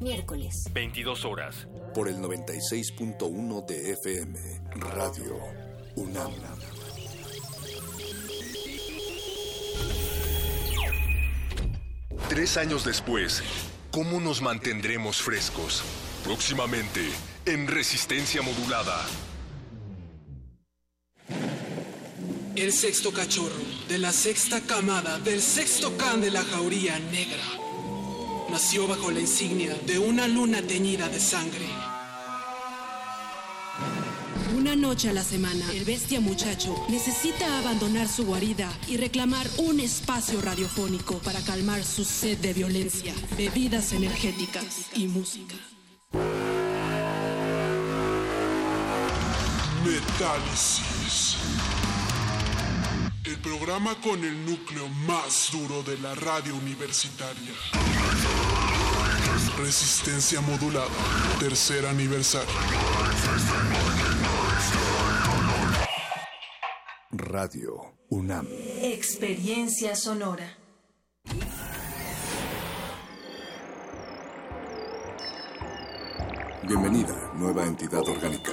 [SPEAKER 1] Miércoles.
[SPEAKER 31] 22 horas.
[SPEAKER 5] Por el 96.1 de FM. Radio UNAM.
[SPEAKER 32] Tres años después, ¿cómo nos mantendremos frescos? Próximamente, en Resistencia Modulada.
[SPEAKER 33] El sexto cachorro de la sexta camada del sexto can de la jauría negra nació bajo la insignia de una luna teñida de sangre.
[SPEAKER 34] Una noche a la semana, el bestia muchacho necesita abandonar su guarida y reclamar un espacio radiofónico para calmar su sed de violencia, bebidas energéticas y música.
[SPEAKER 35] Metálisis. El programa con el núcleo más duro de la radio universitaria. Resistencia modulada. Tercer aniversario.
[SPEAKER 5] Radio UNAM.
[SPEAKER 14] Experiencia sonora.
[SPEAKER 5] Bienvenida, nueva entidad orgánica.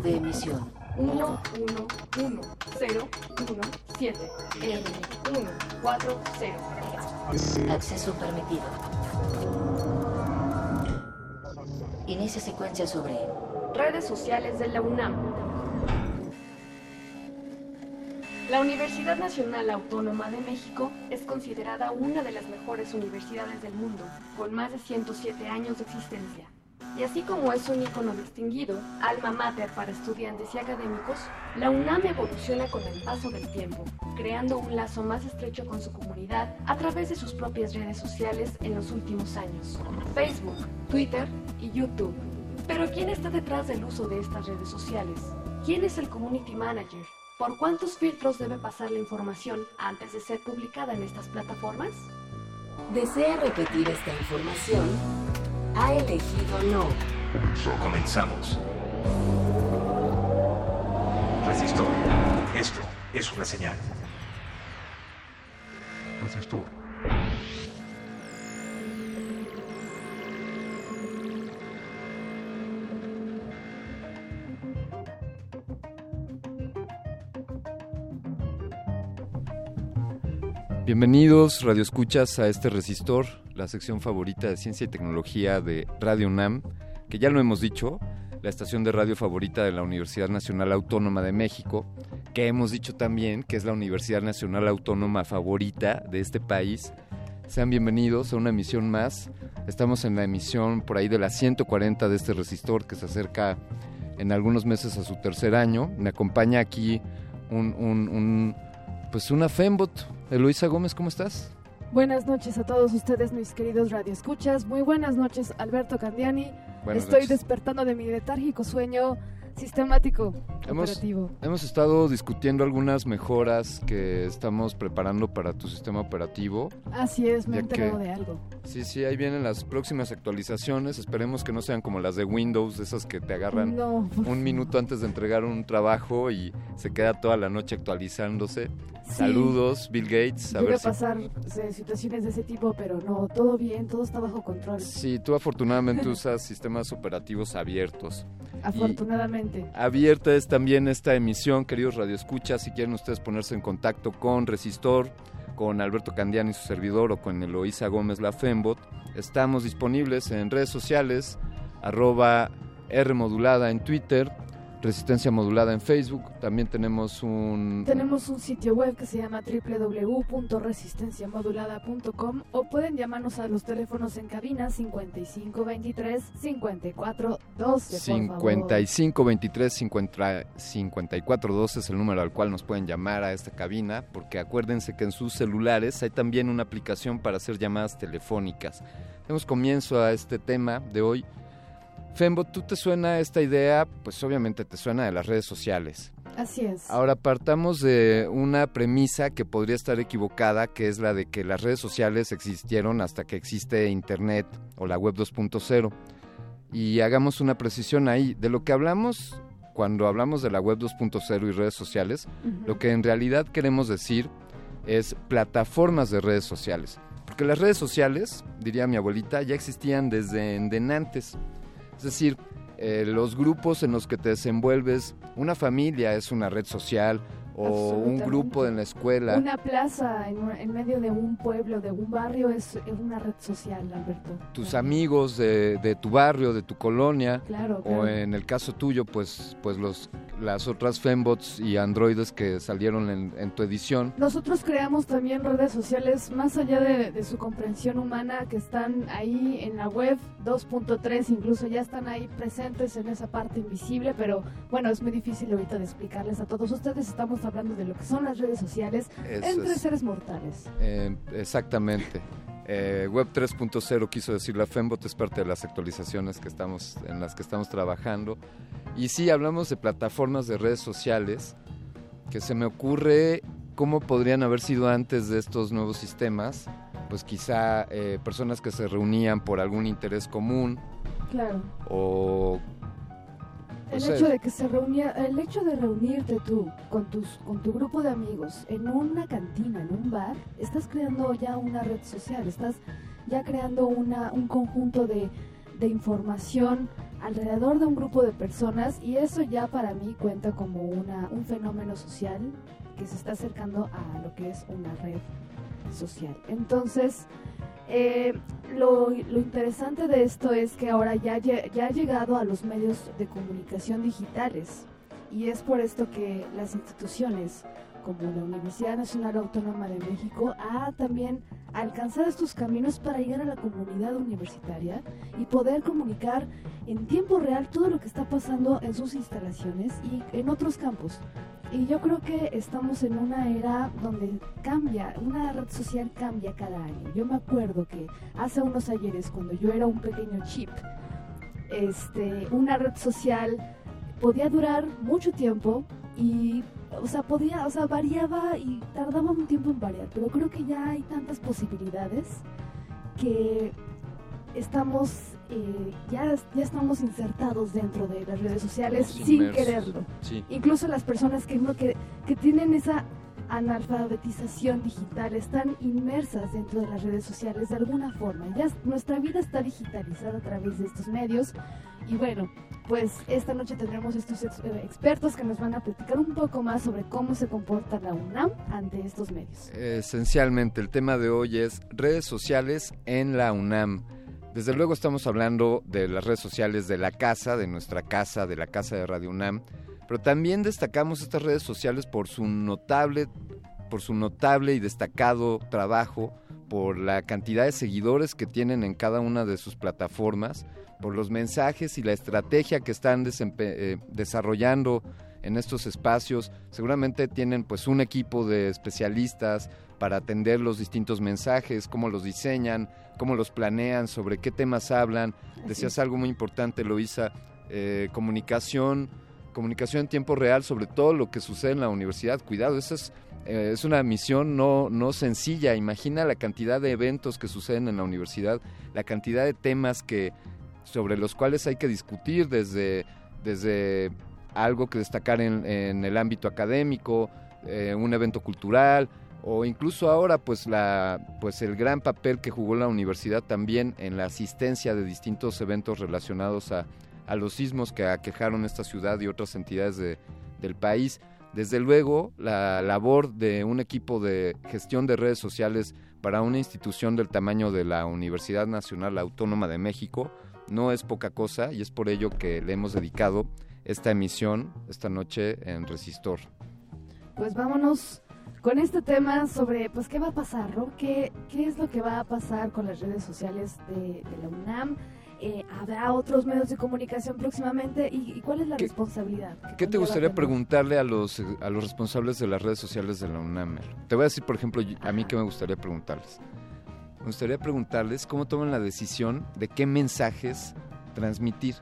[SPEAKER 36] Código de emisión.
[SPEAKER 37] 1, 1, 1, 0, 1, 7, N, 1, 4, 0.
[SPEAKER 36] Acceso permitido. Inicia secuencia sobre
[SPEAKER 37] redes sociales de la UNAM. La Universidad Nacional Autónoma de México es considerada una de las mejores universidades del mundo, con más de 107 años de existencia. Y así como es un icono distinguido, alma mater para estudiantes y académicos, la UNAM evoluciona con el paso del tiempo, creando un lazo más estrecho con su comunidad a través de sus propias redes sociales en los últimos años, Facebook, Twitter y YouTube. Pero ¿quién está detrás del uso de estas redes sociales? ¿Quién es el Community Manager? ¿Por cuántos filtros debe pasar la información antes de ser publicada en estas plataformas?
[SPEAKER 36] ¿Desea repetir esta información? Ha elegido no.
[SPEAKER 38] Comenzamos. Resistor. Esto es una señal. Resistor.
[SPEAKER 39] Bienvenidos, Radio Escuchas, a este resistor, la sección favorita de ciencia y tecnología de Radio UNAM, que ya lo hemos dicho, la estación de radio favorita de la Universidad Nacional Autónoma de México, que hemos dicho también que es la Universidad Nacional Autónoma favorita de este país. Sean bienvenidos a una emisión más. Estamos en la emisión por ahí de las 140 de este resistor que se acerca en algunos meses a su tercer año. Me acompaña aquí un, un, un pues una Fembot. Eloisa Gómez, ¿cómo estás?
[SPEAKER 40] Buenas noches a todos ustedes, mis queridos radioescuchas. Muy buenas noches, Alberto Candiani.
[SPEAKER 39] Buenas
[SPEAKER 40] Estoy
[SPEAKER 39] noches.
[SPEAKER 40] despertando de mi letárgico sueño sistemático
[SPEAKER 39] Hemos,
[SPEAKER 40] operativo.
[SPEAKER 39] hemos estado discutiendo algunas mejoras que estamos preparando para tu sistema operativo.
[SPEAKER 40] Así es, me he
[SPEAKER 39] Ya que-
[SPEAKER 40] enterado de algo.
[SPEAKER 39] Sí, sí, ahí vienen las próximas actualizaciones. Esperemos que no sean como las de Windows, esas que te agarran
[SPEAKER 40] No,
[SPEAKER 39] un minuto antes de entregar un trabajo y se queda toda la noche actualizándose.
[SPEAKER 40] Sí.
[SPEAKER 39] Saludos, Bill Gates. A
[SPEAKER 40] Llega
[SPEAKER 39] ver
[SPEAKER 40] a
[SPEAKER 39] si
[SPEAKER 40] pasar eh, situaciones de ese tipo, pero no, todo bien, todo está bajo control.
[SPEAKER 39] Sí, tú afortunadamente usas sistemas operativos abiertos.
[SPEAKER 40] Afortunadamente.
[SPEAKER 39] Abierta es también esta emisión, queridos radioescuchas, si quieren ustedes ponerse en contacto con Resistor, con Alberto Candiani, su servidor, o con Eloísa Gómez La Fembot, estamos disponibles en redes sociales, arroba R modulada en Twitter, Resistencia Modulada en Facebook, también tenemos un...
[SPEAKER 40] Tenemos un sitio web que se llama www.resistenciamodulada.com o pueden llamarnos a los teléfonos en cabina 5523 54 12.
[SPEAKER 39] 55 23 50 54 12 es el número al cual nos pueden llamar a esta cabina, porque acuérdense que en sus celulares hay también una aplicación para hacer llamadas telefónicas. Demos comienzo a este tema de hoy. Fembo, ¿tú te suena esta idea? Pues obviamente te suena de las redes sociales.
[SPEAKER 40] Así es.
[SPEAKER 39] Ahora partamos de una premisa que podría estar equivocada, que es la de que las redes sociales existieron hasta que existe Internet o la web 2.0. Y hagamos una precisión ahí. De lo que hablamos cuando hablamos de la web 2.0 y redes sociales, lo que en realidad queremos decir es plataformas de redes sociales. Porque las redes sociales, diría mi abuelita, ya existían desde en antes. Es decir, eh, los grupos en los que te desenvuelves, una familia es una red social o un grupo en la escuela.
[SPEAKER 40] Una plaza en, en medio de un pueblo, de un barrio, es, es una red social, Alberto.
[SPEAKER 39] tus amigos de, de tu barrio, de tu colonia,
[SPEAKER 40] Claro,
[SPEAKER 39] o
[SPEAKER 40] claro.
[SPEAKER 39] en el caso tuyo, pues, pues los, las otras fembots y androides que salieron en, en tu edición.
[SPEAKER 40] Nosotros creamos también redes sociales más allá de, de su comprensión humana que están ahí en la web 2.3, incluso ya están ahí presentes en esa parte invisible, pero bueno, es muy difícil ahorita de explicarles a todos ustedes. Estamos hablando de lo que son las redes sociales
[SPEAKER 39] Eso
[SPEAKER 40] entre
[SPEAKER 39] es.
[SPEAKER 40] seres mortales.
[SPEAKER 39] Eh, exactamente. Eh, Web 3.0 quiso decir la Fembot es parte de las actualizaciones que estamos en las que estamos trabajando. Y sí, hablamos de plataformas de redes sociales que se me ocurre cómo podrían haber sido antes de estos nuevos sistemas. Pues quizá eh, personas que se reunían por algún interés común
[SPEAKER 40] Claro.
[SPEAKER 39] o
[SPEAKER 40] El
[SPEAKER 39] sé,
[SPEAKER 40] hecho de que se reunía, el hecho de reunirte tú con tus, con tu grupo de amigos en una cantina, en un bar, estás creando ya una red social, estás ya creando una, un conjunto de, de información alrededor de un grupo de personas y eso ya para mí cuenta como una, un fenómeno social que se está acercando a lo que es una red social. Entonces, eh, lo, interesante de esto es que ahora ya, ya ha llegado a los medios de comunicación digitales y es por esto que las instituciones como la Universidad Nacional Autónoma de México ha también alcanzado estos caminos para llegar a la comunidad universitaria y poder comunicar en tiempo real todo lo que está pasando en sus instalaciones y en otros campos. Y yo creo que estamos en una era donde cambia, una red social cambia cada año. Yo me acuerdo que hace unos ayeres, cuando yo era un pequeño chip, este, una red social podía durar mucho tiempo y o sea, podía, o sea, variaba y tardaba un tiempo en variar, pero creo que ya hay tantas posibilidades que estamos, eh, ya, ya estamos insertados dentro de las redes sociales sin quererlo. Incluso las personas que, que, que tienen esa analfabetización digital están inmersas dentro de las redes sociales de alguna forma. Ya nuestra vida está digitalizada a través de estos medios y bueno, pues esta noche tendremos estos eh, expertos que nos van a platicar un poco más sobre cómo se comporta la UNAM ante estos medios.
[SPEAKER 39] Esencialmente el tema de hoy es redes sociales en la UNAM. Desde luego estamos hablando de las redes sociales de la casa, de nuestra casa, de la casa de Radio UNAM pero también destacamos estas redes sociales por su notable, por su notable y destacado trabajo, por la cantidad de seguidores que tienen en cada una de sus plataformas, por los mensajes y la estrategia que están eh, desarrollando en estos espacios. Seguramente tienen pues un equipo de especialistas para atender los distintos mensajes, cómo los diseñan, cómo los planean, sobre qué temas hablan. Decías algo muy importante, Loisa, eh, comunicación comunicación en tiempo real sobre todo lo que sucede en la universidad. Cuidado, esa es, eh, es una misión no, no sencilla. Imagina la cantidad de eventos que suceden en la universidad, la cantidad de temas que sobre los cuales hay que discutir desde, desde algo que destacar en, el ámbito académico, eh, un evento cultural, o incluso ahora pues la pues el gran papel que jugó la universidad también en la asistencia de distintos eventos relacionados a a los sismos que aquejaron esta ciudad y otras entidades del país. Desde luego, la labor de un equipo de gestión de redes sociales para una institución del tamaño de la Universidad Nacional Autónoma de México no es poca cosa y es por ello que le hemos dedicado esta emisión esta noche en Resistor.
[SPEAKER 40] Pues vámonos con este tema sobre pues qué va a pasar, ¿no? ¿Qué, qué es lo que va a pasar con las redes sociales de, de la UNAM? Eh, ¿Habrá otros medios de comunicación próximamente? ¿Y, cuál es la responsabilidad?
[SPEAKER 39] ¿Qué te gustaría preguntarle a los, a los responsables de las redes sociales de la UNAM? Te voy a decir, por ejemplo, a mí qué me gustaría preguntarles. Me gustaría preguntarles cómo toman la decisión de qué mensajes transmitir.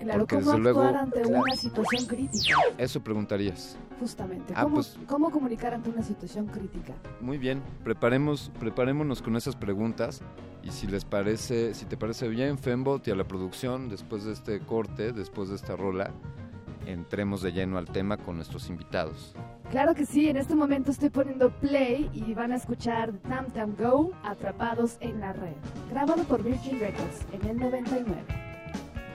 [SPEAKER 40] Claro, ¿cómo actuar ante una situación crítica?
[SPEAKER 39] Eso preguntarías.
[SPEAKER 40] Justamente. Ah, pues ¿Cómo, comunicar ante una situación crítica?
[SPEAKER 39] Muy bien, preparemos, preparémonos con esas preguntas y si les parece, si te parece bien, Fembot y a la producción, después de este corte, después de esta rola, entremos de lleno al tema con nuestros invitados.
[SPEAKER 40] Claro que sí, en este momento estoy poniendo play y van a escuchar Tam Tam Go, Atrapados en la Red, grabado por Virgin Records en el 99.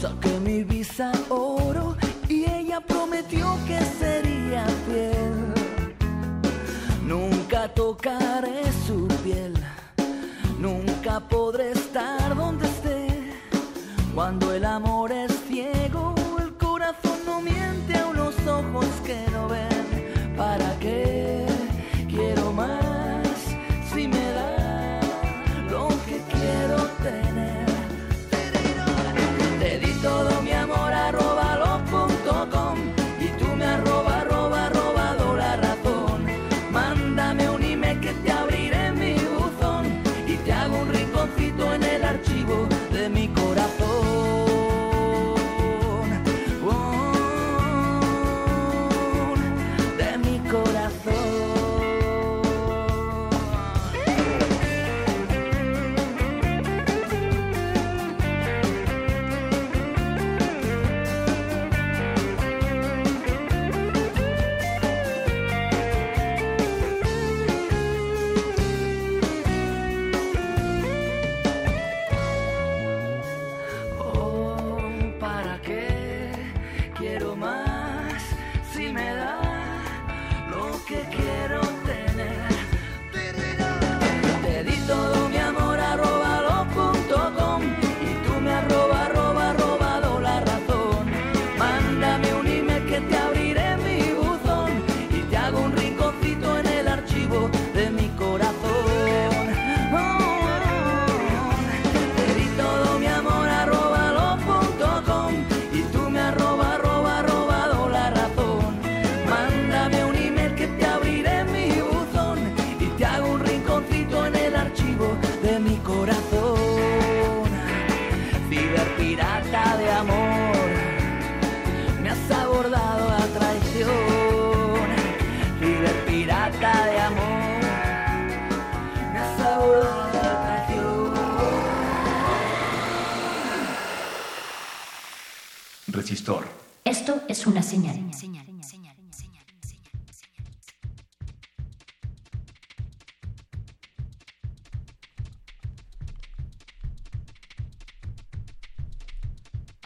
[SPEAKER 41] Saqué mi visa oro y ella prometió que sería fiel. Nunca tocaré su piel, nunca podré estar donde esté. Cuando el amor es ciego, el corazón no miente a unos ojos que no ven. ¿Para qué
[SPEAKER 38] Resistor.
[SPEAKER 36] Esto es una señal.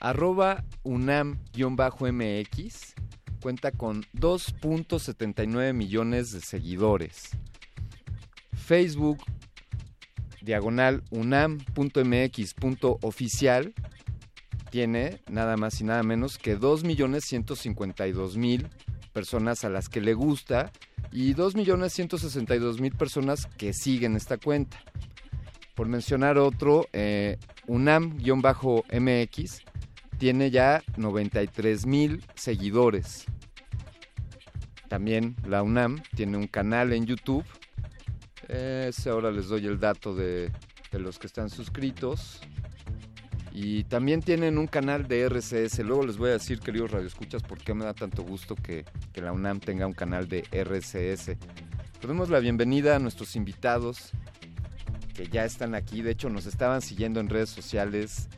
[SPEAKER 39] Arroba UNAM-MX cuenta con 2.79 millones de seguidores. Facebook diagonal unam.mx.oficial tiene nada más y nada menos que 2.152.000 personas a las que le gusta y 2.162.000 personas que siguen esta cuenta. Por mencionar otro, eh, UNAM-MX tiene ya 93.000 seguidores. También la UNAM tiene un canal en YouTube. Ese ahora les doy el dato de los que están suscritos. Y también tienen un canal de RCS. Luego les voy a decir, queridos radioescuchas, por qué me da tanto gusto que, que la UNAM tenga un canal de RCS. Le damos la bienvenida a nuestros invitados que ya están aquí. De hecho, nos estaban siguiendo en redes sociales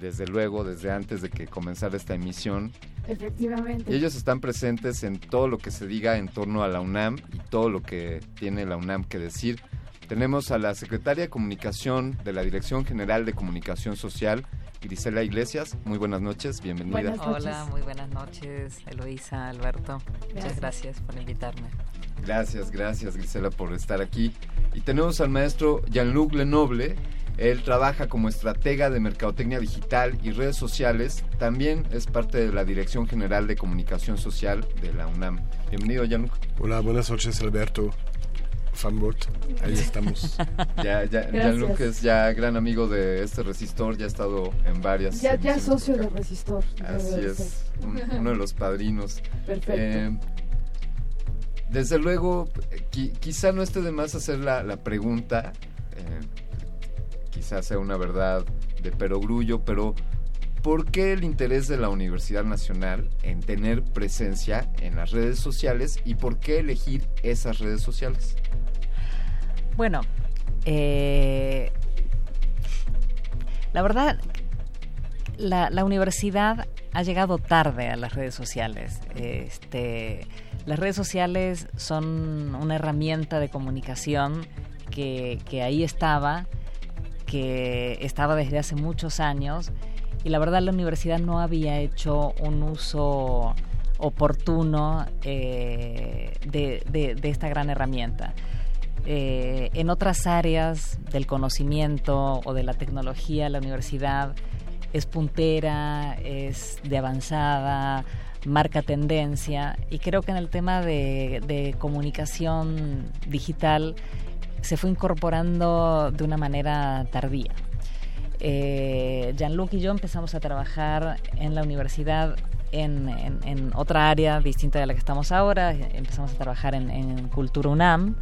[SPEAKER 39] desde luego, desde antes de que comenzara esta emisión.
[SPEAKER 40] Efectivamente.
[SPEAKER 39] Y ellos están presentes en todo lo que se diga en torno a la UNAM y todo lo que tiene la UNAM que decir. Tenemos a la secretaria de Comunicación de la Dirección General de Comunicación Social, Grisela Iglesias. Muy buenas noches, bienvenida.
[SPEAKER 42] Hola, muy buenas noches, Eloisa, Alberto. Muchas gracias por invitarme.
[SPEAKER 39] Gracias, gracias Grisela por estar aquí. Y tenemos al maestro Jean-Luc Lenoble. Él trabaja como estratega de mercadotecnia digital y redes sociales. También es parte de la Dirección General de Comunicación Social de la UNAM. Bienvenido, Jean-Luc.
[SPEAKER 43] Hola, buenas noches, Alberto. Fanbot, ahí estamos.
[SPEAKER 39] Ya, ya, Jean-Luc es ya gran amigo de este resistor, ya ha estado en varias.
[SPEAKER 40] Ya, ya socio del resistor.
[SPEAKER 39] Así es, un, uno de los padrinos.
[SPEAKER 40] Perfecto.
[SPEAKER 39] Eh, desde luego, qui quizá no esté de más hacer la, la pregunta, eh, quizá sea una verdad de perogrullo, pero ¿por qué el interés de la Universidad Nacional en tener presencia en las redes sociales y por qué elegir esas redes sociales?
[SPEAKER 42] Bueno, eh, la verdad, la, universidad ha llegado tarde a las redes sociales. Este, las redes sociales son una herramienta de comunicación que, que ahí estaba, que estaba desde hace muchos años y la verdad la universidad no había hecho un uso oportuno eh, de, esta gran herramienta. Eh, en otras áreas del conocimiento o de la tecnología, la universidad es puntera, es de avanzada, marca tendencia y creo que en el tema de, comunicación digital se fue incorporando de una manera tardía. Eh, Jean-Luc y yo empezamos a trabajar en la universidad en, otra área distinta de la que estamos ahora, empezamos a trabajar en, Cultura UNAM.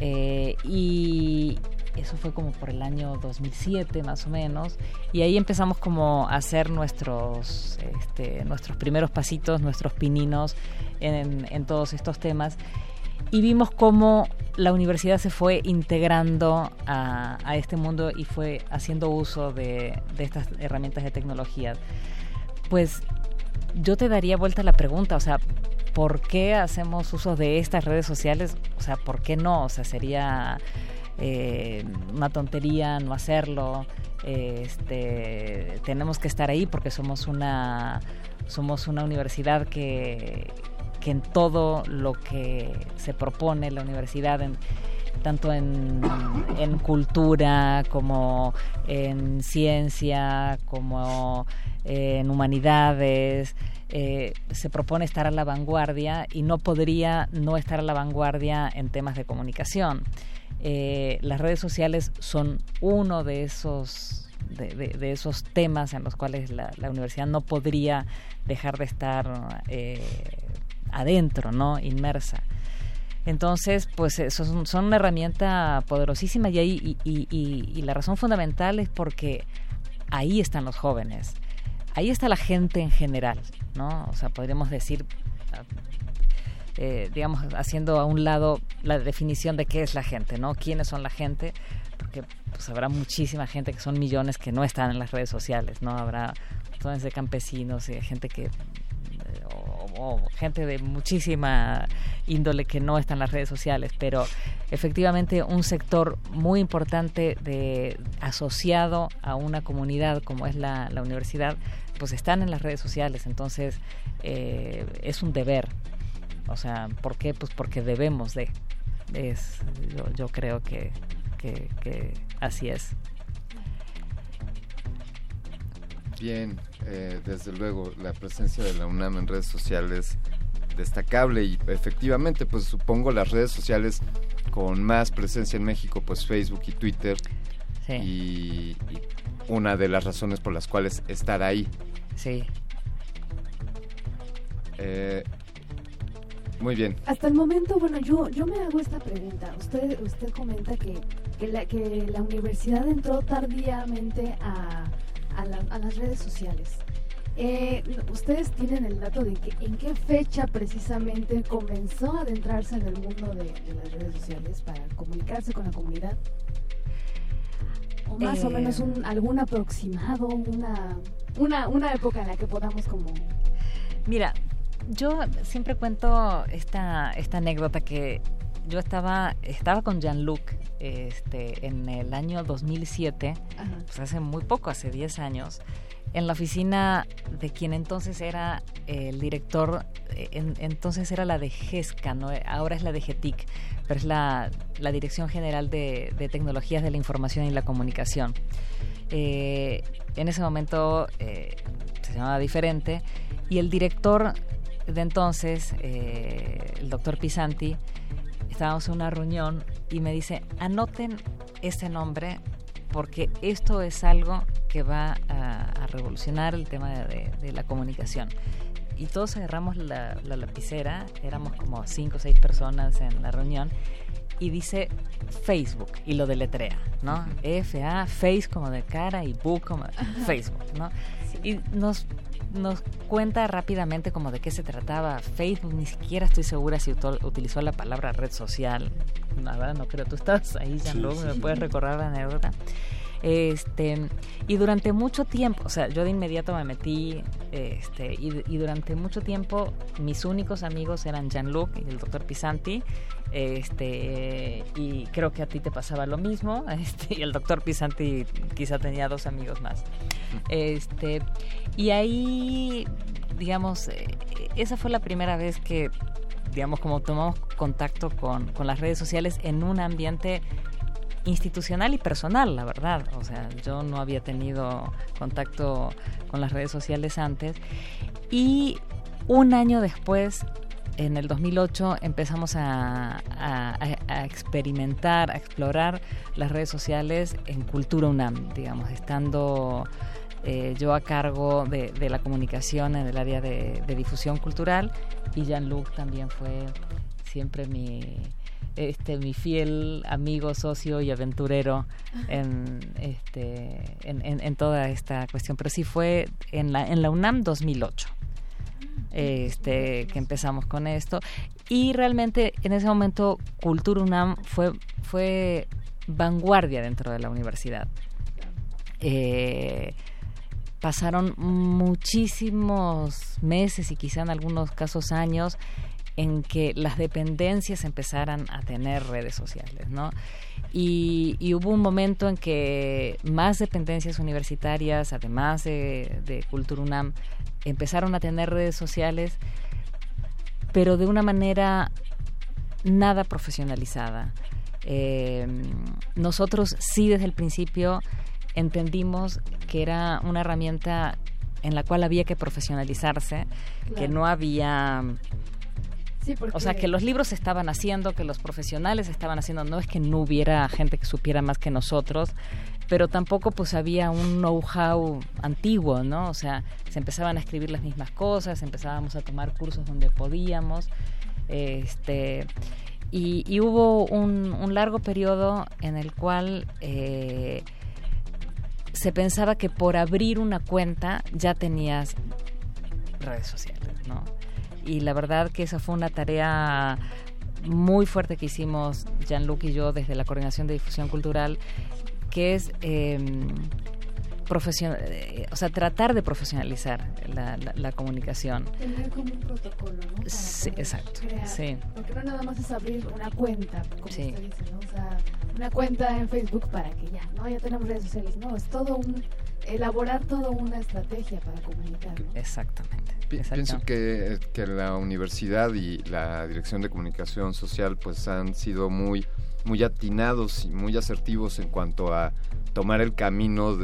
[SPEAKER 42] Eh, y eso fue como por el año 2007 más o menos. Y ahí empezamos como a hacer nuestros, este, nuestros primeros pasitos, nuestros pininos en, todos estos temas y vimos cómo la universidad se fue integrando a, este mundo y fue haciendo uso de, estas herramientas de tecnología. Pues yo te daría vuelta la pregunta, o sea, ¿por qué hacemos uso de estas redes sociales? O sea, ¿por qué no? O sea, sería eh, una tontería no hacerlo. Este, tenemos que estar ahí porque somos una somos una universidad que, que en todo lo que se propone la universidad tanto en, en, cultura como en ciencia como en humanidades, eh, se propone estar a la vanguardia y no podría no estar a la vanguardia en temas de comunicación. Eh, las redes sociales son uno de esos, de, esos temas en los cuales la, universidad no podría dejar de estar eh, adentro, ¿no? Inmersa. Entonces, pues son, son, una herramienta poderosísima y, ahí, la razón fundamental es porque ahí están los jóvenes ahí está la gente en general, ¿no? O sea, podríamos decir, eh, digamos, haciendo a un lado la definición de qué es la gente, ¿no? ¿Quiénes son la gente? Porque pues habrá muchísima gente que son millones que no están en las redes sociales, ¿no? Habrá millones de campesinos y gente que o, gente de muchísima índole que no está en las redes sociales, pero efectivamente un sector muy importante de asociado a una comunidad como es la, universidad, pues están en las redes sociales, entonces eh, es un deber. O sea, ¿por qué? Pues porque debemos de. Es, yo, creo que, que así es.
[SPEAKER 39] Bien, eh, desde luego la presencia de la UNAM en redes sociales destacable y efectivamente pues supongo las redes sociales con más presencia en México pues Facebook y Twitter y, una de las razones por las cuales estar ahí.
[SPEAKER 42] Sí.
[SPEAKER 39] Eh, muy bien.
[SPEAKER 40] Hasta el momento, bueno, yo, yo me hago esta pregunta. Usted, usted comenta que, que, la, que la universidad entró tardíamente a a, las redes sociales. Eh, ¿Ustedes tienen el dato de que en qué fecha precisamente comenzó a adentrarse en el mundo de, las redes sociales para comunicarse con la comunidad? ¿O más o menos un, eh. algún aproximado, una, una, una época en la que podamos como...
[SPEAKER 42] Mira, yo siempre cuento esta, esta anécdota que yo estaba, estaba con Jean-Luc este, en el año 2007, pues hace muy poco, hace 10 años, en la oficina de quien entonces era el director, eh, entonces era la de GESCA, ¿no? ahora es la de GETIC, pero es la, Dirección General de, Tecnologías de la Información y la Comunicación. Eh, en ese momento eh, se llamaba diferente y el director de entonces, el doctor Pisanti, estábamos en una reunión y me dice, anoten este nombre porque esto es algo que va a, revolucionar el tema de, la comunicación. Y todos agarramos la, lapicera, éramos como cinco o seis personas en la reunión, y dice Facebook y lo deletrea, ¿no? F-A, Face como de cara y Book como de Facebook, ¿no? Y nos nos cuenta rápidamente como de qué se trataba. Facebook, ni siquiera estoy segura si utilizó la palabra red social. Nada, no creo. Tú estás ahí, ya me puedes recordar la anécdota. Este, y durante mucho tiempo, o sea, yo de inmediato me metí, este, y, durante mucho tiempo mis únicos amigos eran Jean-Luc y el doctor Pisanti, este, y creo que a ti te pasaba lo mismo, este, y el doctor Pisanti quizá tenía dos amigos más. Este, y ahí, digamos, eh, esa fue la primera vez que, digamos, como tomamos contacto con, con las redes sociales en un ambiente institucional y personal, la verdad. O sea, yo no había tenido contacto con las redes sociales antes. Y un año después, en el 2008, empezamos a, experimentar, a explorar las redes sociales en Cultura UNAM, digamos, estando eh, yo a cargo de, la comunicación en el área de, de difusión cultural y Jean-Luc también fue siempre mi este, mi fiel amigo, socio y aventurero en, este, en, toda esta cuestión. Pero sí fue en la, en la UNAM 2008 este, que empezamos con esto. Y realmente en ese momento Cultura UNAM fue, fue vanguardia dentro de la universidad. Eh, pasaron muchísimos meses y quizá en algunos casos años en que las dependencias empezaran a tener redes sociales, ¿no? Y, hubo un momento en que más dependencias universitarias, además de, de Cultura UNAM, empezaron a tener redes sociales, pero de una manera nada profesionalizada. Eh, nosotros sí desde el principio entendimos que era una herramienta en la cual había que profesionalizarse, que no había o sea, que los libros se estaban haciendo, que los profesionales estaban haciendo, no es que no hubiera gente que supiera más que nosotros, pero tampoco pues había un know-how antiguo, ¿no? O sea, se empezaban a escribir las mismas cosas, empezábamos a tomar cursos donde podíamos, este, y, hubo un, largo periodo en el cual eh, se pensaba que por abrir una cuenta ya tenías redes sociales, ¿no? Y la verdad que esa fue una tarea muy fuerte que hicimos Jean-Luc y yo desde la Coordinación de Difusión Cultural, que es eh, o sea, tratar de profesionalizar la, comunicación.
[SPEAKER 40] Tener como un protocolo, ¿no?
[SPEAKER 42] sí, exacto. sí.
[SPEAKER 40] Porque no nada más es abrir una cuenta, como sí. usted dice, ¿no? O sea, una cuenta en Facebook para que ya, ¿no? Ya tenemos redes sociales, no, es todo un elaborar toda una estrategia para comunicar.
[SPEAKER 42] Exactamente.
[SPEAKER 39] Pienso que, que, la universidad y la Dirección de Comunicación Social pues han sido muy, muy atinados y muy asertivos en cuanto a tomar el camino,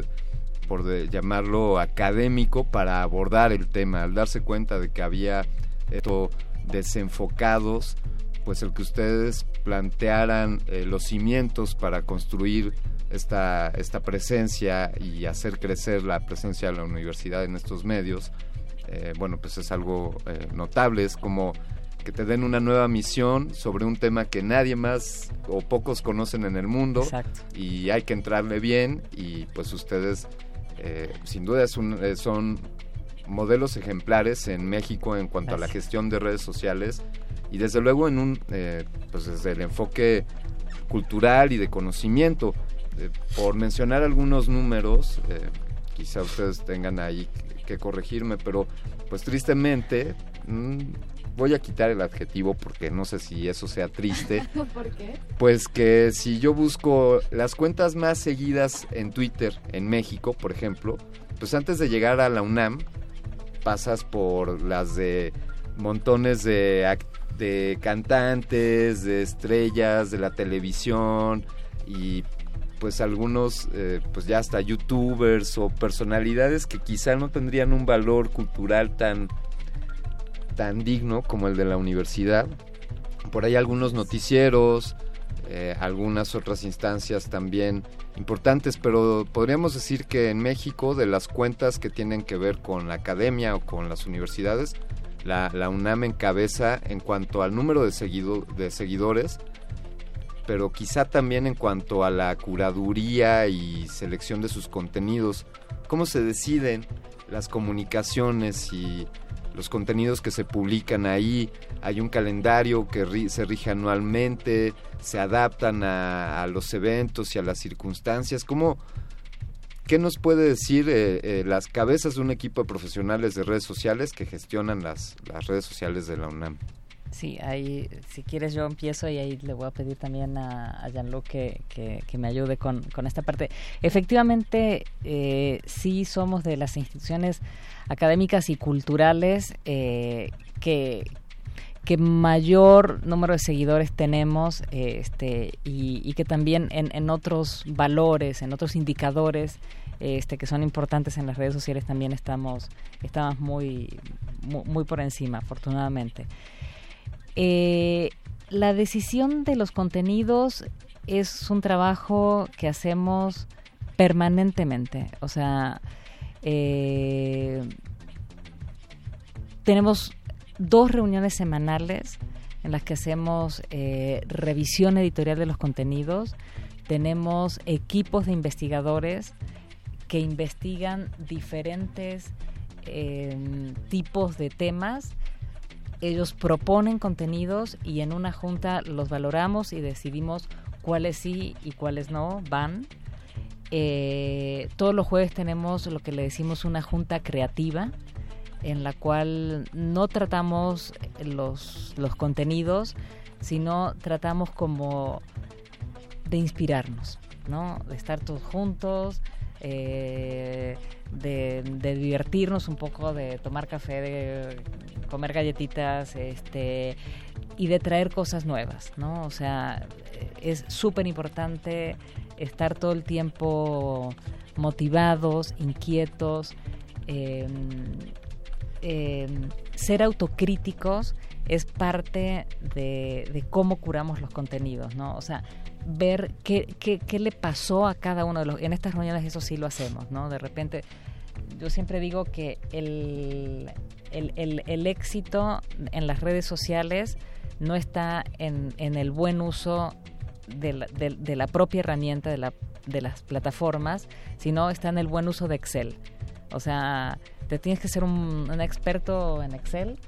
[SPEAKER 39] por llamarlo académico, para abordar el tema, al darse cuenta de que había esto desenfocados, pues el que ustedes plantearan eh, los cimientos para construir esta, esta presencia y hacer crecer la presencia de la universidad en estos medios, eh, bueno, pues es algo eh, notable, es como que te den una nueva misión sobre un tema que nadie más o pocos conocen en el mundo y hay que entrarle bien y pues ustedes eh, sin duda son modelos ejemplares en México en cuanto a la gestión de redes sociales y desde luego en un pues desde el enfoque cultural y de conocimiento. Por mencionar algunos números quizá ustedes tengan ahí que corregirme, pero pues tristemente mm, voy a quitar el adjetivo porque no sé si eso sea triste.
[SPEAKER 40] ¿Por qué?
[SPEAKER 39] Pues que si yo busco las cuentas más seguidas en Twitter en México, por ejemplo, pues antes de llegar a la UNAM pasas por las de montones de, de cantantes, de estrellas, de la televisión y pues algunos eh, pues ya hasta youtubers o personalidades que quizá no tendrían un valor cultural tan tan digno como el de la universidad. Por ahí algunos noticieros eh, algunas otras instancias también importantes pero podríamos decir que en México de las cuentas que tienen que ver con la academia o con las universidades la, la UNAM encabeza en cuanto al número de, seguido, de seguidores pero quizá también en cuanto a la curaduría y selección de sus contenidos, cómo se deciden las comunicaciones y los contenidos que se publican ahí, hay un calendario que se rige anualmente, se adaptan a, los eventos y a las circunstancias, ¿cómo, ¿qué nos puede decir eh, eh, las cabezas de un equipo de profesionales de redes sociales que gestionan las, las redes sociales de la UNAM?
[SPEAKER 42] Sí, ahí, si quieres yo empiezo y ahí le voy a pedir también a, Jean-Luc que, que, me ayude con, con, esta parte. Efectivamente, eh, sí somos de las instituciones académicas y culturales eh, que, que mayor número de seguidores tenemos este, y, que también en, en, otros valores, en otros indicadores este, que son importantes en las redes sociales también estamos, estamos muy, muy, muy por encima, afortunadamente. Eh, la decisión de los contenidos es un trabajo que hacemos permanentemente. O sea, eh, tenemos dos reuniones semanales en las que hacemos eh, revisión editorial de los contenidos. Tenemos equipos de investigadores que investigan diferentes tipos de temas ellos proponen contenidos y en una junta los valoramos y decidimos cuáles sí y cuáles no van. Eh, todos los jueves tenemos lo que le decimos una junta creativa en la cual no tratamos los, los contenidos, sino tratamos como de inspirarnos, ¿no? De estar todos juntos, eh, de, divertirnos un poco, de tomar café, de comer galletitas, este y de traer cosas nuevas, ¿no? O sea, es súper importante estar todo el tiempo motivados, inquietos, em, em, ser autocríticos es parte de, de, cómo curamos los contenidos, ¿no? O sea, ver qué, qué, qué, le pasó a cada uno de los... En estas reuniones eso sí lo hacemos, ¿no? De repente, yo siempre digo que el, el, el, éxito en las redes sociales no está en, en el buen uso de la, de, la propia herramienta de, la, de las plataformas, sino está en el buen uso de Excel. O sea, te tienes que ser un experto en Excel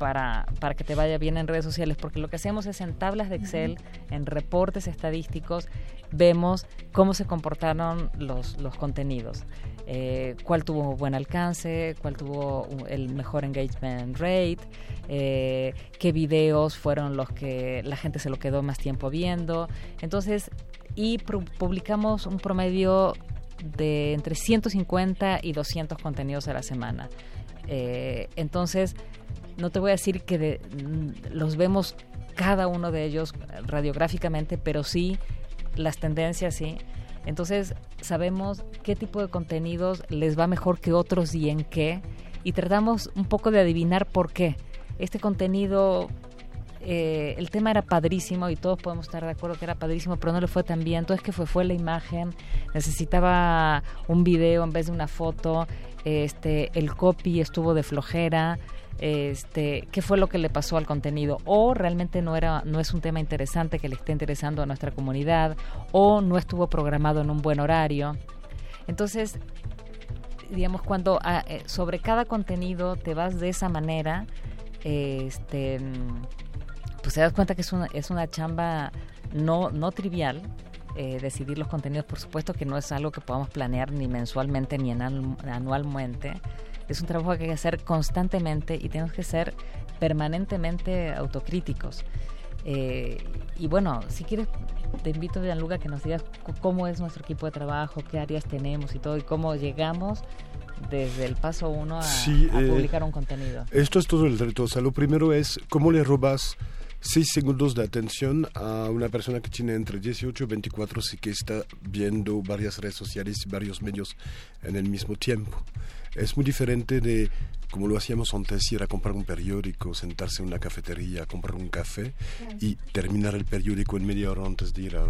[SPEAKER 42] para, para que te vaya bien en redes sociales, porque lo que hacemos es en tablas de Excel, en reportes estadísticos, vemos cómo se comportaron los, los contenidos. Eh, cuál tuvo buen alcance, cuál tuvo el mejor engagement rate, eh, qué videos fueron los que la gente se lo quedó más tiempo viendo. Entonces, y publicamos un promedio de entre 150 y 200 contenidos a la semana. Eh, entonces, no te voy a decir que mm, los vemos cada uno de ellos radiográficamente, pero sí las tendencias, sí. Entonces sabemos qué tipo de contenidos les va mejor que otros y en qué, y tratamos un poco de adivinar por qué. Este contenido, eh, el tema era padrísimo y todos podemos estar de acuerdo que era padrísimo, pero no le fue tan bien. Entonces, ¿qué fue? Fue la imagen, necesitaba un video en vez de una foto, este, el copy estuvo de flojera este, qué fue lo que le pasó al contenido o realmente no era no es un tema interesante que le esté interesando a nuestra comunidad o no estuvo programado en un buen horario. Entonces, digamos cuando ah, eh, sobre cada contenido te vas de esa manera, este pues te das cuenta que es una es una chamba no no trivial. Eh, decidir los contenidos, por supuesto que no es algo que podamos planear ni mensualmente ni anualmente, es un trabajo que hay que hacer constantemente y tenemos que ser permanentemente autocríticos. Eh, y bueno, si quieres, te invito, Gianluca, que nos digas cómo es nuestro equipo de trabajo, qué áreas tenemos y todo, y cómo llegamos desde el paso uno a, eh, publicar un contenido.
[SPEAKER 43] Esto es todo el reto. O sea, lo primero es cómo le robas seis segundos de atención a una persona que tiene entre 18 y 24 y que está viendo varias redes sociales y varios medios en el mismo tiempo es muy diferente de como lo hacíamos antes, ir a comprar un periódico, sentarse en una cafetería, comprar un café y terminar el periódico en media hora antes de ir a,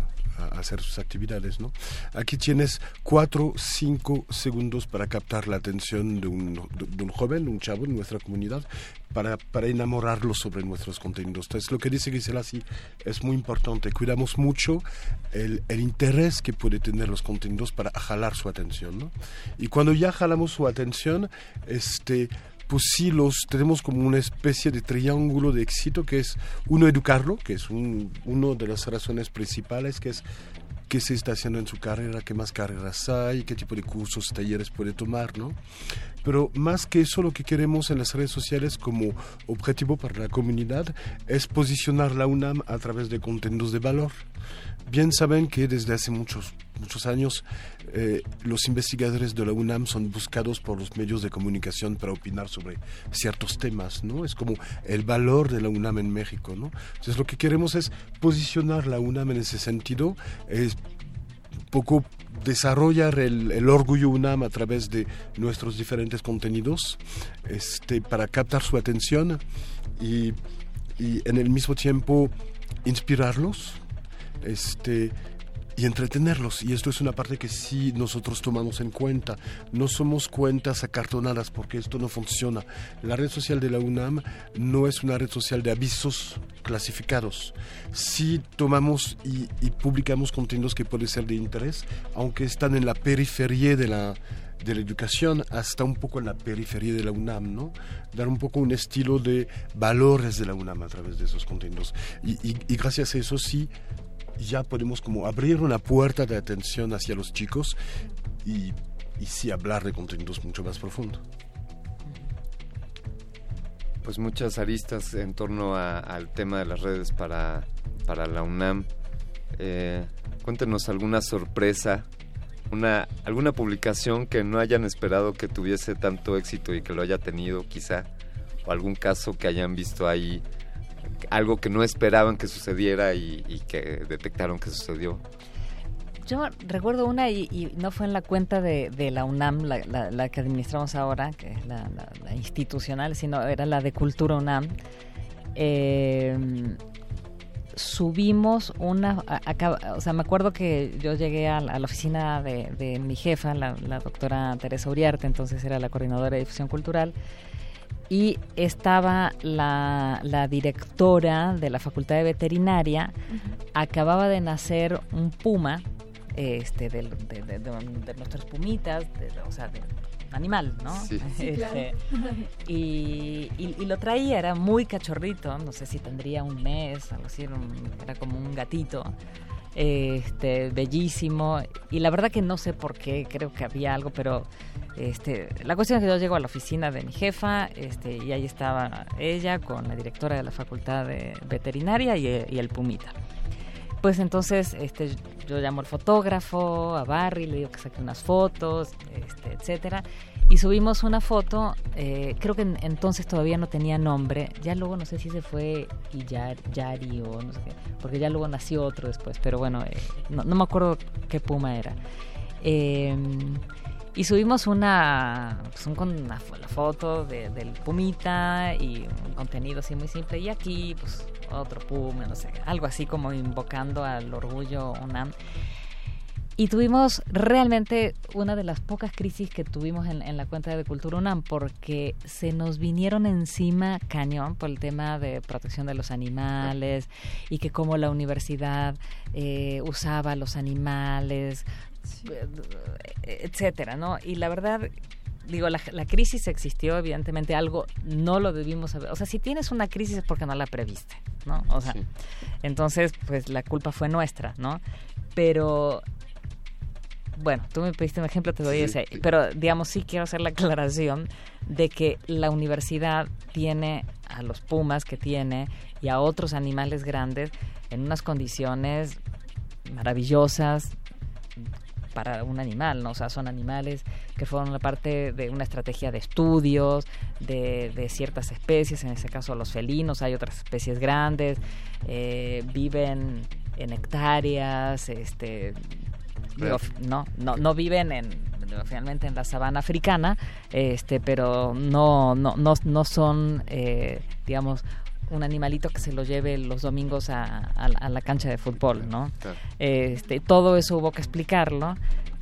[SPEAKER 43] hacer sus actividades, ¿no? Aquí tienes cuatro, cinco segundos para captar la atención de un, de, un joven, un chavo en nuestra comunidad, para, para enamorarlo sobre nuestros contenidos. Entonces, lo que dice Gisela sí es muy importante. Cuidamos mucho el, el interés que puede tener los contenidos para jalar su atención, ¿no? Y cuando ya jalamos su atención, este pues sí los tenemos como una especie de triángulo de éxito que es uno educarlo, que es un, una de las razones principales, que es qué se está haciendo en su carrera, qué más carreras hay, qué tipo de cursos, talleres puede tomar, ¿no? Pero más que eso, lo que queremos en las redes sociales como objetivo para la comunidad es posicionar la UNAM a través de contenidos de valor. Bien saben que desde hace muchos, muchos años eh, los investigadores de la UNAM son buscados por los medios de comunicación para opinar sobre ciertos temas, ¿no? Es como el valor de la UNAM en México, ¿no? Entonces lo que queremos es posicionar la UNAM en ese sentido, es poco desarrollar el, el, orgullo UNAM a través de nuestros diferentes contenidos este, para captar su atención y, y en el mismo tiempo inspirarlos este, y entretenerlos. Y esto es una parte que sí nosotros tomamos en cuenta. No somos cuentas acartonadas porque esto no funciona. La red social de la UNAM no es una red social de avisos clasificados. Sí tomamos y, y publicamos contenidos que pueden ser de interés, aunque están en la periferia de la, de la educación hasta un poco en la periferia de la UNAM, ¿no? Dar un poco un estilo de valores de la UNAM a través de esos contenidos. Y, y, y gracias a eso sí ya podemos como abrir una puerta de atención hacia los chicos y, y sí hablar de contenidos mucho más profundos.
[SPEAKER 39] Pues muchas aristas en torno a, al tema de las redes para, para la UNAM. Eh, cuéntenos alguna sorpresa, una, alguna publicación que no hayan esperado que tuviese tanto éxito y que lo haya tenido quizá, o algún caso que hayan visto ahí algo que no esperaban que sucediera y, que detectaron que sucedió.
[SPEAKER 42] Yo recuerdo una y, no fue en la cuenta de, de la UNAM, la, la, la, que administramos ahora, que es la, la, institucional, sino era la de Cultura UNAM. Eh, subimos una, o sea, me acuerdo que yo llegué a, la oficina de, de mi jefa, la, doctora Teresa Uriarte, entonces era la coordinadora de difusión cultural, y estaba la, la, directora de la Facultad de Veterinaria, uh -huh. acababa de nacer un puma, este, de, de, de, de nuestras pumitas, o sea, de animal, ¿no?
[SPEAKER 39] Sí.
[SPEAKER 42] Este, claro. y, y, y, lo traía, era muy cachorrito, no sé si tendría un mes, algo así, era, un, era como un gatito este bellísimo. Y la verdad que no sé por qué creo que había algo pero este la cuestión es que yo llego a la oficina de mi jefa este y ahí estaba ella con la directora de la facultad de veterinaria y, y el pumita pues entonces este yo llamo al fotógrafo a Barry le digo que saque unas fotos este etcétera y subimos una foto, eh, creo que en, entonces todavía no tenía nombre, ya luego no sé si se fue Yari o no sé qué, porque ya luego nació otro después, pero bueno, eh, no, no, me acuerdo qué puma era. Eh, y subimos una, pues un, foto de, del pumita y un contenido así muy simple, y aquí pues otro puma, no sé, algo así como invocando al orgullo UNAM. Y tuvimos realmente una de las pocas crisis que tuvimos en, la cuenta de Cultura UNAM, porque se nos vinieron encima cañón por el tema de protección de los animales y que como la universidad eh, usaba los animales, sí. etcétera, ¿no? Y la verdad digo, la, la, crisis existió, evidentemente algo no lo debimos saber. O sea, si tienes una crisis es porque no la previste, ¿no? O sea, sí. entonces, pues la culpa fue nuestra, ¿no? Pero bueno, tú me pediste un ejemplo, te doy sí, ese, pero digamos sí quiero hacer la aclaración de que la universidad tiene a los pumas que tiene y a otros animales grandes en unas condiciones maravillosas para un animal, ¿no? O sea, son animales que fueron la parte de una estrategia de estudios de, de ciertas especies, en ese caso los felinos, hay otras especies grandes, eh, viven en hectáreas, este, Digo, no, no, no viven en finalmente en la sabana africana, este, pero no, no, no, no son, eh, digamos, un animalito que se lo lleve los domingos a, a, a la cancha de fútbol, ¿no? Claro. Este, todo eso hubo que explicarlo,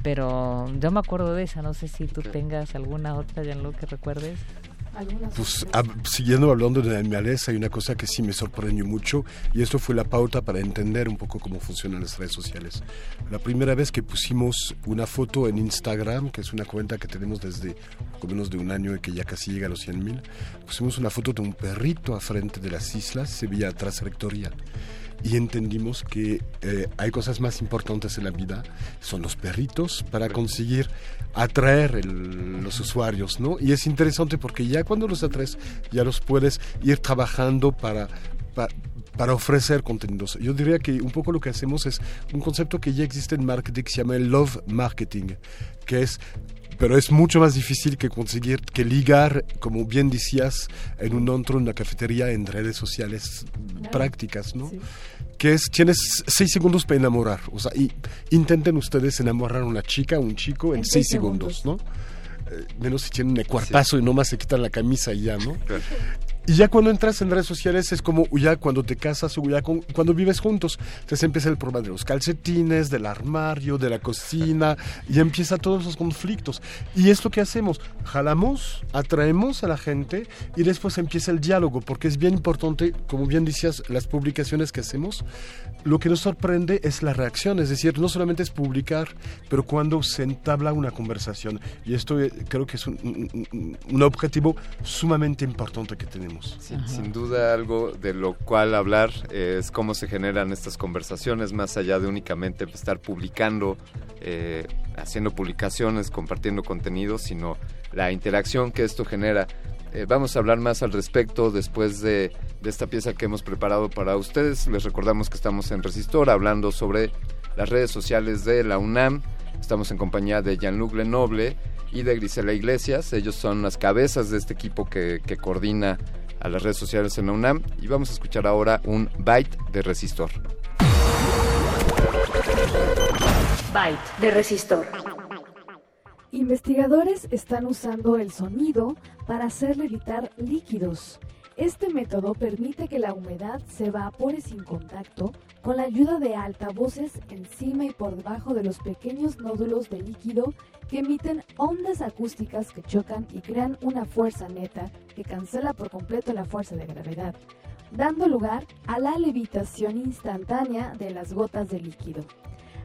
[SPEAKER 42] pero yo me acuerdo de esa, no sé si tú tengas alguna otra, Jean-Luc, que recuerdes.
[SPEAKER 43] Pues a, siguiendo hablando de animales, hay una cosa que sí me sorprendió mucho y esto fue la pauta para entender un poco cómo funcionan las redes sociales. La primera vez que pusimos una foto en Instagram, que es una cuenta que tenemos desde poco menos de un año y que ya casi llega a los 100 mil, pusimos una foto de un perrito a frente de las islas, se veía atrás rectoría. y entendimos que eh, hay cosas más importantes en la vida, son los perritos, para conseguir atraer los usuarios, ¿no? Y es interesante porque ya cuando los atraes, ya los puedes ir trabajando para, para ofrecer contenidos. Yo diría que un poco lo que hacemos es un concepto que ya existe en marketing que se llama el love marketing, que es pero es mucho más difícil que conseguir, que ligar, como bien decías, en un otro, en una cafetería, en redes sociales prácticas, ¿no? Que es, tienes seis segundos para enamorar, o sea, y intenten ustedes enamorar a una chica, un chico en, seis, segundos, ¿no? Eh, menos si tienen un cuartazo y nomás se quitan la camisa y ya, ¿no? Y ya cuando entras en redes sociales es como ya cuando te casas o ya cuando vives juntos. Entonces empieza el problema de los calcetines, del armario, de la cocina, y empieza todos los conflictos. Y es lo que hacemos. Jalamos, atraemos a la gente y después empieza el diálogo, porque es bien importante, como bien decías, las publicaciones que hacemos, lo que nos sorprende es la reacción, es decir, no solamente es publicar, pero cuando se entabla una conversación. Y esto eh, creo que es un, un objetivo sumamente importante que tenemos.
[SPEAKER 39] Sin duda algo de lo cual hablar es cómo se generan estas conversaciones más allá de únicamente estar publicando, eh, haciendo publicaciones, compartiendo contenido, sino la interacción que esto genera. Eh, vamos a hablar más al respecto después de, esta pieza que hemos preparado para ustedes. Les recordamos que estamos en Resistor hablando sobre las redes sociales de la UNAM. Estamos en compañía de Jean-Luc Lenoble y de Grisela Iglesias. Ellos son las cabezas de este equipo que, que coordina a las redes sociales en la UNAM y vamos a escuchar ahora un byte de resistor.
[SPEAKER 36] Byte de resistor.
[SPEAKER 40] Investigadores están usando el sonido para hacer levitar líquidos. Este método permite que la humedad se evapore sin contacto con la ayuda de altavoces encima y por debajo de los pequeños nódulos de líquido que emiten ondas acústicas que chocan y crean una fuerza neta que cancela por completo la fuerza de gravedad, dando lugar a la levitación instantánea de las gotas de líquido.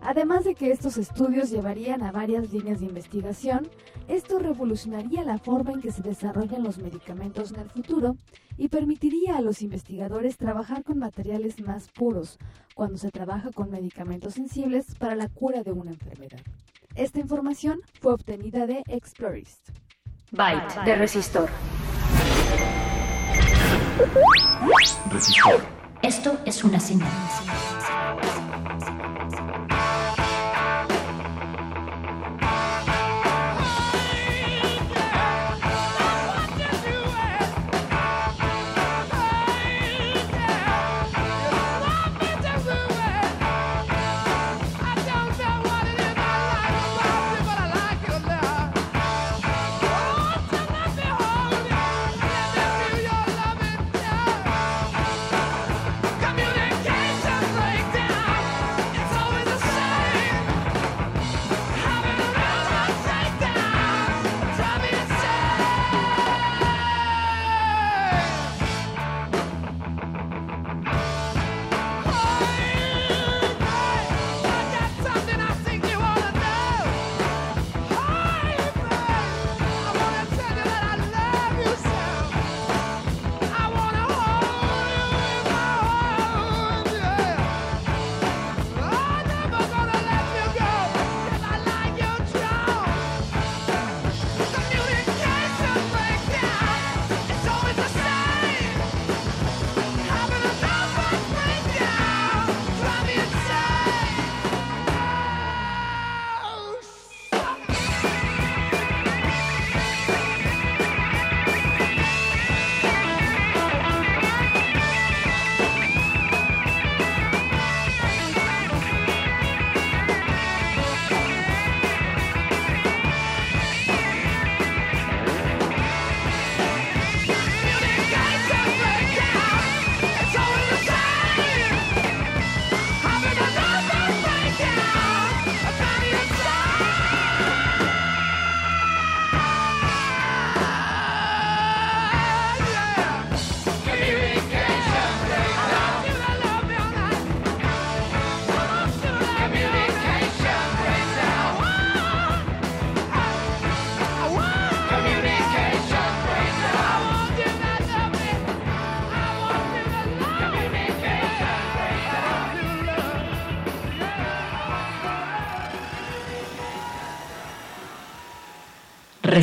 [SPEAKER 40] Además de que estos estudios llevarían a varias líneas de investigación, esto revolucionaría la forma en que se desarrollan los medicamentos en el futuro y permitiría a los investigadores trabajar con materiales más puros cuando se trabaja con medicamentos sensibles para la cura de una enfermedad. Esta información fue obtenida de Explorist.
[SPEAKER 36] Byte de resistor.
[SPEAKER 1] Resistor.
[SPEAKER 36] Esto es una señal.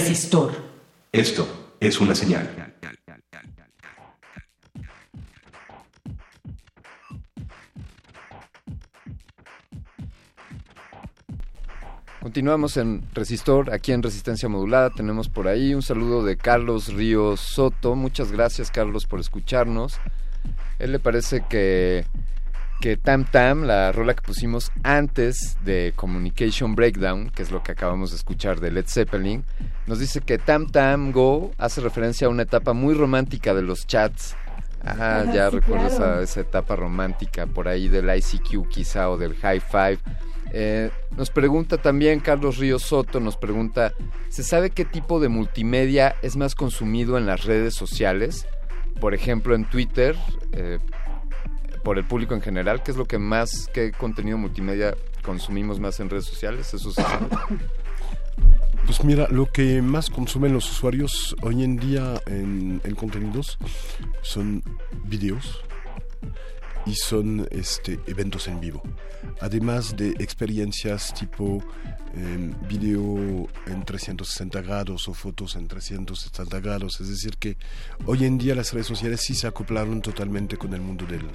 [SPEAKER 34] Resistor.
[SPEAKER 38] Esto es una señal.
[SPEAKER 39] Continuamos en Resistor, aquí en Resistencia Modulada. Tenemos por ahí un saludo de Carlos Ríos Soto. Muchas gracias, Carlos, por escucharnos. Él le parece que, que Tam Tam, la rola que pusimos antes de Communication Breakdown, que es lo que acabamos de escuchar de Led Zeppelin, nos dice que Tam Tam Go hace referencia a una etapa muy romántica de los chats. Ah, ya
[SPEAKER 40] Sí,
[SPEAKER 39] recuerdo
[SPEAKER 40] claro.
[SPEAKER 39] esa, esa etapa romántica por ahí del ICQ quizá o del High Five. Eh, nos pregunta también Carlos Ríos Soto, nos pregunta, ¿se sabe qué tipo de multimedia es más consumido en las redes sociales? Por ejemplo, en Twitter, eh, por el público en general, ¿qué es lo que más, qué contenido multimedia consumimos más en redes sociales? Eso se sabe.
[SPEAKER 43] Pues mira, lo que más consumen los usuarios hoy en día en, en contenidos son videos y son este, eventos en vivo. Además de experiencias tipo em, video en 360 grados o fotos en 360 grados. Es decir, que hoy en día las redes sociales sí se acoplaron totalmente con el mundo del,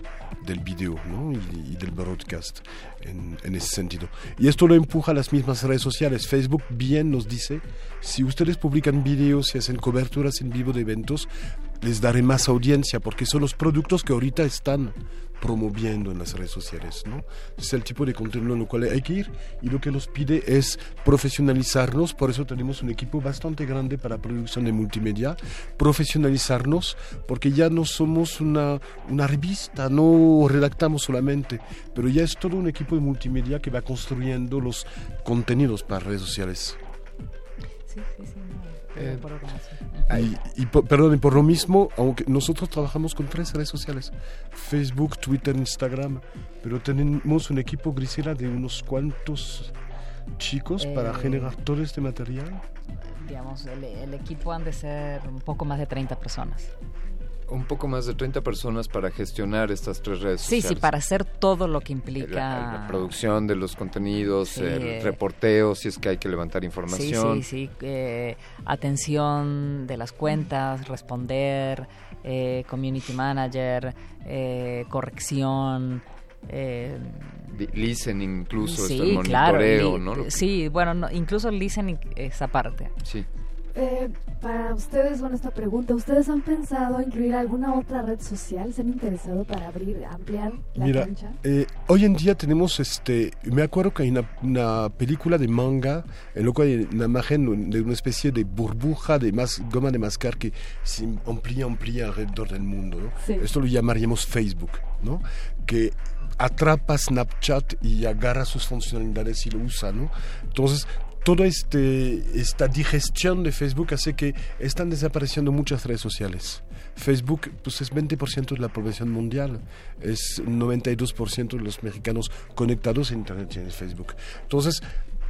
[SPEAKER 43] del video ¿no? y, y del broadcast en, en ese sentido. Y esto lo empuja a las mismas redes sociales. Facebook bien nos dice, si ustedes publican videos y hacen coberturas en vivo de eventos, les daré más audiencia porque son los productos que ahorita están promoviendo en las redes sociales, ¿no? Es el tipo de contenido en lo cual hay que ir y lo que nos pide es profesionalizarnos, por eso tenemos un equipo bastante grande para producción de multimedia, profesionalizarnos porque ya no somos una, una revista, no redactamos solamente, pero ya es todo un equipo de multimedia que va construyendo los contenidos para redes sociales.
[SPEAKER 42] Sí, sí, sí.
[SPEAKER 43] Eh. Y, y por- perdón, y por lo mismo, aunque nosotros trabajamos con tres redes sociales, Facebook, Twitter, Instagram, pero tenemos un equipo, Grisela, de unos cuantos chicos para
[SPEAKER 42] Eh,
[SPEAKER 43] generar todo este material.
[SPEAKER 42] Digamos, el, el equipo han de ser un poco más de 30 personas.
[SPEAKER 39] Un poco más de 30 personas para gestionar estas tres redes
[SPEAKER 42] Sí,
[SPEAKER 39] sociales.
[SPEAKER 42] sí, para hacer todo lo que implica...
[SPEAKER 39] La, la producción de los contenidos,
[SPEAKER 42] Sí,
[SPEAKER 39] el
[SPEAKER 42] eh.
[SPEAKER 39] reporteo, si es que hay que levantar
[SPEAKER 42] Sí,
[SPEAKER 39] información.
[SPEAKER 42] sí, sí. eh, atención de las cuentas, responder, eh, community manager, eh, corrección. eh,
[SPEAKER 39] Listening incluso,
[SPEAKER 42] sí,
[SPEAKER 39] está el
[SPEAKER 42] claro.
[SPEAKER 39] monitoreo, que-
[SPEAKER 42] Sí, bueno, no, incluso listening esa parte.
[SPEAKER 39] Sí.
[SPEAKER 40] Eh, para ustedes, con esta pregunta, ¿ustedes han pensado incluir alguna otra red social? ¿Se han interesado para abrir, ampliar la
[SPEAKER 43] Mira,
[SPEAKER 40] cancha?
[SPEAKER 43] eh, hoy en día tenemos, este, me acuerdo que hay una, una película de manga en lo cual hay una imagen de una especie de burbuja de más, goma de mascar que se amplía, amplía alrededor del mundo. ¿no?
[SPEAKER 40] Sí.
[SPEAKER 43] Esto lo llamaríamos Facebook, ¿no? Que atrapa Snapchat y agarra sus funcionalidades y lo usa, ¿no? Entonces, toda este, esta digestión de Facebook hace que están desapareciendo muchas redes sociales. Facebook pues es 20% de la población mundial, es 92% de los mexicanos conectados a Internet tienen Facebook. Entonces,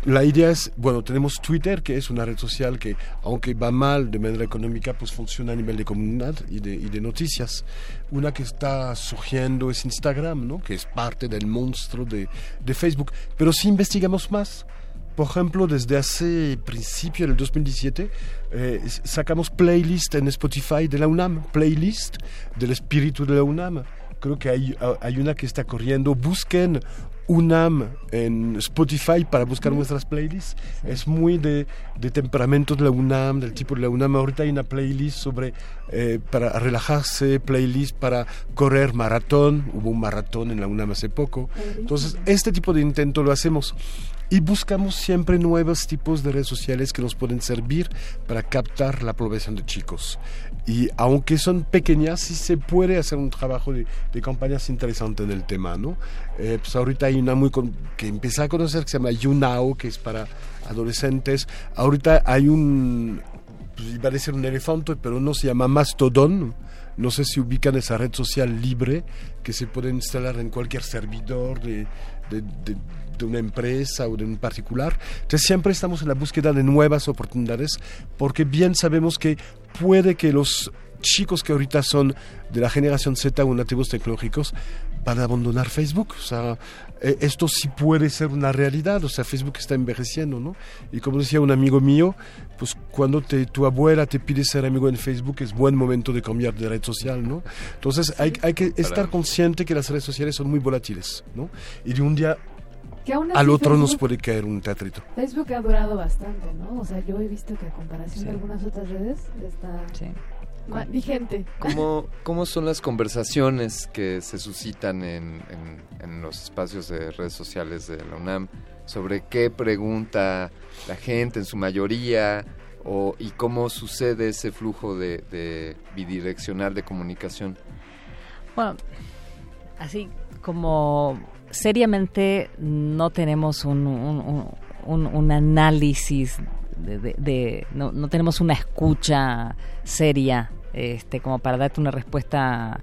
[SPEAKER 43] la idea es, bueno, tenemos Twitter, que es una red social que, aunque va mal de manera económica, pues funciona a nivel de comunidad y de, noticias. Una que está surgiendo es Instagram, ¿no? Que es parte del monstruo de, Facebook. Pero si investigamos más, por ejemplo, desde hace principio del 2017 eh, sacamos playlist en Spotify de la UNAM, playlist del espíritu de la UNAM. Creo que hay, hay una que está corriendo. Busquen UNAM en Spotify para buscar nuestras playlists. Es muy de, de temperamento de la UNAM, del tipo de la UNAM. Ahorita hay una playlist sobre eh, para relajarse, playlist para correr maratón. Hubo un maratón en la UNAM hace poco. Entonces, este tipo de intento lo hacemos y buscamos siempre nuevos tipos de redes sociales que nos pueden servir para captar la población de chicos. Y aunque son pequeñas, sí se puede hacer un trabajo de, de campañas interesante en el tema, ¿no? Eh, pues ahorita hay una muy con- que empecé a conocer que se llama YouNow, que es para adolescentes. Ahorita hay un, pues iba a decir un elefante, pero no se llama Mastodon. No sé si ubican esa red social libre que se puede instalar en cualquier servidor de, de, de- de una empresa o de un particular. Entonces siempre estamos en la búsqueda de nuevas oportunidades porque bien sabemos que puede que los chicos que ahorita son de la generación Z o nativos tecnológicos para abandonar Facebook. O sea, eh, esto sí puede ser una realidad. O sea, Facebook está envejeciendo, ¿no? Y como decía un amigo mío, pues cuando te, tu abuela te pide ser amigo en Facebook es buen momento de cambiar de red social, ¿no? Entonces hay, hay que estar consciente que las redes sociales son muy volátiles, ¿no? Y de un día al otro nos puede caer un teatrito.
[SPEAKER 40] Facebook ha durado bastante, ¿no? O sea, yo he visto que a comparación de algunas otras redes está vigente.
[SPEAKER 39] ¿Cómo, ¿Cómo son las conversaciones que se suscitan en, en, los espacios de redes sociales de la UNAM sobre qué pregunta la gente en su mayoría o, y cómo sucede ese flujo de, de bidireccional de comunicación?
[SPEAKER 42] Bueno, así como seriamente no tenemos un, un, un, análisis de, no, no, tenemos una escucha seria este como para darte una respuesta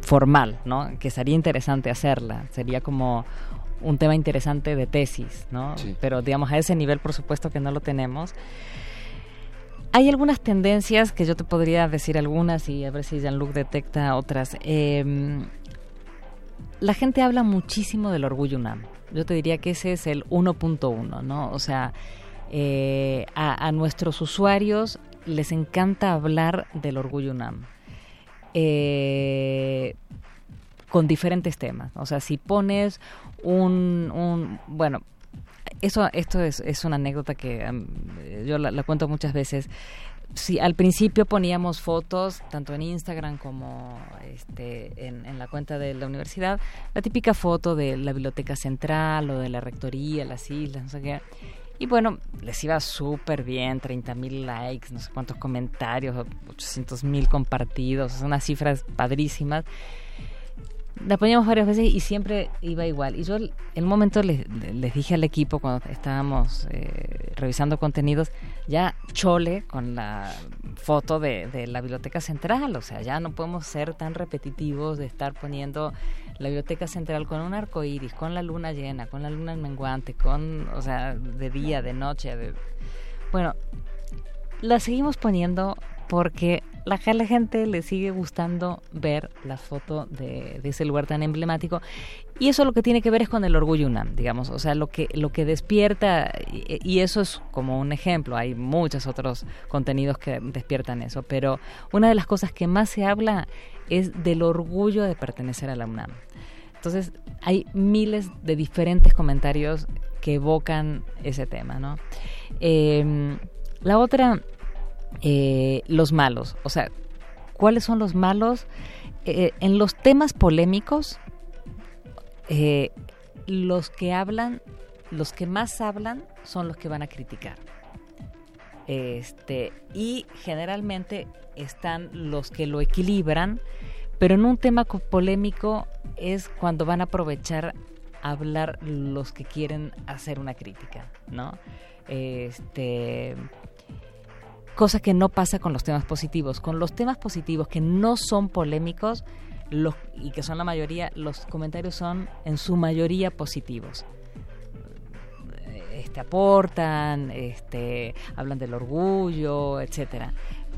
[SPEAKER 42] formal no que sería interesante hacerla sería como un tema interesante de tesis no pero digamos a ese nivel por supuesto que no lo tenemos. Hay algunas tendencias que yo te podría decir algunas y a ver si Jean-Luc detecta otras. Eh, la gente habla muchísimo del orgullo UNAM. Yo te diría que ese es el 1.1, ¿no? O sea, eh, a, nuestros usuarios les encanta hablar del orgullo UNAM. Eh, con diferentes temas. O sea, si pones un, un bueno, eso, esto es, es una anécdota que yo la, cuento muchas veces sí, al principio poníamos fotos, tanto en Instagram como este, en, la cuenta de la universidad, la típica foto de la biblioteca central o de la rectoría, las islas, no sé qué. Y bueno, les iba súper bien, 30 mil likes, no sé cuántos comentarios, 800 mil compartidos, unas cifras padrísimas la poníamos varias veces y siempre iba igual. Y yo en un momento les, les dije al equipo cuando estábamos eh, revisando contenidos, ya chole con la foto de, de, la biblioteca central, o sea, ya no podemos ser tan repetitivos de estar poniendo la biblioteca central con un arco iris, con la luna llena, con la luna menguante, con, o sea, de día, de noche. De... Bueno, la seguimos poniendo porque la, la gente le sigue gustando ver la foto de, ese lugar tan emblemático y eso lo que tiene que ver es con el orgullo UNAM, digamos, o sea, lo que lo que despierta y, eso es como un ejemplo, hay muchos otros contenidos que despiertan eso, pero una de las cosas que más se habla es del orgullo de pertenecer a la UNAM. Entonces, hay miles de diferentes comentarios que evocan ese tema, ¿no? Em, la otra eh, los malos. O sea, ¿cuáles son los malos? Eh, en los temas polémicos, eh, los que hablan, los que más hablan son los que van a criticar. Este, y generalmente están los que lo equilibran, pero en un tema polémico es cuando van a aprovechar hablar los que quieren hacer una crítica, ¿no? Este, cosa que no pasa con los temas positivos. Con los temas positivos que no son polémicos los, y que son la mayoría, los comentarios son en su mayoría positivos. Este, aportan, este, hablan del orgullo, etcétera.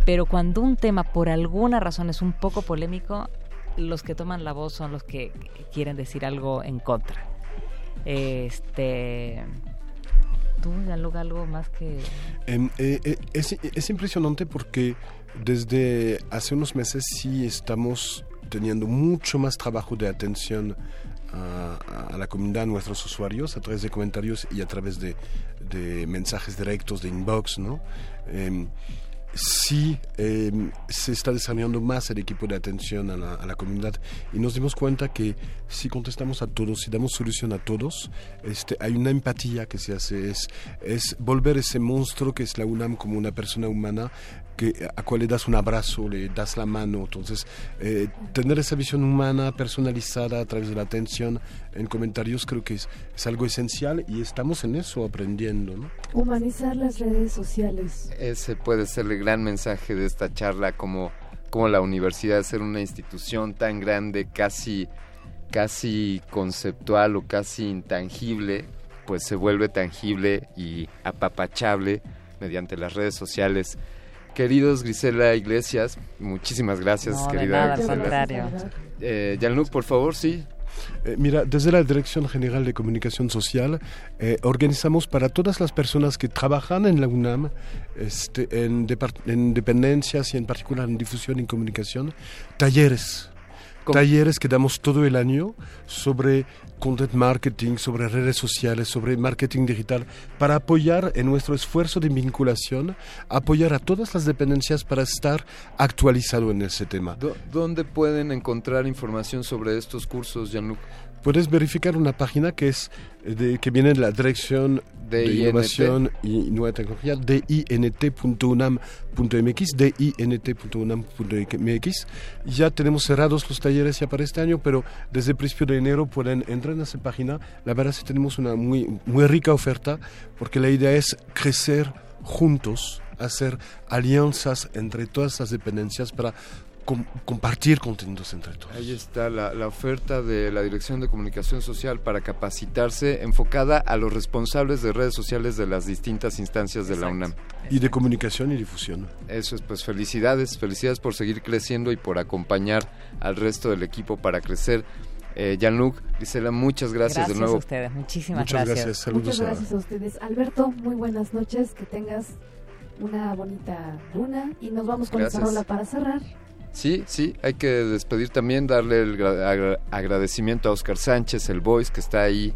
[SPEAKER 42] Pero cuando un tema por alguna razón es un poco polémico, los que toman la voz son los que quieren decir algo en contra. Este ¿Tú, algo más que...?
[SPEAKER 43] Em, eh, eh, es, es impresionante porque desde hace unos meses sí estamos teniendo mucho más trabajo de atención a, la comunidad, a nuestros usuarios, a través de comentarios y a través de, de mensajes directos, de inbox, ¿no? Em, sí em, se está desarrollando más el equipo de atención a la, comunidad y nos dimos cuenta que si contestamos a todos, si damos solución a todos, este, hay una empatía que se hace, es, es volver ese monstruo que es la UNAM como una persona humana que, a cual le das un abrazo, le das la mano. Entonces, eh, tener esa visión humana personalizada a través de la atención en comentarios creo que es, es algo esencial y estamos en eso aprendiendo. ¿no?
[SPEAKER 40] Humanizar las redes sociales.
[SPEAKER 39] Ese puede ser el gran mensaje de esta charla, como, como la universidad ser una institución tan grande, casi, casi conceptual o casi intangible, pues se vuelve tangible y apapachable mediante las redes sociales queridos Grisela Iglesias, muchísimas gracias,
[SPEAKER 42] No, de
[SPEAKER 39] querida
[SPEAKER 42] nada, al
[SPEAKER 39] Grisela.
[SPEAKER 42] contrario.
[SPEAKER 39] Eh, por favor, sí.
[SPEAKER 43] Eh, mira, desde la Dirección General de Comunicación Social eh, organizamos para todas las personas que trabajan en la UNAM, este, en, en dependencias y en particular en difusión y comunicación, talleres. Talleres que damos todo el año sobre content marketing, sobre redes sociales, sobre marketing digital, para apoyar en nuestro esfuerzo de vinculación, apoyar a todas las dependencias para estar actualizado en ese tema.
[SPEAKER 39] ¿Dónde pueden encontrar información sobre estos cursos, Jean-Luc?
[SPEAKER 43] Puedes verificar una página que es eh, de, que viene de la Dirección de. Innovación y Nueva Tecnología, dint.unam.mx, dint.unam.mx. Ya tenemos cerrados los talleres ya para este año, pero desde el principio de enero pueden entrar en esa página. La verdad es que tenemos una muy, muy rica oferta, porque la idea es crecer juntos, hacer alianzas entre todas las dependencias para com- compartir contenidos entre todos.
[SPEAKER 39] Ahí está la, la oferta de la Dirección de Comunicación Social para capacitarse enfocada a los responsables de redes sociales de las distintas instancias de la UNAM.
[SPEAKER 43] Y de comunicación y difusión.
[SPEAKER 39] Eso es, pues felicidades, felicidades por seguir creciendo y por acompañar al resto del equipo para crecer. Eh, Jean-Luc, Gisela, muchas gracias,
[SPEAKER 42] Gracias
[SPEAKER 39] de nuevo.
[SPEAKER 42] a ustedes, muchísimas
[SPEAKER 43] Muchas
[SPEAKER 42] gracias.
[SPEAKER 43] gracias, saludos
[SPEAKER 40] Muchas
[SPEAKER 43] a-
[SPEAKER 40] gracias a ustedes. Alberto, muy buenas noches, que tengas una bonita luna y nos vamos con esta
[SPEAKER 39] Gracias.
[SPEAKER 40] rola para cerrar.
[SPEAKER 39] Sí, sí, hay que despedir también, darle el gra- agra- agradecimiento a Oscar Sánchez, el voice, que está ahí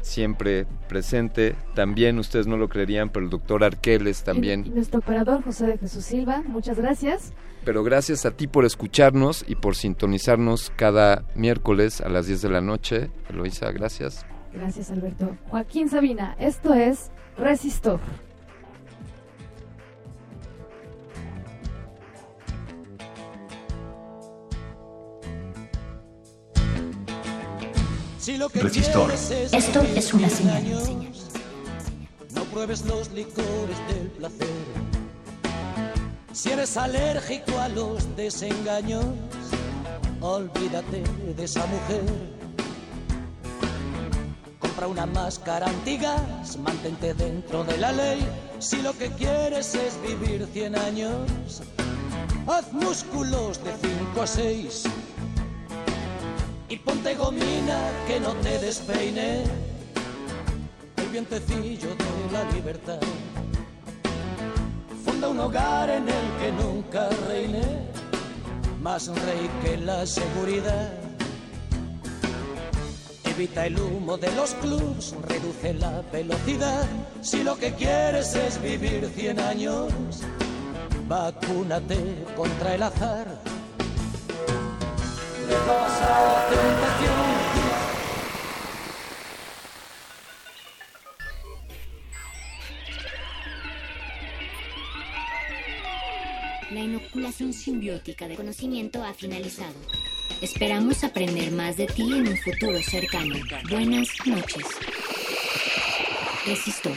[SPEAKER 39] siempre presente. También, ustedes no lo creerían, pero el doctor Arqueles
[SPEAKER 40] Y,
[SPEAKER 39] también.
[SPEAKER 40] y nuestro operador José de Jesús Silva, muchas gracias.
[SPEAKER 39] Pero gracias a ti por escucharnos y por sintonizarnos cada miércoles a las 10 de la noche. Eloisa, gracias.
[SPEAKER 40] Gracias Alberto. Joaquín Sabina, esto es Resistor.
[SPEAKER 13] Resistor.
[SPEAKER 44] Esto es una
[SPEAKER 45] cien
[SPEAKER 44] señal.
[SPEAKER 45] años, No pruebes los licores del placer. Si eres alérgico a los desengaños, olvídate de esa mujer. Compra una máscara antigas, mantente dentro de la ley. Si lo que quieres es vivir 100 años, haz músculos de 5 a 6 y ponte gomina que no te despeine el vientecillo de la libertad. Funda un hogar en el que nunca reine más rey que la seguridad. Evita el humo de los clubs, reduce la velocidad. Si lo que quieres es vivir 100 años, vacúnate contra el azar.
[SPEAKER 1] La inoculación simbiótica de conocimiento ha finalizado. Esperamos aprender más de ti en un futuro cercano. Buenas noches. Resistor.